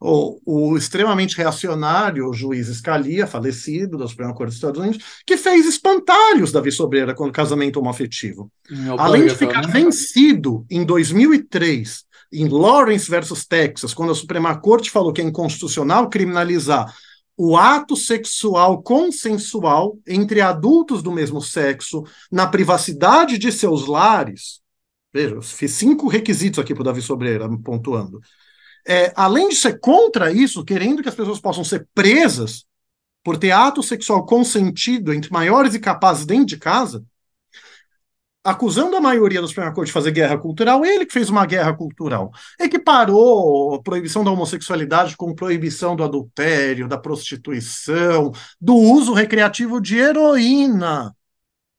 o, o extremamente reacionário o juiz Scalia, falecido da Suprema Corte dos Estados Unidos, que fez espantalhos Davi Sobreira com o casamento homoafetivo. Além de ficar né? vencido em 2003 em Lawrence versus Texas, quando a Suprema Corte falou que é inconstitucional criminalizar o ato sexual consensual entre adultos do mesmo sexo na privacidade de seus lares. Veja, fiz cinco requisitos aqui para o Davi Sobreira, pontuando. É, além de ser contra isso, querendo que as pessoas possam ser presas por ter ato sexual consentido entre maiores e capazes dentro de casa, acusando a maioria da Suprema Corte de fazer guerra cultural, ele que fez uma guerra cultural. Equiparou a proibição da homossexualidade com proibição do adultério, da prostituição, do uso recreativo de heroína.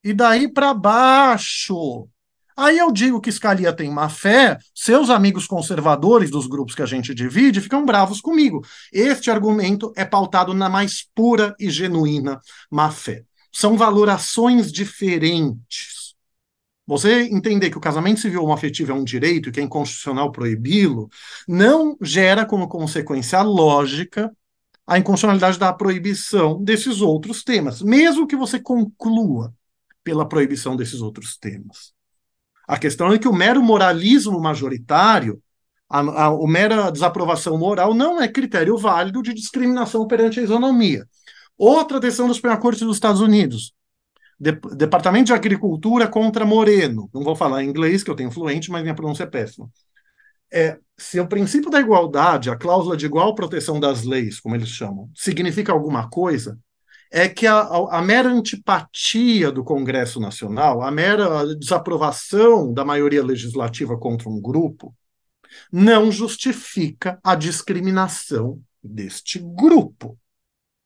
E daí para baixo. Aí eu digo que Scalia tem má fé, seus amigos conservadores dos grupos que a gente divide ficam bravos comigo. Este argumento é pautado na mais pura e genuína má fé. São valorações diferentes. Você entender que o casamento civil homoafetivo é um direito e que é inconstitucional proibi-lo, não gera como consequência lógica a inconstitucionalidade da proibição desses outros temas, mesmo que você conclua pela proibição desses outros temas. A questão é que o mero moralismo majoritário, a, a, a mera desaprovação moral, não é critério válido de discriminação perante a isonomia. Outra decisão da Suprema Corte dos Estados Unidos, Departamento de Agricultura contra Moreno. Não vou falar em inglês, que eu tenho fluente, mas minha pronúncia é péssima. É, se o princípio da igualdade, a cláusula de igual proteção das leis, como eles chamam, significa alguma coisa, é que a, a, a, mera antipatia do Congresso Nacional, a mera desaprovação da maioria legislativa contra um grupo, não justifica a discriminação deste grupo.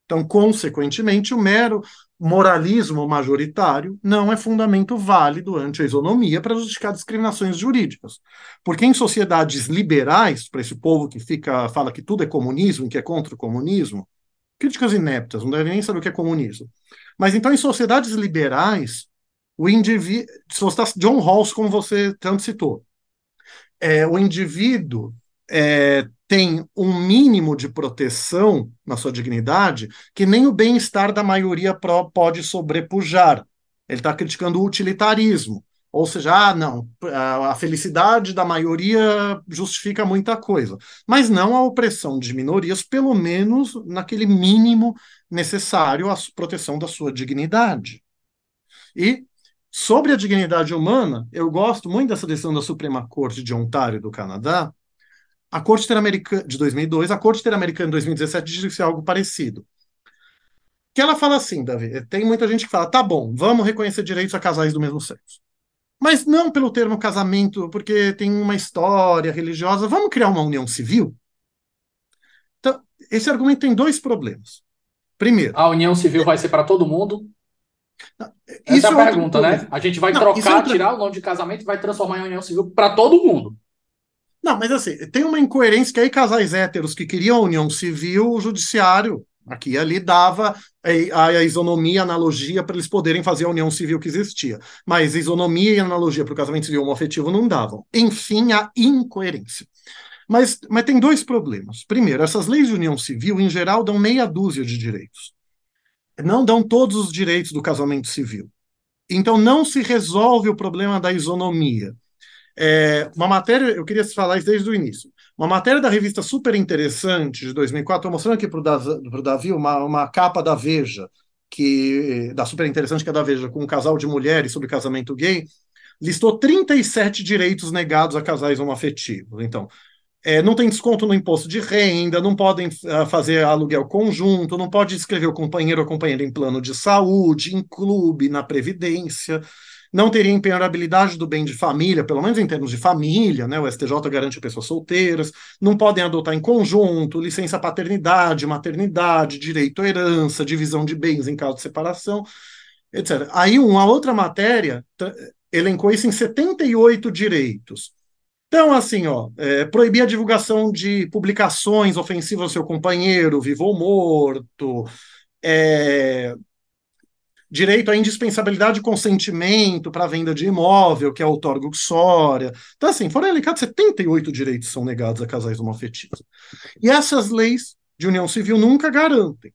Então, consequentemente, o mero moralismo majoritário não é fundamento válido ante a isonomia para justificar discriminações jurídicas. Porque em sociedades liberais, para esse povo que fica fala que tudo é comunismo, que é contra o comunismo, críticas ineptas, não devem nem saber o que é comunismo. Mas então, em sociedades liberais, o indivíduo. John Rawls, como você tanto citou, é, o indivíduo é, tem um mínimo de proteção na sua dignidade que nem o bem-estar da maioria pode sobrepujar. Ele está criticando o utilitarismo. Ou seja, ah, não, a felicidade da maioria justifica muita coisa. Mas não a opressão de minorias, pelo menos naquele mínimo necessário à proteção da sua dignidade. E sobre a dignidade humana, eu gosto muito dessa decisão da Suprema Corte de Ontário do Canadá, a Corte Interamericana de 2002, a Corte Interamericana de 2017 disse algo parecido. Que ela fala assim, Davi, tem muita gente que fala, tá bom, vamos reconhecer direitos a casais do mesmo sexo. Mas não pelo termo casamento, porque tem uma história religiosa, vamos criar uma união civil? Então, esse argumento tem dois problemas. Primeiro, a união civil vai ser para todo mundo? Essa é a é pergunta, né? A gente vai não, trocar, é outra... tirar o nome de casamento e vai transformar em união civil para todo mundo. Não, mas assim, tem uma incoerência que aí casais héteros que queriam a união civil, o judiciário aqui e ali dava a, a isonomia, a analogia para eles poderem fazer a união civil que existia. Mas isonomia e analogia para o casamento civil homoafetivo não davam. Enfim, a incoerência. Mas, mas tem dois problemas. Primeiro, essas leis de união civil, em geral, dão meia dúzia de direitos. Não dão todos os direitos do casamento civil. Então, não se resolve o problema da isonomia. É, uma matéria, eu queria falar isso desde o início. Uma matéria da revista super interessante de 2004, estou mostrando aqui para o Davi uma, uma capa da Veja, que da super interessante que é da Veja, com um casal de mulheres sobre casamento gay, listou 37 direitos negados a casais homoafetivos. Então, é, não tem desconto no imposto de renda, não podem uh, fazer aluguel conjunto, não pode inscrever o companheiro ou companheira em plano de saúde, em clube, na previdência não teria empenhorabilidade do bem de família, pelo menos em termos de família, né? O STJ garante pessoas solteiras, não podem adotar em conjunto, licença paternidade, maternidade, direito à herança, divisão de bens em caso de separação, etc. Aí uma outra matéria elencou isso em 78 direitos. Então, assim, ó, é, proibir a divulgação de publicações ofensivas ao seu companheiro, vivo ou morto, é, direito à indispensabilidade de consentimento para a venda de imóvel, que é outorga uxória. Então, assim, foram elencados 78 direitos são negados a casais homoafetivos. E essas leis de união civil nunca garantem.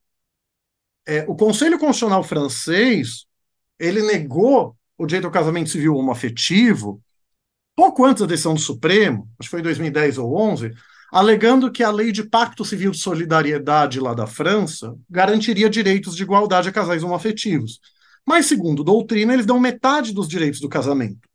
É, o Conselho Constitucional francês, ele negou o direito ao casamento civil homoafetivo pouco antes da decisão do Supremo, acho que foi em 2010 ou 11, alegando que a lei de Pacto Civil de Solidariedade lá da França garantiria direitos de igualdade a casais homoafetivos. Mas, segundo doutrina, eles dão metade dos direitos do casamento.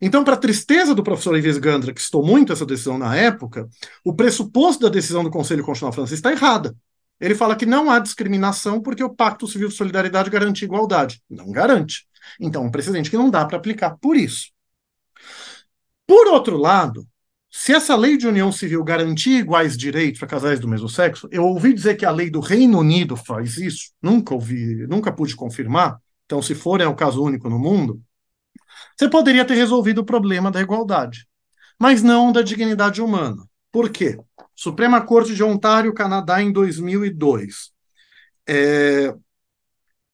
Então, para tristeza do professor Ives Gandra, que citou muito essa decisão na época, o pressuposto da decisão do Conselho Constitucional francês está errada. Ele fala que não há discriminação porque o Pacto Civil de Solidariedade garante igualdade. Não garante. Então, um precedente que não dá para aplicar por isso. Por outro lado, se essa lei de união civil garantir iguais direitos para casais do mesmo sexo, eu ouvi dizer que a lei do Reino Unido faz isso, nunca ouvi, nunca pude confirmar. Então, se for é o caso único no mundo, você poderia ter resolvido o problema da igualdade, mas não da dignidade humana. Por quê? Suprema Corte de Ontário, Canadá, em 2002. É,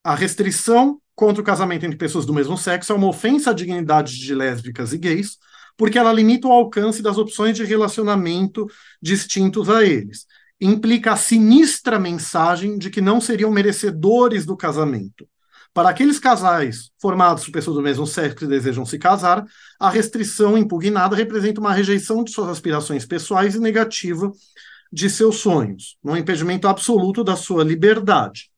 a restrição contra o casamento entre pessoas do mesmo sexo é uma ofensa à dignidade de lésbicas e gays, porque ela limita o alcance das opções de relacionamento distintos a eles. Implica a sinistra mensagem de que não seriam merecedores do casamento. Para aqueles casais formados por pessoas do mesmo sexo que desejam se casar, a restrição impugnada representa uma rejeição de suas aspirações pessoais e negativa de seus sonhos, um impedimento absoluto da sua liberdade.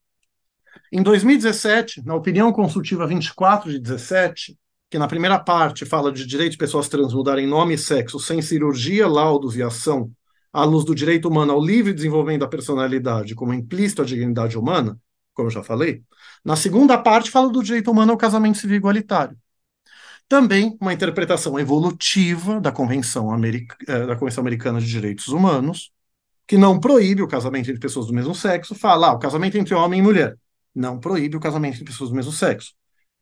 Em 2017, na opinião consultiva 24 de 17, que na primeira parte fala de direito de pessoas trans mudarem nome e sexo sem cirurgia, laudos e ação, à luz do direito humano ao livre desenvolvimento da personalidade como implícito à dignidade humana, como eu já falei, na segunda parte fala do direito humano ao casamento civil igualitário. Também uma interpretação evolutiva da Convenção, eh, da Convenção Americana de Direitos Humanos, que não proíbe o casamento entre pessoas do mesmo sexo, fala ah, o casamento entre homem e mulher. Não proíbe o casamento entre pessoas do mesmo sexo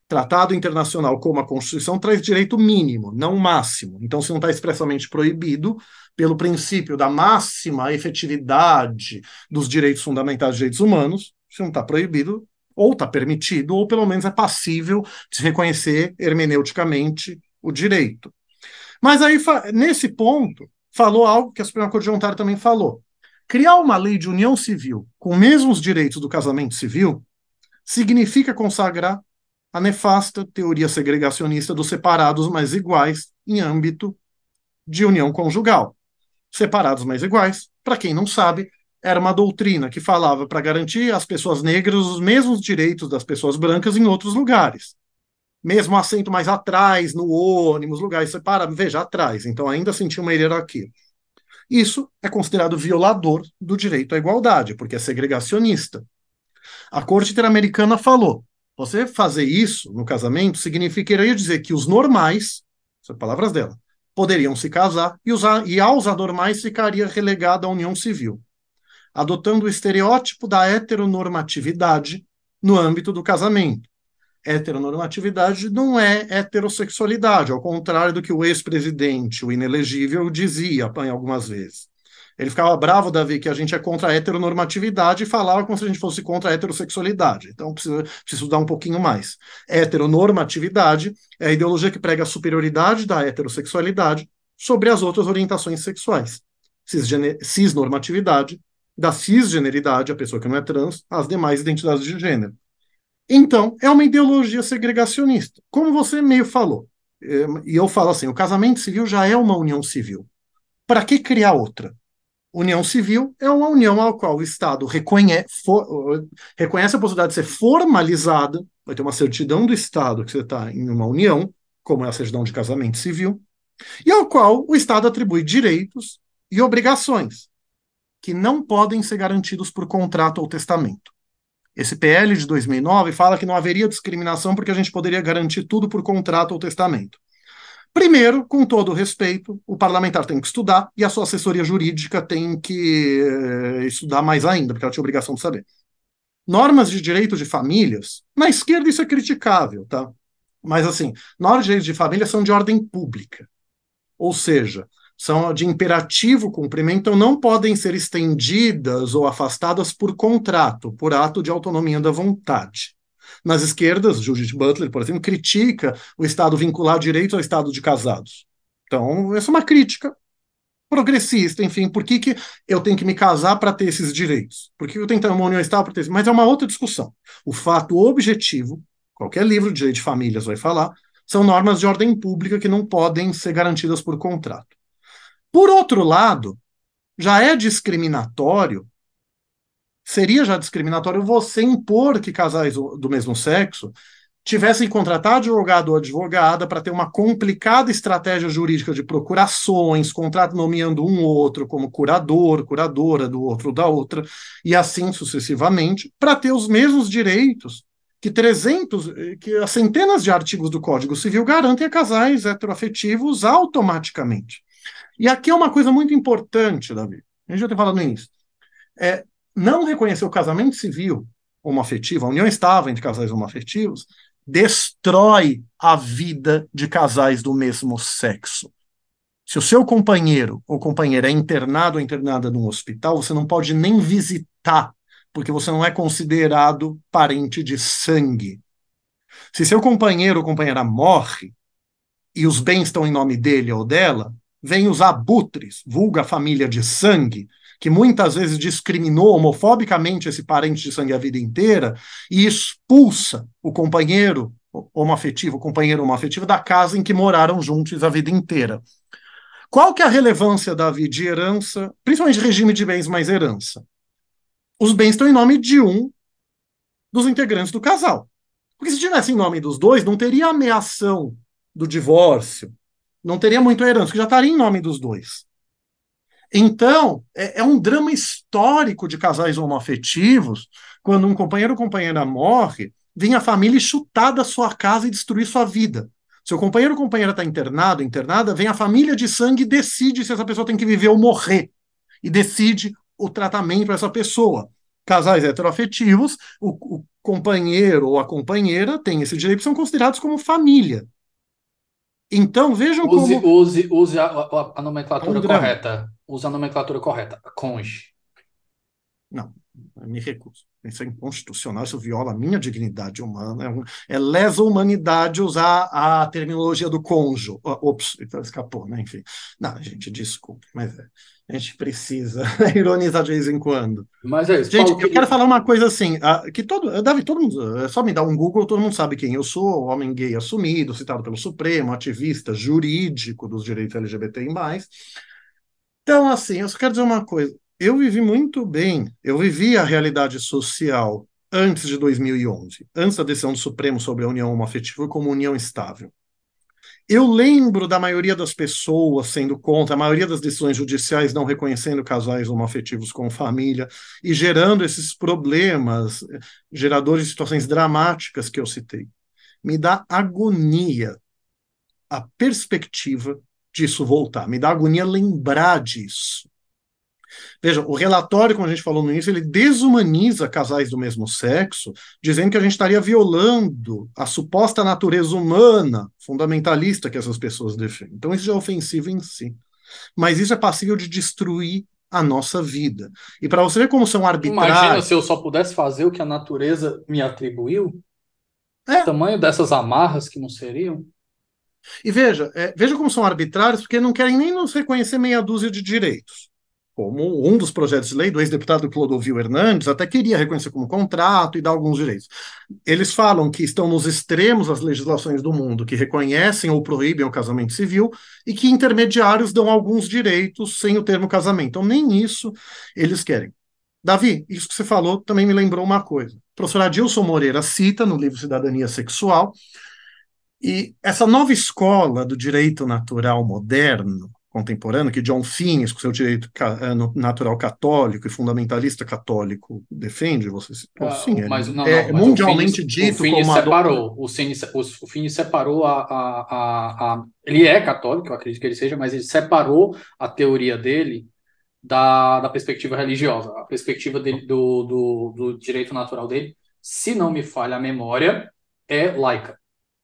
tratado internacional como a Constituição traz direito mínimo, não máximo. Então, se não está expressamente proibido, pelo princípio da máxima efetividade dos direitos fundamentais dos direitos humanos, se não está proibido, ou está permitido, ou pelo menos é passível de reconhecer hermeneuticamente o direito. Mas aí, nesse ponto, falou algo que a Suprema Corte de Ontário também falou. Criar uma lei de união civil com os mesmos direitos do casamento civil significa consagrar a nefasta teoria segregacionista dos separados mais iguais em âmbito de união conjugal. Separados mais iguais, para quem não sabe, era uma doutrina que falava para garantir às pessoas negras os mesmos direitos das pessoas brancas em outros lugares. Mesmo assento mais atrás, no ônibus, lugares separados, veja, atrás, então ainda sentia uma hierarquia. Isso é considerado violador do direito à igualdade, porque é segregacionista. A Corte Interamericana falou: você fazer isso no casamento significaria dizer que os normais, são palavras dela, poderiam se casar e, usar, e aos anormais ficaria relegada à união civil, adotando o estereótipo da heteronormatividade no âmbito do casamento. Heteronormatividade não é heterossexualidade, ao contrário do que o ex-presidente, o inelegível, dizia algumas vezes. Ele ficava bravo, Davi, que a gente é contra a heteronormatividade e falava como se a gente fosse contra a heterossexualidade. Então, preciso, preciso estudar um pouquinho mais. Heteronormatividade é a ideologia que prega a superioridade da heterossexualidade sobre as outras orientações sexuais. Cisnormatividade, da cisgeneridade, a pessoa que não é trans, às demais identidades de gênero. Então, é uma ideologia segregacionista. Como você meio falou, eh, e eu falo assim, o casamento civil já é uma união civil. Para que criar outra? União civil é uma união ao qual o Estado reconhece, for, reconhece a possibilidade de ser formalizada, vai ter uma certidão do Estado que você está em uma união, como é a certidão de casamento civil, e ao qual o Estado atribui direitos e obrigações que não podem ser garantidos por contrato ou testamento. Esse PL de 2009 fala que não haveria discriminação porque a gente poderia garantir tudo por contrato ou testamento. Primeiro, com todo respeito, o parlamentar tem que estudar e a sua assessoria jurídica tem que eh, estudar mais ainda, porque ela tinha obrigação de saber. Normas de direito de famílias, na esquerda isso é criticável, tá? Mas assim, normas de direito de família são de ordem pública. Ou seja, são de imperativo cumprimento, então não podem ser estendidas ou afastadas por contrato, por ato de autonomia da vontade. Nas esquerdas, Judith Butler, por exemplo, critica o Estado vincular direitos ao Estado de casados. Então, essa é uma crítica progressista, enfim, por que, que eu tenho que me casar para ter esses direitos? Por que eu tenho que ter uma união estável para ter Mas é uma outra discussão. O fato objetivo, qualquer livro de direito de famílias vai falar, são normas de ordem pública que não podem ser garantidas por contrato. Por outro lado, já é discriminatório seria já discriminatório você impor que casais do mesmo sexo tivessem que contratar advogado ou advogada para ter uma complicada estratégia jurídica de procurações, contrato nomeando um ou outro como curador, curadora do outro da outra, e assim sucessivamente, para ter os mesmos direitos que 300, que as centenas de artigos do Código Civil garantem a casais heteroafetivos automaticamente. E aqui é uma coisa muito importante, Davi. A gente já tem falado início. É, não reconhecer o casamento civil homoafetivo, a união estável entre casais homoafetivos, destrói a vida de casais do mesmo sexo. Se o seu companheiro ou companheira é internado ou internada num hospital, você não pode nem visitar, porque você não é considerado parente de sangue. Se seu companheiro ou companheira morre e os bens estão em nome dele ou dela, vem os abutres, vulga família de sangue, que muitas vezes discriminou homofobicamente esse parente de sangue a vida inteira e expulsa o companheiro homoafetivo, o companheiro homoafetivo da casa em que moraram juntos a vida inteira. Qual que é a relevância, Davi, de herança, principalmente regime de bens mais herança? Os bens estão em nome de um dos integrantes do casal. Porque se tivesse em nome dos dois, não teria ameação do divórcio, não teria muito herança, que já estaria em nome dos dois. Então, é, é, um drama histórico de casais homoafetivos, quando um companheiro ou companheira morre, vem a família chutar da sua casa e destruir sua vida. Seu companheiro ou companheira está internado, internada, vem a família de sangue e decide se essa pessoa tem que viver ou morrer. E decide o tratamento para essa pessoa. Casais heteroafetivos, o, o companheiro ou a companheira tem esse direito, são considerados como família. Então, vejam use, como. Use, use a, a, a nomenclatura correta. Use a nomenclatura correta. Conge. Não, me recuso. Isso é inconstitucional, isso viola a minha dignidade humana. É, um, é lesa humanidade usar a terminologia do cônjuge. Ops, então escapou, né? Enfim. Não, gente, desculpe, mas é, a gente precisa [LAUGHS] ironizar de vez em quando. Mas é isso. Gente, Paulo, eu quero falar uma coisa assim, que todo, Davi, todo mundo, é só me dar um Google, todo mundo sabe quem eu sou, homem gay assumido, citado pelo Supremo, ativista jurídico dos direitos LGBTI+. Então, assim, eu só quero dizer uma coisa, eu vivi muito bem, eu vivi a realidade social antes de 2011, antes da decisão do Supremo sobre a união homoafetiva como união estável. Eu lembro da maioria das pessoas sendo contra, a maioria das decisões judiciais não reconhecendo casais homoafetivos com família e gerando esses problemas, geradores de situações dramáticas que eu citei. Me dá agonia a perspectiva disso voltar, me dá agonia lembrar disso. Veja, o relatório, como a gente falou no início, ele desumaniza casais do mesmo sexo, dizendo que a gente estaria violando a suposta natureza humana fundamentalista que essas pessoas defendem. Então, isso já é ofensivo em si. Mas isso é passível de destruir a nossa vida. E para você ver como são arbitrários. Imagina se eu só pudesse fazer o que a natureza me atribuiu? É. O tamanho dessas amarras que não seriam? E veja, é, veja como são arbitrários, porque não querem nem nos reconhecer meia dúzia de direitos como um dos projetos de lei do ex-deputado Clodovil Hernandes, até queria reconhecer como contrato e dar alguns direitos. Eles falam que estão nos extremos das legislações do mundo que reconhecem ou proíbem o casamento civil e que intermediários dão alguns direitos sem o termo casamento. Então, nem isso eles querem. Davi, isso que você falou também me lembrou uma coisa. O professor Adilson Moreira cita no livro Cidadania Sexual, e essa nova escola do direito natural moderno, contemporâneo, que John Finnes, com seu direito eh, natural católico e fundamentalista católico, defende, você ah, sim, é mas, não, é, não, mundialmente Finnes, dito o como separou, o Finnes, o Finnes separou a, a, a, a, ele é católico, eu acredito que ele seja, mas ele separou a teoria dele da, da perspectiva religiosa, a perspectiva dele, do, do, do direito natural dele, se não me falha a memória, é laica.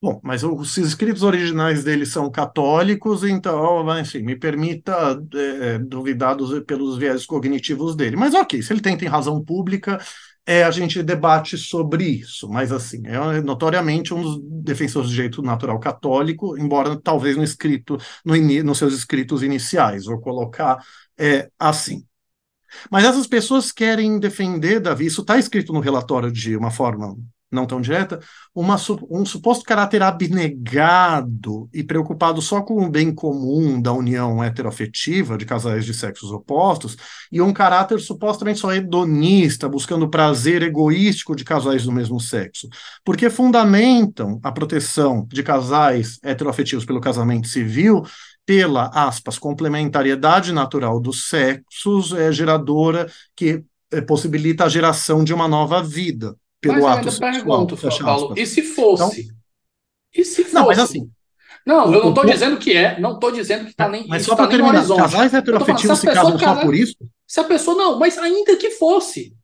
Bom, mas os escritos originais dele são católicos, então, enfim, me permita é, duvidar dos, pelos viés cognitivos dele. Mas ok, se ele tem, tem razão pública, é, a gente debate sobre isso. Mas, assim, é notoriamente um dos defensores do direito natural católico, embora talvez no escrito, no, nos seus escritos iniciais, vou colocar é, assim. Mas essas pessoas querem defender, Davi, isso está escrito no relatório de uma forma não tão direta, uma, um suposto caráter abnegado e preocupado só com o bem comum da união heteroafetiva de casais de sexos opostos, e um caráter supostamente só hedonista, buscando prazer egoístico de casais do mesmo sexo, porque fundamentam a proteção de casais heteroafetivos pelo casamento civil pela, aspas, complementariedade natural dos sexos é, geradora que é, possibilita a geração de uma nova vida pelo Mas ato sexual. pergunto, Paulo, e se fosse? Então- e se fosse? Não, mas assim, Não, eu não estou dizendo que é, não estou dizendo que está nem, mas só tá para no terminar, casais heteroafetivos se casam só por isso? Se a pessoa não, mas ainda que fosse,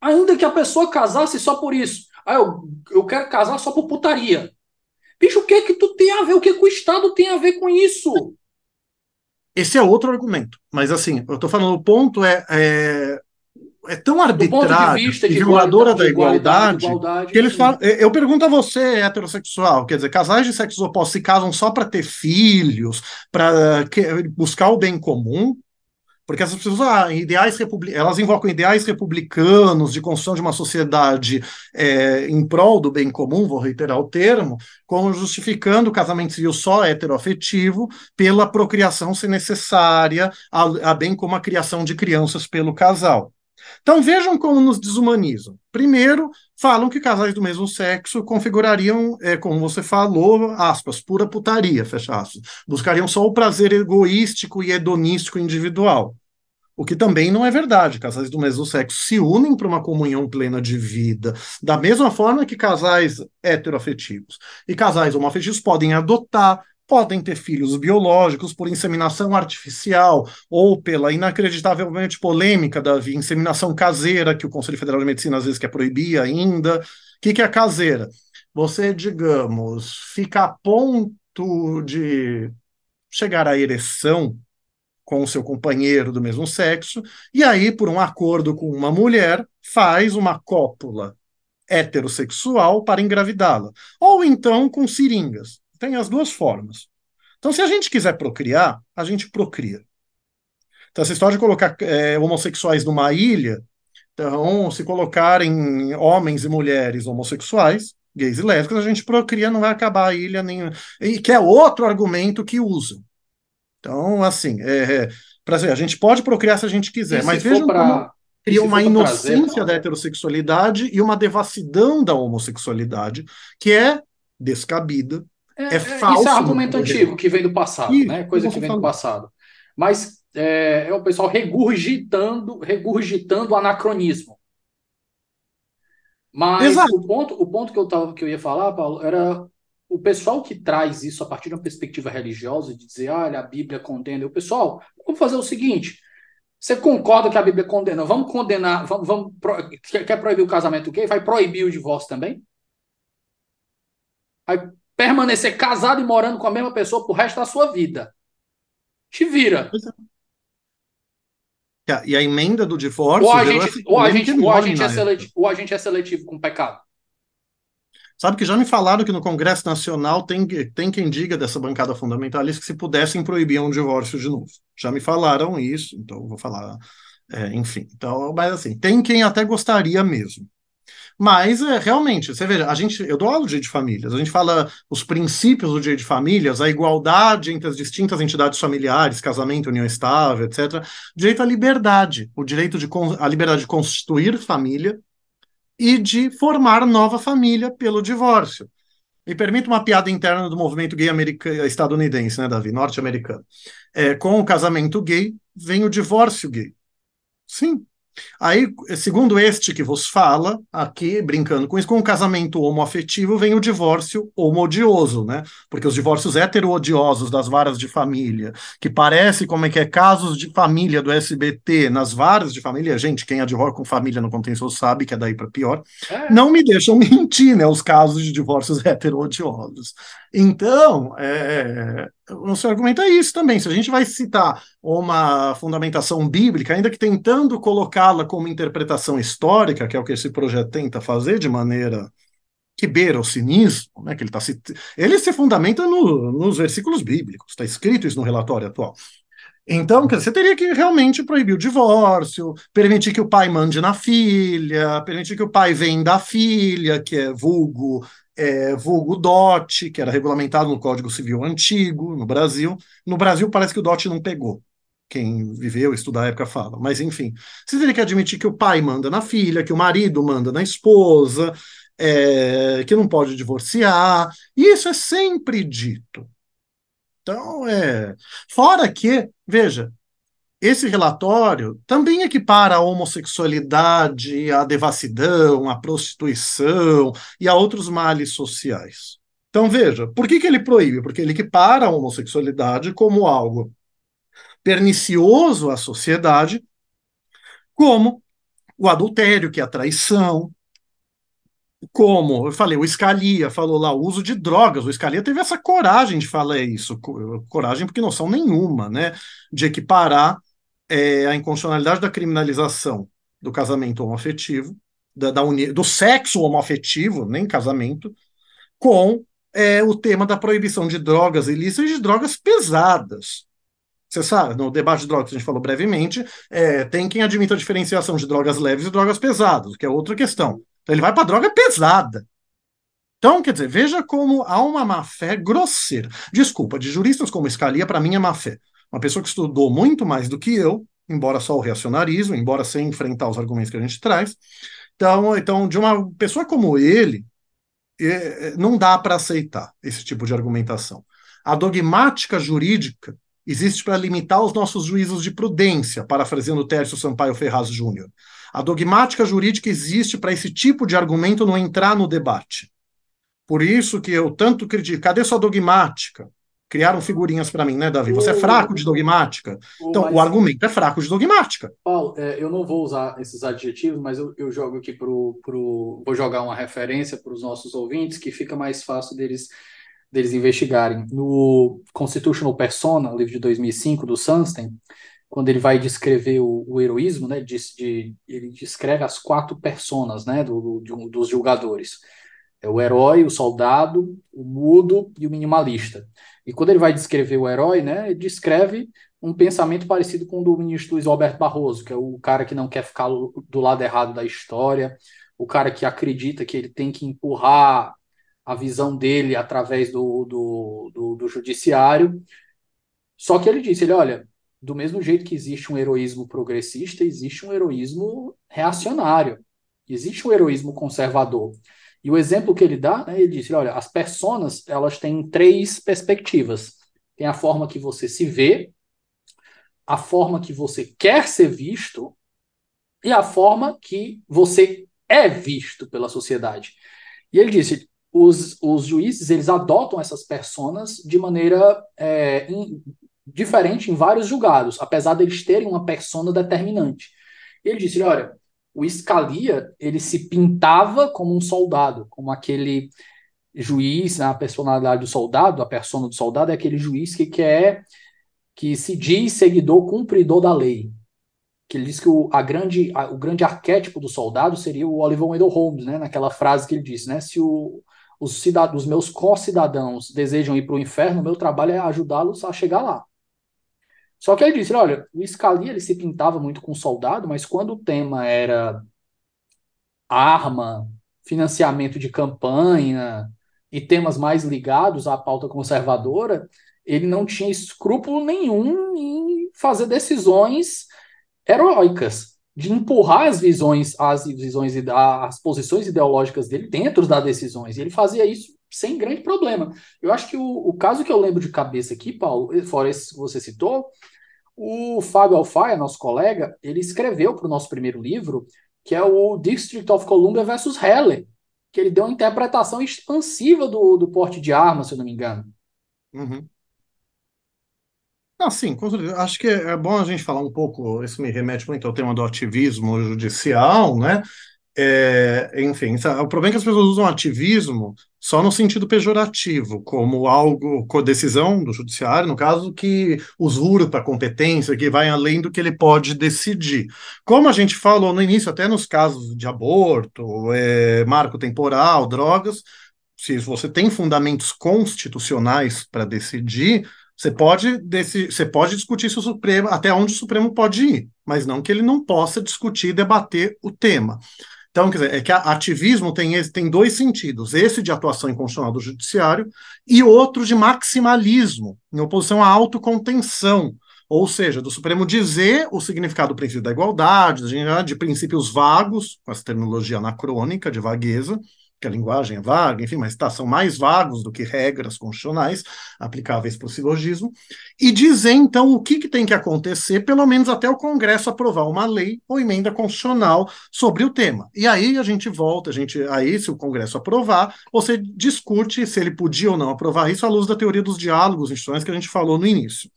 ainda que a pessoa casasse só por isso, ah, eu, eu quero casar só por putaria. Bicho, o que é que tu tem a ver? O que, é que o Estado tem a ver com isso? Esse é outro argumento. Mas assim, eu estou falando, o ponto é, é, é tão de arbitrário vista e de violadora da igualdade, igualdade, que eles falam. Eu pergunto a você, heterossexual, quer dizer, casais de sexos opostos se casam só para ter filhos, para buscar o bem comum? Porque essas pessoas, ah, ideais republi- elas invocam ideais republicanos de construção de uma sociedade é, em prol do bem comum, vou reiterar o termo, como justificando o casamento civil só heteroafetivo pela procriação ser necessária, a, a bem como a criação de crianças pelo casal. Então vejam como nos desumanizam. Primeiro, falam que casais do mesmo sexo configurariam, é, como você falou, aspas, pura putaria, fecha aspas. Buscariam só o prazer egoístico e hedonístico individual. O que também não é verdade. Casais do mesmo sexo se unem para uma comunhão plena de vida, da mesma forma que casais heteroafetivos. E casais homoafetivos podem adotar, podem ter filhos biológicos por inseminação artificial ou pela inacreditavelmente polêmica da inseminação caseira, que o Conselho Federal de Medicina às vezes quer proibir ainda. O que, que é caseira? Você, digamos, fica a ponto de chegar à ereção com o seu companheiro do mesmo sexo, e aí, por um acordo com uma mulher, faz uma cópula heterossexual para engravidá-la. Ou então com seringas. Tem as duas formas. Então, se a gente quiser procriar, a gente procria. Então, essa história de colocar é, homossexuais numa ilha, então, se colocarem homens e mulheres homossexuais, gays e lésbicas, a gente procria, não vai acabar a ilha nem. E que é outro argumento que usam. Então, assim, é, é, pra, a gente pode procriar se a gente quiser, E mas vejam pra- como cria uma prazer, inocência Paulo? da heterossexualidade e uma devassidão da homossexualidade, que é descabida, É, é falso Isso é argumento mundo antigo, que vem do passado, Isso, né? Coisa que vem do passado. Mas é, é o pessoal regurgitando, regurgitando anacronismo. Mas Exato. o ponto, o ponto que eu tava, que eu ia falar, Paulo, era o pessoal que traz isso a partir de uma perspectiva religiosa, de dizer, olha, a Bíblia condena. O pessoal, vamos fazer o seguinte: você concorda que a Bíblia condena? Vamos condenar, vamos, vamos quer proibir o casamento gay? Vai proibir o divórcio também? Vai permanecer casado e morando com a mesma pessoa pro resto da sua vida. Te vira. E a- emenda do divórcio Ou a gerou gente, essa ou a polêmica gente, ou a enorme gente na é seletivo, ou a gente é seletivo com pecado. Sabe que já me falaram que no Congresso Nacional tem, tem quem diga dessa bancada fundamentalista que se pudessem proibir um divórcio de novo. Já me falaram isso, então vou falar, é, enfim. Então, mas assim, tem quem até gostaria mesmo. Mas é, realmente, você veja, a gente, eu dou aula do direito de famílias, a gente fala os princípios do direito de famílias, a igualdade entre as distintas entidades familiares, casamento, união estável, etc. Direito à liberdade, o direito de a liberdade de constituir família e de formar nova família pelo divórcio. Me permita uma piada interna do movimento gay estadunidense, né, Davi, norte-americano. É, com o casamento gay vem o divórcio gay. Sim. Aí, segundo este que vos fala, aqui, brincando com isso, com o casamento homoafetivo vem o divórcio homoodioso, né? Porque os divórcios hetero-odiosos das varas de família, que parece como é que é casos de família do SBT nas varas de família, gente, quem advoga com família no contencioso sabe que é daí para pior, É. não me deixam [LAUGHS] mentir, né? Os casos de divórcios [LAUGHS] hetero-odiosos. Então, é, o seu argumento é isso também. Se a gente vai citar uma fundamentação bíblica, ainda que tentando colocá-la como interpretação histórica, que é o que esse projeto tenta fazer de maneira que beira o cinismo, né, que ele, tá se, ele se fundamenta no, nos versículos bíblicos, está escrito isso no relatório atual. Então, você teria que realmente proibir o divórcio, permitir que o pai mande na filha, permitir que o pai venda a filha, que é vulgo, é, vulgo DOT, que era regulamentado no Código Civil antigo, no Brasil. No Brasil parece que o DOT não pegou. Quem viveu, estuda a época fala. Mas, enfim, você teria que admitir que o pai manda na filha, que o marido manda na esposa, é, que não pode divorciar. Isso é sempre dito. Então, é. Fora que, veja, esse relatório também equipara a homossexualidade, a devassidão, a prostituição e a outros males sociais. Então, veja, por que, que ele proíbe? Porque ele equipara a homossexualidade como algo pernicioso à sociedade, como o adultério, que é a traição, como eu falei, o Scalia falou lá o uso de drogas. O Scalia teve essa coragem de falar isso, coragem porque noção nenhuma, né, de equiparar é, a inconstitucionalidade da criminalização do casamento homoafetivo, da, da uni, do sexo homoafetivo, nem casamento, com é, o tema da proibição de drogas ilícitas e de drogas pesadas. Você sabe, no debate de drogas que a gente falou brevemente, é, tem quem admita a diferenciação de drogas leves e drogas pesadas, que é outra questão. Então ele vai para droga pesada. Então, quer dizer, veja como há uma má-fé grosseira. Desculpa, de juristas como Scalia, para mim é má-fé. Uma pessoa que estudou muito mais do que eu, embora só o reacionarismo, embora sem enfrentar os argumentos que a gente traz. Então, então de uma pessoa como ele, é, não dá para aceitar esse tipo de argumentação. A dogmática jurídica existe para limitar os nossos juízos de prudência, parafraseando o Tércio Sampaio Ferraz Júnior. A dogmática jurídica existe para esse tipo de argumento não entrar no debate. Por isso que eu tanto critico. Cadê sua dogmática? Criaram figurinhas para mim, né, Davi? Você é fraco de dogmática. Então, mas, o argumento é fraco de dogmática. Paulo, é, eu não vou usar esses adjetivos, mas eu, eu jogo aqui pro, pro. Vou jogar uma referência para os nossos ouvintes que fica mais fácil deles, deles investigarem. No Constitutional Persona, livro de 2005 do Sunstein, quando ele vai descrever o, o heroísmo, né, de, de, ele descreve as quatro personas né, do, do, dos julgadores. É o herói, o soldado, o mudo e o minimalista. E quando ele vai descrever o herói, né, ele descreve um pensamento parecido com o do ministro Luiz Alberto Barroso, que é o cara que não quer ficar do lado errado da história, o cara que acredita que ele tem que empurrar a visão dele através do, do, do, do judiciário. Só que ele disse, ele, olha, do mesmo jeito que existe um heroísmo progressista, existe um heroísmo reacionário, existe um heroísmo conservador. E o exemplo que ele dá, né, ele diz, olha, as personas, elas têm três perspectivas. Tem a forma que você se vê, a forma que você quer ser visto e a forma que você é visto pela sociedade. E ele disse, os, os juízes, eles adotam essas personas de maneira é, in, diferente em vários julgados, apesar deles terem uma persona determinante. Ele disse, olha, o Scalia, ele se pintava como um soldado, como aquele juiz, a personalidade do soldado, a persona do soldado é aquele juiz que quer que se diz seguidor cumpridor da lei. Que ele diz que o, a grande, a, o grande arquétipo do soldado seria o Oliver Wendell Holmes, né, naquela frase que ele disse, né, se o, os, cidadãos, os meus co-cidadãos desejam ir para o inferno, meu trabalho é ajudá-los a chegar lá. Só que ele disse, olha, o Scalia ele se pintava muito com soldado, mas quando o tema era arma, financiamento de campanha e temas mais ligados à pauta conservadora, ele não tinha escrúpulo nenhum em fazer decisões heróicas, de empurrar as visões, as visões e as posições ideológicas dele dentro das decisões. E ele fazia isso sem grande problema. Eu acho que o, o caso que eu lembro de cabeça aqui, Paulo, fora esse que você citou, o Fábio Alfaia, nosso colega, ele escreveu para o nosso primeiro livro, que é o District of Columbia versus Heller, que ele deu uma interpretação expansiva do, do porte de arma, se eu não me engano. Uhum. Ah, sim, acho que é bom a gente falar um pouco, isso me remete muito ao tema do ativismo judicial, né? É, enfim, o problema é que as pessoas usam ativismo só no sentido pejorativo, como algo, com decisão do judiciário, no caso, que usurpa a competência, que vai além do que ele pode decidir. Como a gente falou no início, até nos casos de aborto, é, marco temporal, drogas, se você tem fundamentos constitucionais para decidir, você pode, você pode discutir se o Supremo, até onde o Supremo pode ir, mas não que ele não possa discutir e debater o tema. Então, quer dizer, é que ativismo tem, tem dois sentidos: esse de atuação inconstitucional do judiciário e outro de maximalismo, em oposição à autocontenção. Ou seja, do Supremo dizer o significado do princípio da igualdade, de princípios vagos, com essa terminologia anacrônica, de vagueza, que a linguagem é vaga, enfim, mas tá, são mais vagos do que regras constitucionais aplicáveis para o silogismo, e dizer, então, o que, que tem que acontecer, pelo menos até o Congresso aprovar uma lei ou emenda constitucional sobre o tema. E aí a gente volta, a gente, aí, se o Congresso aprovar, você discute se ele podia ou não aprovar isso à luz da teoria dos diálogos institucionais que a gente falou no início.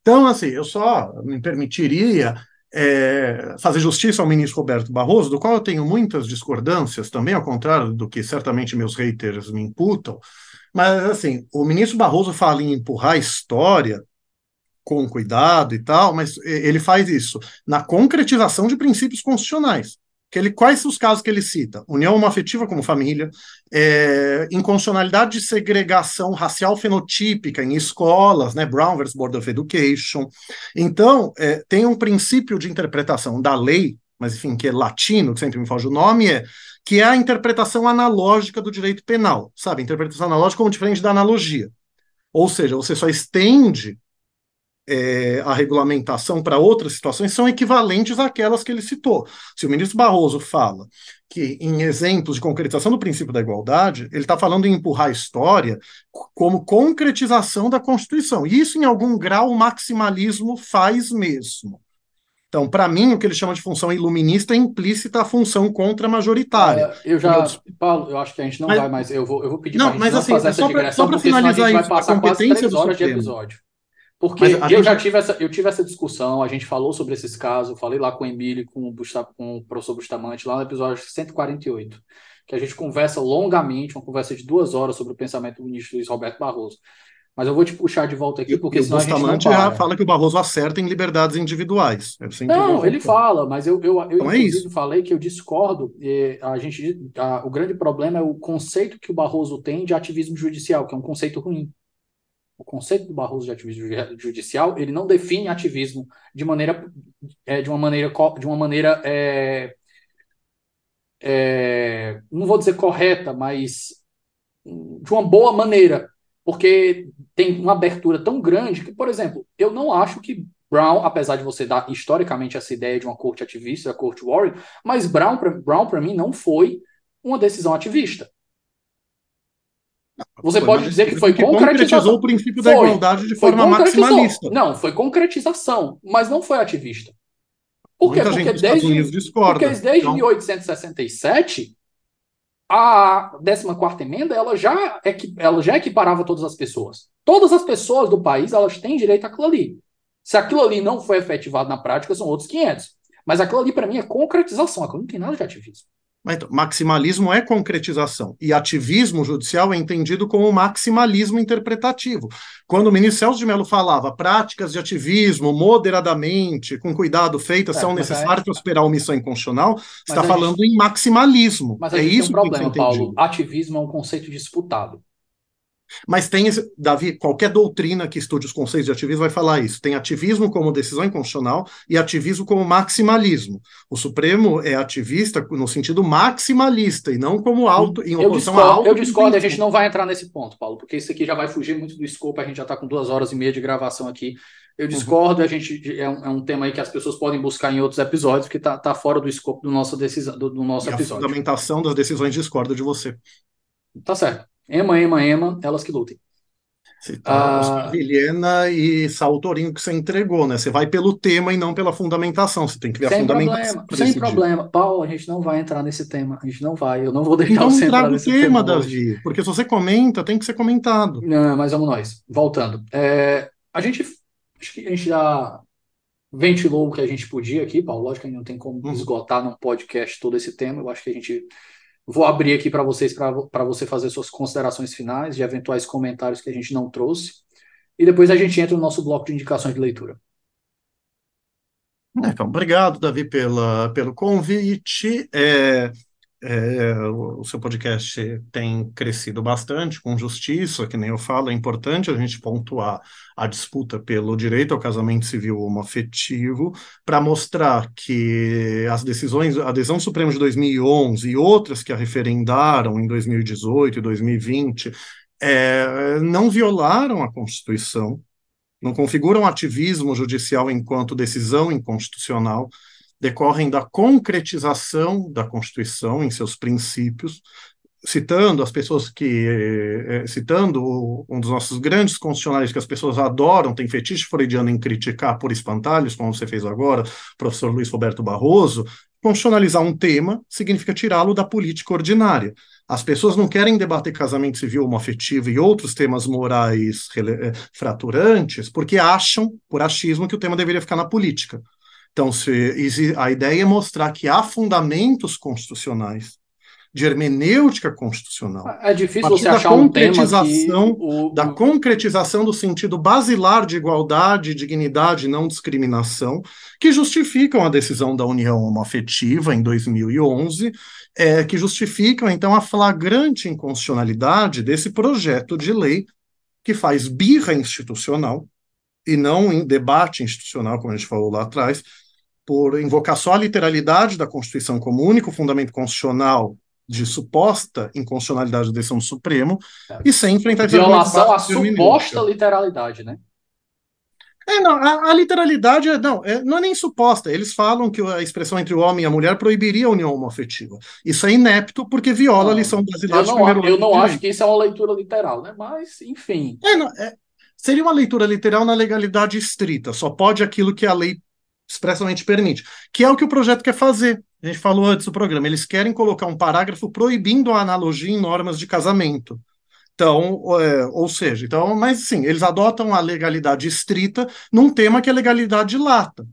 Então, assim, eu só me permitiria é, fazer justiça ao ministro Roberto Barroso, do qual eu tenho muitas discordâncias também, ao contrário do que certamente meus haters me imputam, mas assim, o ministro Barroso fala em empurrar a história com cuidado e tal, mas ele faz isso na concretização de princípios constitucionais que ele, quais os casos que ele cita? União homoafetiva como família, é, de segregação racial fenotípica em escolas, né, Brown versus Board of Education. Então, é, tem um princípio de interpretação da lei, mas enfim, que é latino, que sempre me foge o nome, é que é a interpretação analógica do direito penal, sabe? Interpretação analógica como diferente da analogia. Ou seja, você só estende é, a regulamentação para outras situações são equivalentes àquelas que ele citou. Se o ministro Barroso fala que, em exemplos de concretização do princípio da igualdade, ele está falando em empurrar a história como concretização da Constituição. E isso, em algum grau, o maximalismo faz mesmo. Então, para mim, o que ele chama de função iluminista é implícita a função contra-majoritária. É, eu já, Paulo, eu acho que a gente não mas, vai mais. Eu vou, eu vou pedir para a gente mas, não assim, fazer essa digressão, só para finalizar a gente vai passar quase três horas de episódio. Porque eu já tive essa, eu tive essa discussão, a gente falou sobre esses casos, falei lá com o Emílio, com o, com o professor Bustamante, lá no episódio 148, que a gente conversa longamente, uma conversa de duas horas sobre o pensamento do ministro Luiz Roberto Barroso. Mas eu vou te puxar de volta aqui, porque e senão o Bustamante a gente já fala que o Barroso acerta em liberdades individuais. não, ele fala, mas eu, eu, eu então é falei que eu discordo. a gente, a, o grande problema é o conceito que o Barroso tem de ativismo judicial, que é um conceito ruim o conceito do Barroso de ativismo judicial, ele não define ativismo de maneira é, de uma maneira de uma maneira é, é, não vou dizer correta, mas de uma boa maneira, porque tem uma abertura tão grande que, por exemplo, eu não acho que Brown, apesar de você dar historicamente essa ideia de uma corte ativista, a corte Warren, mas Brown, Brown para mim não foi uma decisão ativista. Você pode dizer que foi que concretização. o princípio foi, da igualdade de forma maximalista. Não, foi concretização, mas não foi ativista. Por quê? Porque desde, porque desde então... 1867 a 14 emenda ela já, é, ela já equiparava todas as pessoas. Todas as pessoas do país elas têm direito àquilo ali. Se aquilo ali não foi efetivado na prática, são outros 500. Mas aquilo ali, para mim, é concretização. Aquilo não tem nada de ativismo. Então, maximalismo é concretização e ativismo judicial é entendido como maximalismo interpretativo. Quando o ministro Celso de Mello falava práticas de ativismo moderadamente, com cuidado feitas, é, são necessárias é... para superar a omissão inconstitucional, está falando gente... em maximalismo. Mas é isso tem um problema, Paulo. Ativismo é um conceito disputado. Mas tem Davi, qualquer doutrina que estude os conceitos de ativismo vai falar isso. Tem ativismo como decisão inconstitucional e ativismo como maximalismo. O Supremo é ativista no sentido maximalista e não como alto em oposição eu discordo, Eu discordo, a gente não vai entrar nesse ponto, Paulo, porque isso aqui já vai fugir muito do escopo, a gente já está com duas horas e meia de gravação aqui. Eu uhum. discordo, uhum. a gente é um, é um, tema aí que as pessoas podem buscar em outros episódios, porque está tá fora do escopo do nosso, decisão, do, do nosso e episódio. A fundamentação das decisões discorda de você. Tá certo. Ema, ema, ema, elas que lutem. Tá, ah, Vilhena e Saltorinho que você entregou, né? Você vai pelo tema e não pela fundamentação. Você tem que ver sem a fundamentação. Problema, sem problema. Paulo, a gente não vai entrar nesse tema. A gente não vai. Eu não vou deixar então, você entrar nesse tema, tema Davi. Hoje. Porque se você comenta, tem que ser comentado. Não, mas vamos nós. Voltando. É, a gente acho que a gente já ventilou o que a gente podia aqui, Paulo. Lógico que não tem como uhum. esgotar num podcast todo esse tema. Eu acho que a gente Vou abrir aqui para vocês, para você fazer suas considerações finais de eventuais comentários que a gente não trouxe. E depois a gente entra no nosso bloco de indicações de leitura. Então, obrigado, Davi, pela, pelo convite. É, é, o, seu podcast tem crescido bastante com justiça, que nem eu falo, é importante a gente pontuar a disputa pelo direito ao casamento civil homoafetivo para mostrar que as decisões, a decisão suprema de 2011 e outras que a referendaram em 2018 e 2020 é, não violaram a Constituição, não configuram ativismo judicial enquanto decisão inconstitucional, decorrem da concretização da Constituição em seus princípios, citando as pessoas que, é, citando um dos nossos grandes constitucionalistas que as pessoas adoram, tem fetiche freudiano em criticar por espantalhos, como você fez agora, professor Luiz Roberto Barroso, constitucionalizar um tema significa tirá-lo da política ordinária. As pessoas não querem debater casamento civil homoafetivo e outros temas morais fraturantes porque acham, por achismo, que o tema deveria ficar na política. Então, se, a ideia é mostrar que há fundamentos constitucionais de hermenêutica constitucional. É difícil você achar um tema que da concretização do sentido basilar de igualdade, dignidade e não discriminação, que justificam a decisão da União Homoafetiva em 2011, é, que justificam então a flagrante inconstitucionalidade desse projeto de lei que faz birra institucional e não em debate institucional, como a gente falou lá atrás, por invocar só a literalidade da Constituição como único fundamento constitucional de suposta inconstitucionalidade da decisão do Supremo é. e sem enfrentar violação à suposta literalidade, né? É, não, a, a literalidade é, não, é, não é nem suposta. Eles falam que a expressão entre o homem e a mulher proibiria a união homoafetiva. Isso é inepto porque viola não, a lição brasileira. Eu não, eu não acho que isso é uma leitura literal, né? Mas, enfim. É, não, é, seria uma leitura literal na legalidade estrita. Só pode aquilo que a lei expressamente permite, que é o que o projeto quer fazer. A gente falou antes do programa, eles querem colocar um parágrafo proibindo a analogia em normas de casamento. Então, é, ou seja, então, mas sim, eles adotam a legalidade estrita num tema que é legalidade lata,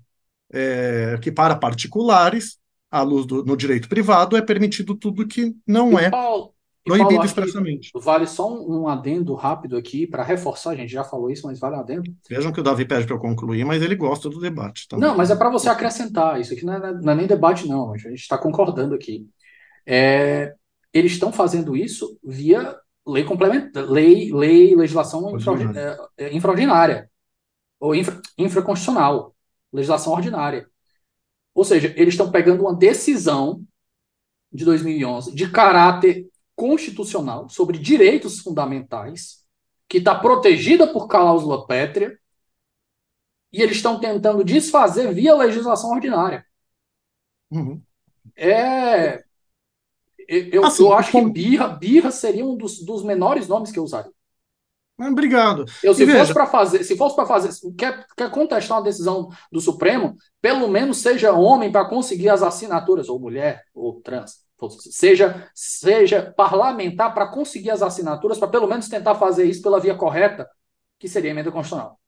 é, que para particulares, à luz do no direito privado, é permitido tudo que não é Paulo, proibido expressamente. Vale só um, um adendo rápido aqui para reforçar, a gente já falou isso, mas vale um adendo. Vejam que o Davi pede para eu concluir, mas ele gosta do debate. Também. Não, mas é para você acrescentar, isso aqui não é, não é, nem debate, não, a gente está concordando aqui. É, eles estão fazendo isso via lei complementar, lei, lei legislação infraordinária, é, é, infraordinária ou infra, infraconstitucional, legislação ordinária. Ou seja, eles estão pegando uma decisão de 2011 de caráter constitucional sobre direitos fundamentais, que está protegida por cláusula pétrea, e eles estão tentando desfazer via legislação ordinária. Uhum. É. Eu, assim, eu acho que birra, birra seria um dos, dos menores nomes que eu usaria. Obrigado. Eu, se fosse para fazer, se fosse para fazer, quer, quer contestar uma decisão do Supremo, pelo menos seja homem para conseguir as assinaturas, ou mulher, ou trans seja, seja parlamentar para conseguir as assinaturas, para pelo menos tentar fazer isso pela via correta, que seria a emenda constitucional.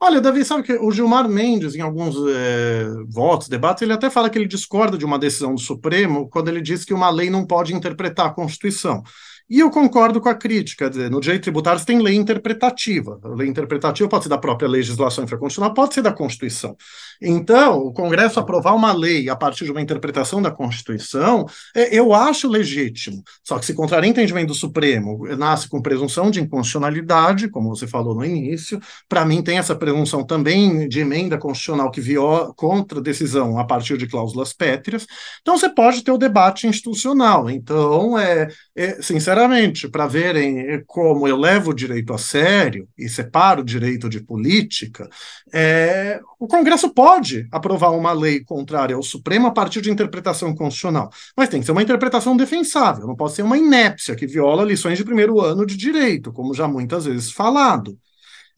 Olha, Davi, sabe que o Gilmar Mendes, em alguns é, votos, debates, ele até fala que ele discorda de uma decisão do Supremo quando ele diz que uma lei não pode interpretar a Constituição. E eu concordo com a crítica, no direito tributário você tem lei interpretativa. A lei interpretativa pode ser da própria legislação infraconstitucional, pode ser da Constituição. Então, o Congresso aprovar uma lei a partir de uma interpretação da Constituição, é, eu acho legítimo. Só que se contraria entendimento do Supremo, nasce com presunção de inconstitucionalidade, como você falou no início, para mim tem essa presunção também de emenda constitucional que viola contra decisão a partir de cláusulas pétreas. Então, você pode ter o debate institucional. Então, é, é sinceramente, para verem como eu levo o direito a sério e separo o direito de política, é, o Congresso pode aprovar uma lei contrária ao Supremo a partir de interpretação constitucional, mas tem que ser uma interpretação defensável, não pode ser uma inépcia que viola lições de primeiro ano de direito, como já muitas vezes falado.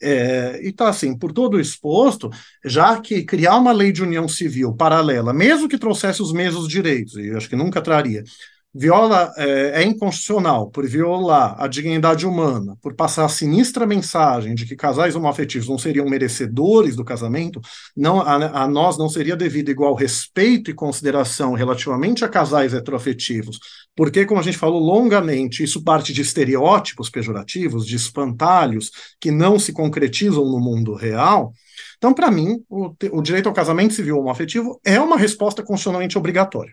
É, e tá assim, por todo exposto, já que criar uma lei de união civil paralela, mesmo que trouxesse os mesmos direitos, e eu acho que nunca traria, viola é, é, inconstitucional por violar a dignidade humana, por passar a sinistra mensagem de que casais homoafetivos não seriam merecedores do casamento, não a, a, nós não seria devido igual respeito e consideração relativamente a casais heteroafetivos, porque, como a gente falou longamente, isso parte de estereótipos pejorativos, de espantalhos que não se concretizam no mundo real. Então, para mim, o, o direito ao casamento civil homoafetivo é uma resposta constitucionalmente obrigatória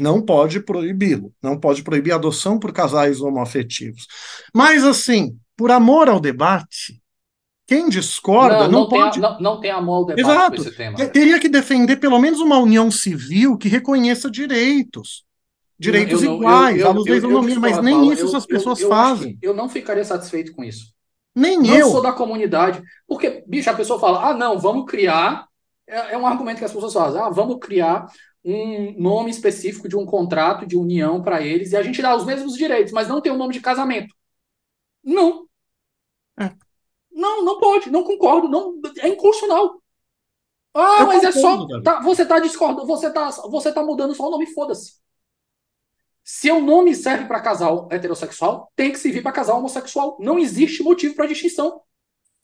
não pode proibi-lo, não pode proibir a adoção por casais homoafetivos. Mas, assim, por amor ao debate, quem discorda não, não, não pode. Tem, não, não, tem amor ao debate Exato. esse tema. Teria que defender pelo menos uma união civil que reconheça direitos. Direitos eu, iguais, à luz da isonomia, mas nem Paulo, isso as pessoas fazem. Eu não ficaria satisfeito com isso. Nem não eu. sou da comunidade. Porque, bicho, a pessoa fala: ah, não, vamos criar. É, é um argumento que as pessoas fazem: ah, vamos criar um nome específico de um contrato de união para eles e a gente dá os mesmos direitos, mas não tem o um nome de casamento. Não. É. Não, não pode, não concordo, não é inconstitucional. Ah, eu mas é só. Tá, você tá discordando, você tá, você tá mudando só o nome, foda-se. Se o nome serve para casal heterossexual, tem que servir para casal homossexual. Não existe motivo para distinção.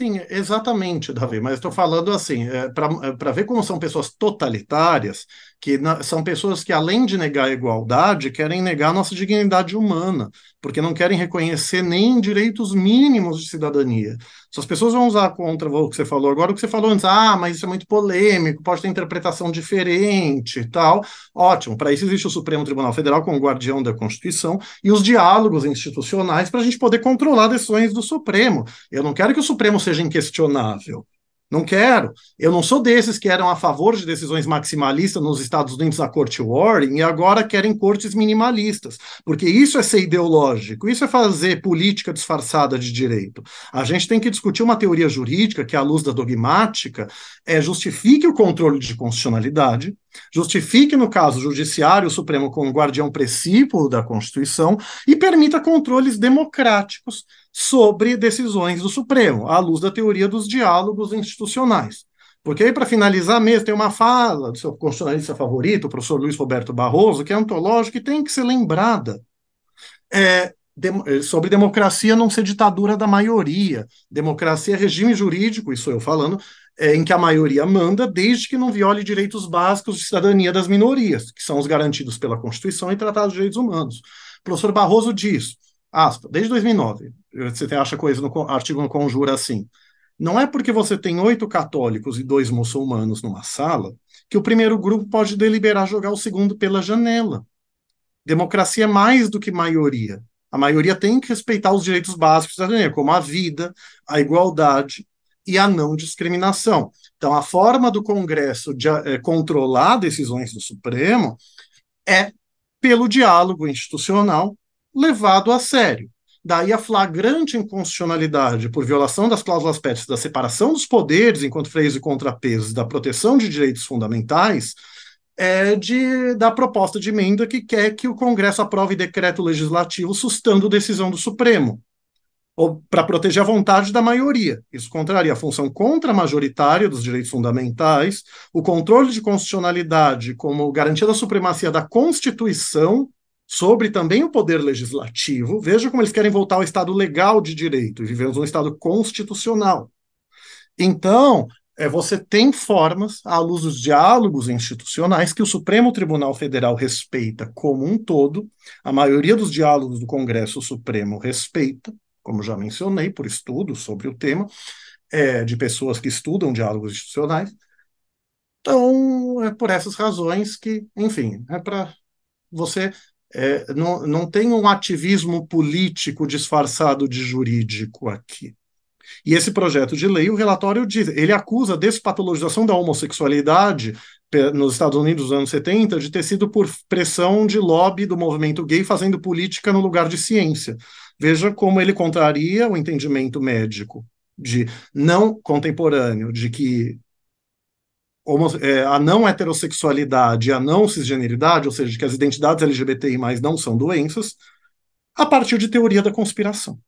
Sim, exatamente, Davi, mas estou falando assim, é, para ver como são pessoas totalitárias, que são pessoas que, além de negar a igualdade, querem negar nossa dignidade humana, porque não querem reconhecer nem direitos mínimos de cidadania. Se as pessoas vão usar contra o que você falou agora, o que você falou antes, ah, mas isso é muito polêmico, pode ter interpretação diferente e tal, ótimo, para isso existe o Supremo Tribunal Federal como guardião da Constituição e os diálogos institucionais para a gente poder controlar decisões do Supremo. Eu não quero que o Supremo seja inquestionável. Não quero. Eu não sou desses que eram a favor de decisões maximalistas nos Estados Unidos a corte Warren e agora querem cortes minimalistas, porque isso é ser ideológico, isso é fazer política disfarçada de direito. A gente tem que discutir uma teoria jurídica que, à luz da dogmática, é, justifique o controle de constitucionalidade, justifique, no caso judiciário, o Supremo como guardião precípuo da Constituição e permita controles democráticos sobre decisões do Supremo, à luz da teoria dos diálogos institucionais. Porque aí, para finalizar mesmo, tem uma fala do seu constitucionalista favorito, o professor Luiz Roberto Barroso, que é antológica e tem que ser lembrada. É, é, sobre democracia não ser ditadura da maioria. Democracia é regime jurídico, isso eu falando, é, em que a maioria manda, desde que não viole direitos básicos de cidadania das minorias, que são os garantidos pela Constituição e Tratados de Direitos Humanos. O professor Barroso diz, aspa, desde 2009, você acha coisa no artigo no Conjura assim. Não é porque você tem oito católicos e dois muçulmanos numa sala que o primeiro grupo pode deliberar jogar o segundo pela janela. Democracia é mais do que maioria. A maioria tem que respeitar os direitos básicos da cidadania, como a vida, a igualdade e a não discriminação. Então, a forma do Congresso de é, controlar decisões do Supremo é pelo diálogo institucional levado a sério. Daí a flagrante inconstitucionalidade por violação das cláusulas pétreas da separação dos poderes enquanto freios e contrapesos da proteção de direitos fundamentais é de, da proposta de emenda que quer que o Congresso aprove decreto legislativo sustando decisão do Supremo, ou para proteger a vontade da maioria. Isso contraria a função contra-majoritária dos direitos fundamentais, o controle de constitucionalidade como garantia da supremacia da Constituição sobre também o poder legislativo. Veja como eles querem voltar ao Estado legal de direito, e vivemos um Estado constitucional. Então, é, você tem formas, à luz dos diálogos institucionais, que o Supremo Tribunal Federal respeita como um todo, a maioria dos diálogos do Congresso Supremo respeita, como já mencionei, por estudos sobre o tema, é, de pessoas que estudam diálogos institucionais. Então, é por essas razões que, enfim, é para você é, não, não tem um ativismo político disfarçado de jurídico aqui. E esse projeto de lei, o relatório diz, ele acusa a despatologização da homossexualidade nos Estados Unidos dos anos 70 de ter sido por pressão de lobby do movimento gay fazendo política no lugar de ciência. Veja como ele contraria o entendimento médico de não contemporâneo, de que é, a não heterossexualidade a não cisgeneridade, ou seja, que as identidades LGBTI não são doenças, a partir de teoria da conspiração.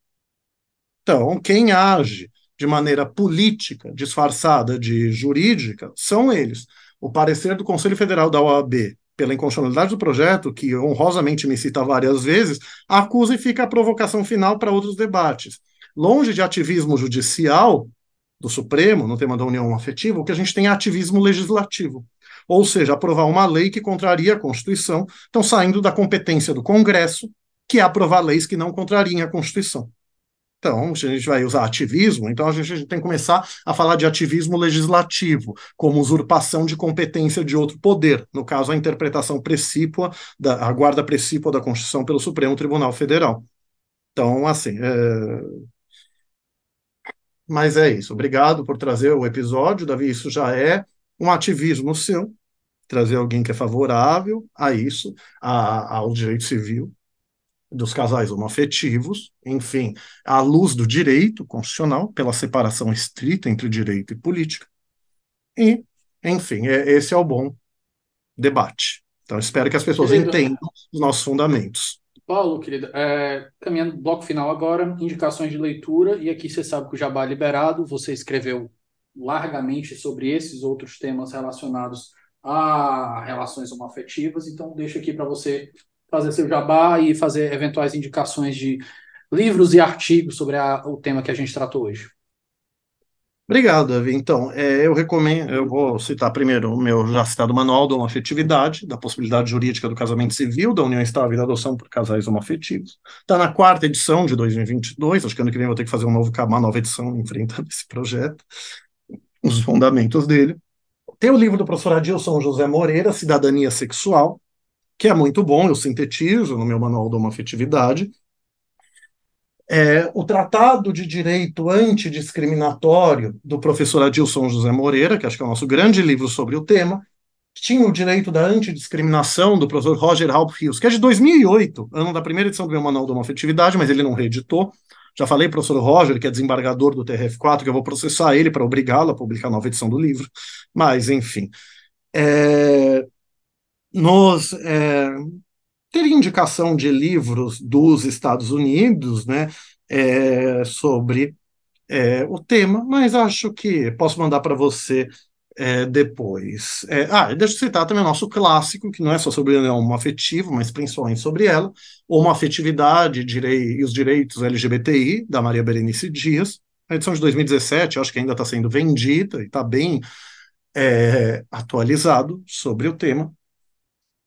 Então, quem age de maneira política, disfarçada de jurídica, são eles. O parecer do Conselho Federal da OAB pela inconstitucionalidade do projeto, que honrosamente me cita várias vezes, acusa e fica a provocação final para outros debates. Longe de ativismo judicial, do Supremo, no tema da união afetiva, o que a gente tem é ativismo legislativo. Ou seja, aprovar uma lei que contraria a Constituição, então saindo da competência do Congresso, que é aprovar leis que não contrariem a Constituição. Então, se a gente vai usar ativismo, então a gente, a gente, tem que começar a falar de ativismo legislativo, como usurpação de competência de outro poder, no caso, a interpretação precípua, da, a guarda precípua da Constituição pelo Supremo Tribunal Federal. Então, assim, é, mas é isso. Obrigado por trazer o episódio, Davi. Isso já é um ativismo seu, trazer alguém que é favorável a isso, a, ao direito civil dos casais homoafetivos, enfim, à luz do direito constitucional, pela separação estrita entre direito e política. E, enfim, é, esse é o bom debate. Então, espero que as pessoas entendam os nossos fundamentos. Paulo, querido, é, caminhando bloco final agora, indicações de leitura, e aqui você sabe que o Jabá é liberado, você escreveu largamente sobre esses outros temas relacionados a relações homoafetivas, então deixo aqui para você fazer seu jabá e fazer eventuais indicações de livros e artigos sobre a, o tema que a gente tratou hoje. Obrigado, Davi. Então, é, eu recomendo, eu vou citar primeiro o meu já citado Manual da Homoafetividade, da possibilidade jurídica do casamento civil, da união estável e da adoção por casais homoafetivos. Está na quarta edição de 2022, acho que ano que vem vou ter que fazer um novo, uma nova edição enfrentando esse projeto, os fundamentos dele. Tem o livro do professor Adilson José Moreira, Cidadania Sexual, que é muito bom, eu sintetizo no meu Manual da Homoafetividade, é, o Tratado de Direito Antidiscriminatório do professor Adilson José Moreira, que acho que é o nosso grande livro sobre o tema, tinha o direito da antidiscriminação do professor Roger Halp Rios, que é de 2008, ano da primeira edição do meu Manual da Homoafetividade, mas ele não reeditou. Já falei professor Roger, que é desembargador do TRF4, que eu vou processar ele para obrigá-lo a publicar a nova edição do livro. Mas, enfim. É, nos, é, teria indicação de livros dos Estados Unidos, né, é, sobre é, o tema, mas acho que posso mandar para você é, depois. É, ah, deixa eu citar também o nosso clássico, que não é só sobre a união afetiva, mas principalmente sobre ela, uma afetividade direi, e os direitos LGBTI, da Maria Berenice Dias, a edição de 2017, acho que ainda está sendo vendida e está bem é, atualizado sobre o tema.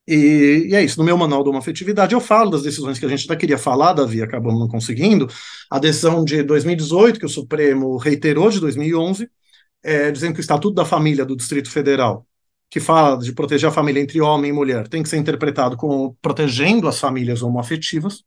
E, e, é isso, no meu manual de uma afetividade eu falo das decisões que a gente até queria falar, Davi, acabamos não conseguindo. A decisão de 2018, que o Supremo reiterou de 2011, é, dizendo que o Estatuto da Família do Distrito Federal, que fala de proteger a família entre homem e mulher, tem que ser interpretado como protegendo as famílias homoafetivas.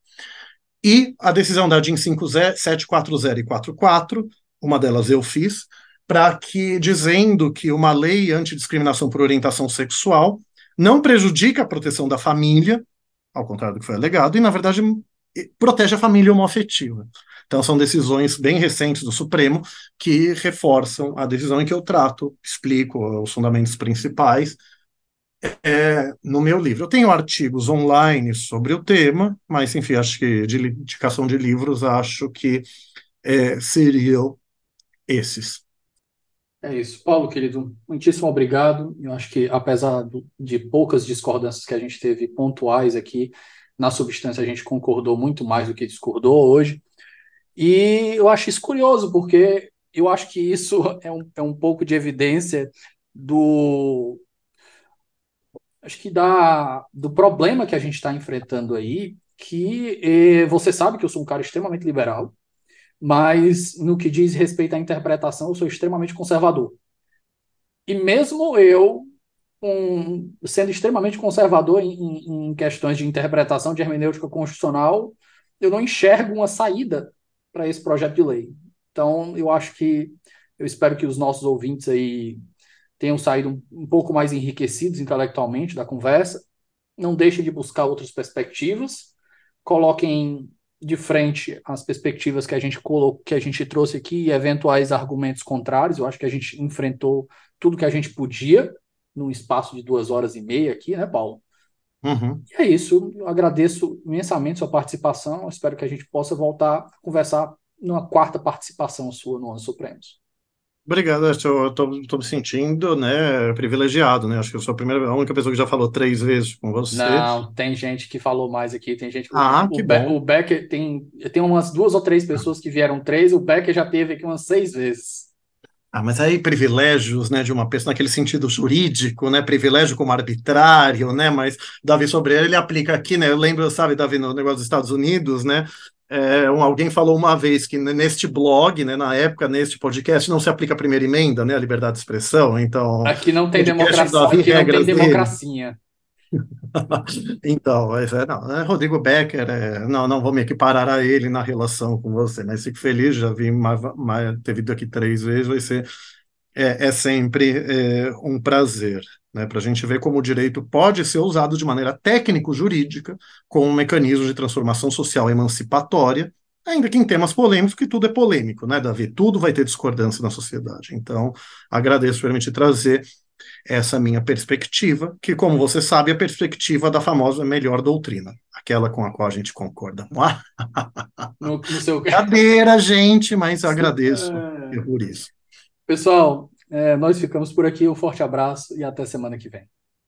E a decisão da DIN 5740 e 44, uma delas eu fiz, para que, dizendo que uma lei antidiscriminação por orientação sexual não prejudica a proteção da família, ao contrário do que foi alegado, e, na verdade, protege a família homoafetiva. Então, são decisões bem recentes do Supremo que reforçam a decisão em que eu trato, explico os fundamentos principais é, no meu livro. Eu tenho artigos online sobre o tema, mas, enfim, acho que de indicação de livros, acho que é, seriam esses. É isso. Paulo, querido, muitíssimo obrigado. Eu acho que, apesar de poucas discordâncias que a gente teve pontuais aqui, na substância a gente concordou muito mais do que discordou hoje. E eu acho isso curioso, porque eu acho que isso [LAUGHS] é um, é um pouco de evidência do. Acho que da, do problema que a gente está enfrentando aí, que eh, você sabe que eu sou um cara extremamente liberal, mas no que diz respeito à interpretação, eu sou extremamente conservador. E mesmo eu, um, sendo extremamente conservador em, em, questões de interpretação de hermenêutica constitucional, eu não enxergo uma saída para esse projeto de lei. Então, eu acho que, eu espero que os nossos ouvintes aí tenham saído um, um pouco mais enriquecidos intelectualmente da conversa. Não deixem de buscar outras perspectivas, coloquem de frente às perspectivas que a gente colocou, que a gente trouxe aqui e eventuais argumentos contrários. Eu acho que a gente enfrentou tudo que a gente podia num espaço de duas horas e meia aqui, né, Paulo? Uhum. E é isso. Eu agradeço imensamente sua participação. espero que a gente possa voltar a conversar numa quarta participação sua no Ano Supremos. Obrigado, eu estou me sentindo né, privilegiado, né? Acho que eu sou a primeira, a única pessoa que já falou três vezes com você. Não, tem gente que falou mais aqui, tem gente que. Ah, o, que o, bom. o Becker tem, tem umas duas ou três pessoas que vieram três, o Becker já teve aqui umas seis vezes. Ah, mas aí privilégios, né, de uma pessoa naquele sentido jurídico, né, privilégio como arbitrário, né, mas Davi sobre ele aplica aqui, né, eu lembro, sabe, Davi, no negócio dos Estados Unidos, né, é, um, alguém falou uma vez que neste blog, né, na época, neste podcast, não se aplica a primeira emenda, né, a liberdade de expressão. Então, aqui não tem democracia, aqui não tem democracia. [LAUGHS] então, é, não, é Rodrigo Becker, é, não, não vou me equiparar a ele na relação com você, mas fico feliz, já vim ter vindo aqui três vezes, vai ser é, é sempre é, um prazer né, para a gente ver como o direito pode ser usado de maneira técnico-jurídica como um mecanismo de transformação social emancipatória, ainda que em temas polêmicos, que tudo é polêmico, né, Davi? Tudo vai ter discordância na sociedade. Então, agradeço por permitir trazer essa minha perspectiva, que, como você sabe, é a perspectiva da famosa melhor doutrina, aquela com a qual a gente concorda. [LAUGHS] No, no seu... Cadeira, gente, mas agradeço é... por isso. Pessoal, é, nós ficamos por aqui. Um forte abraço e até semana que vem.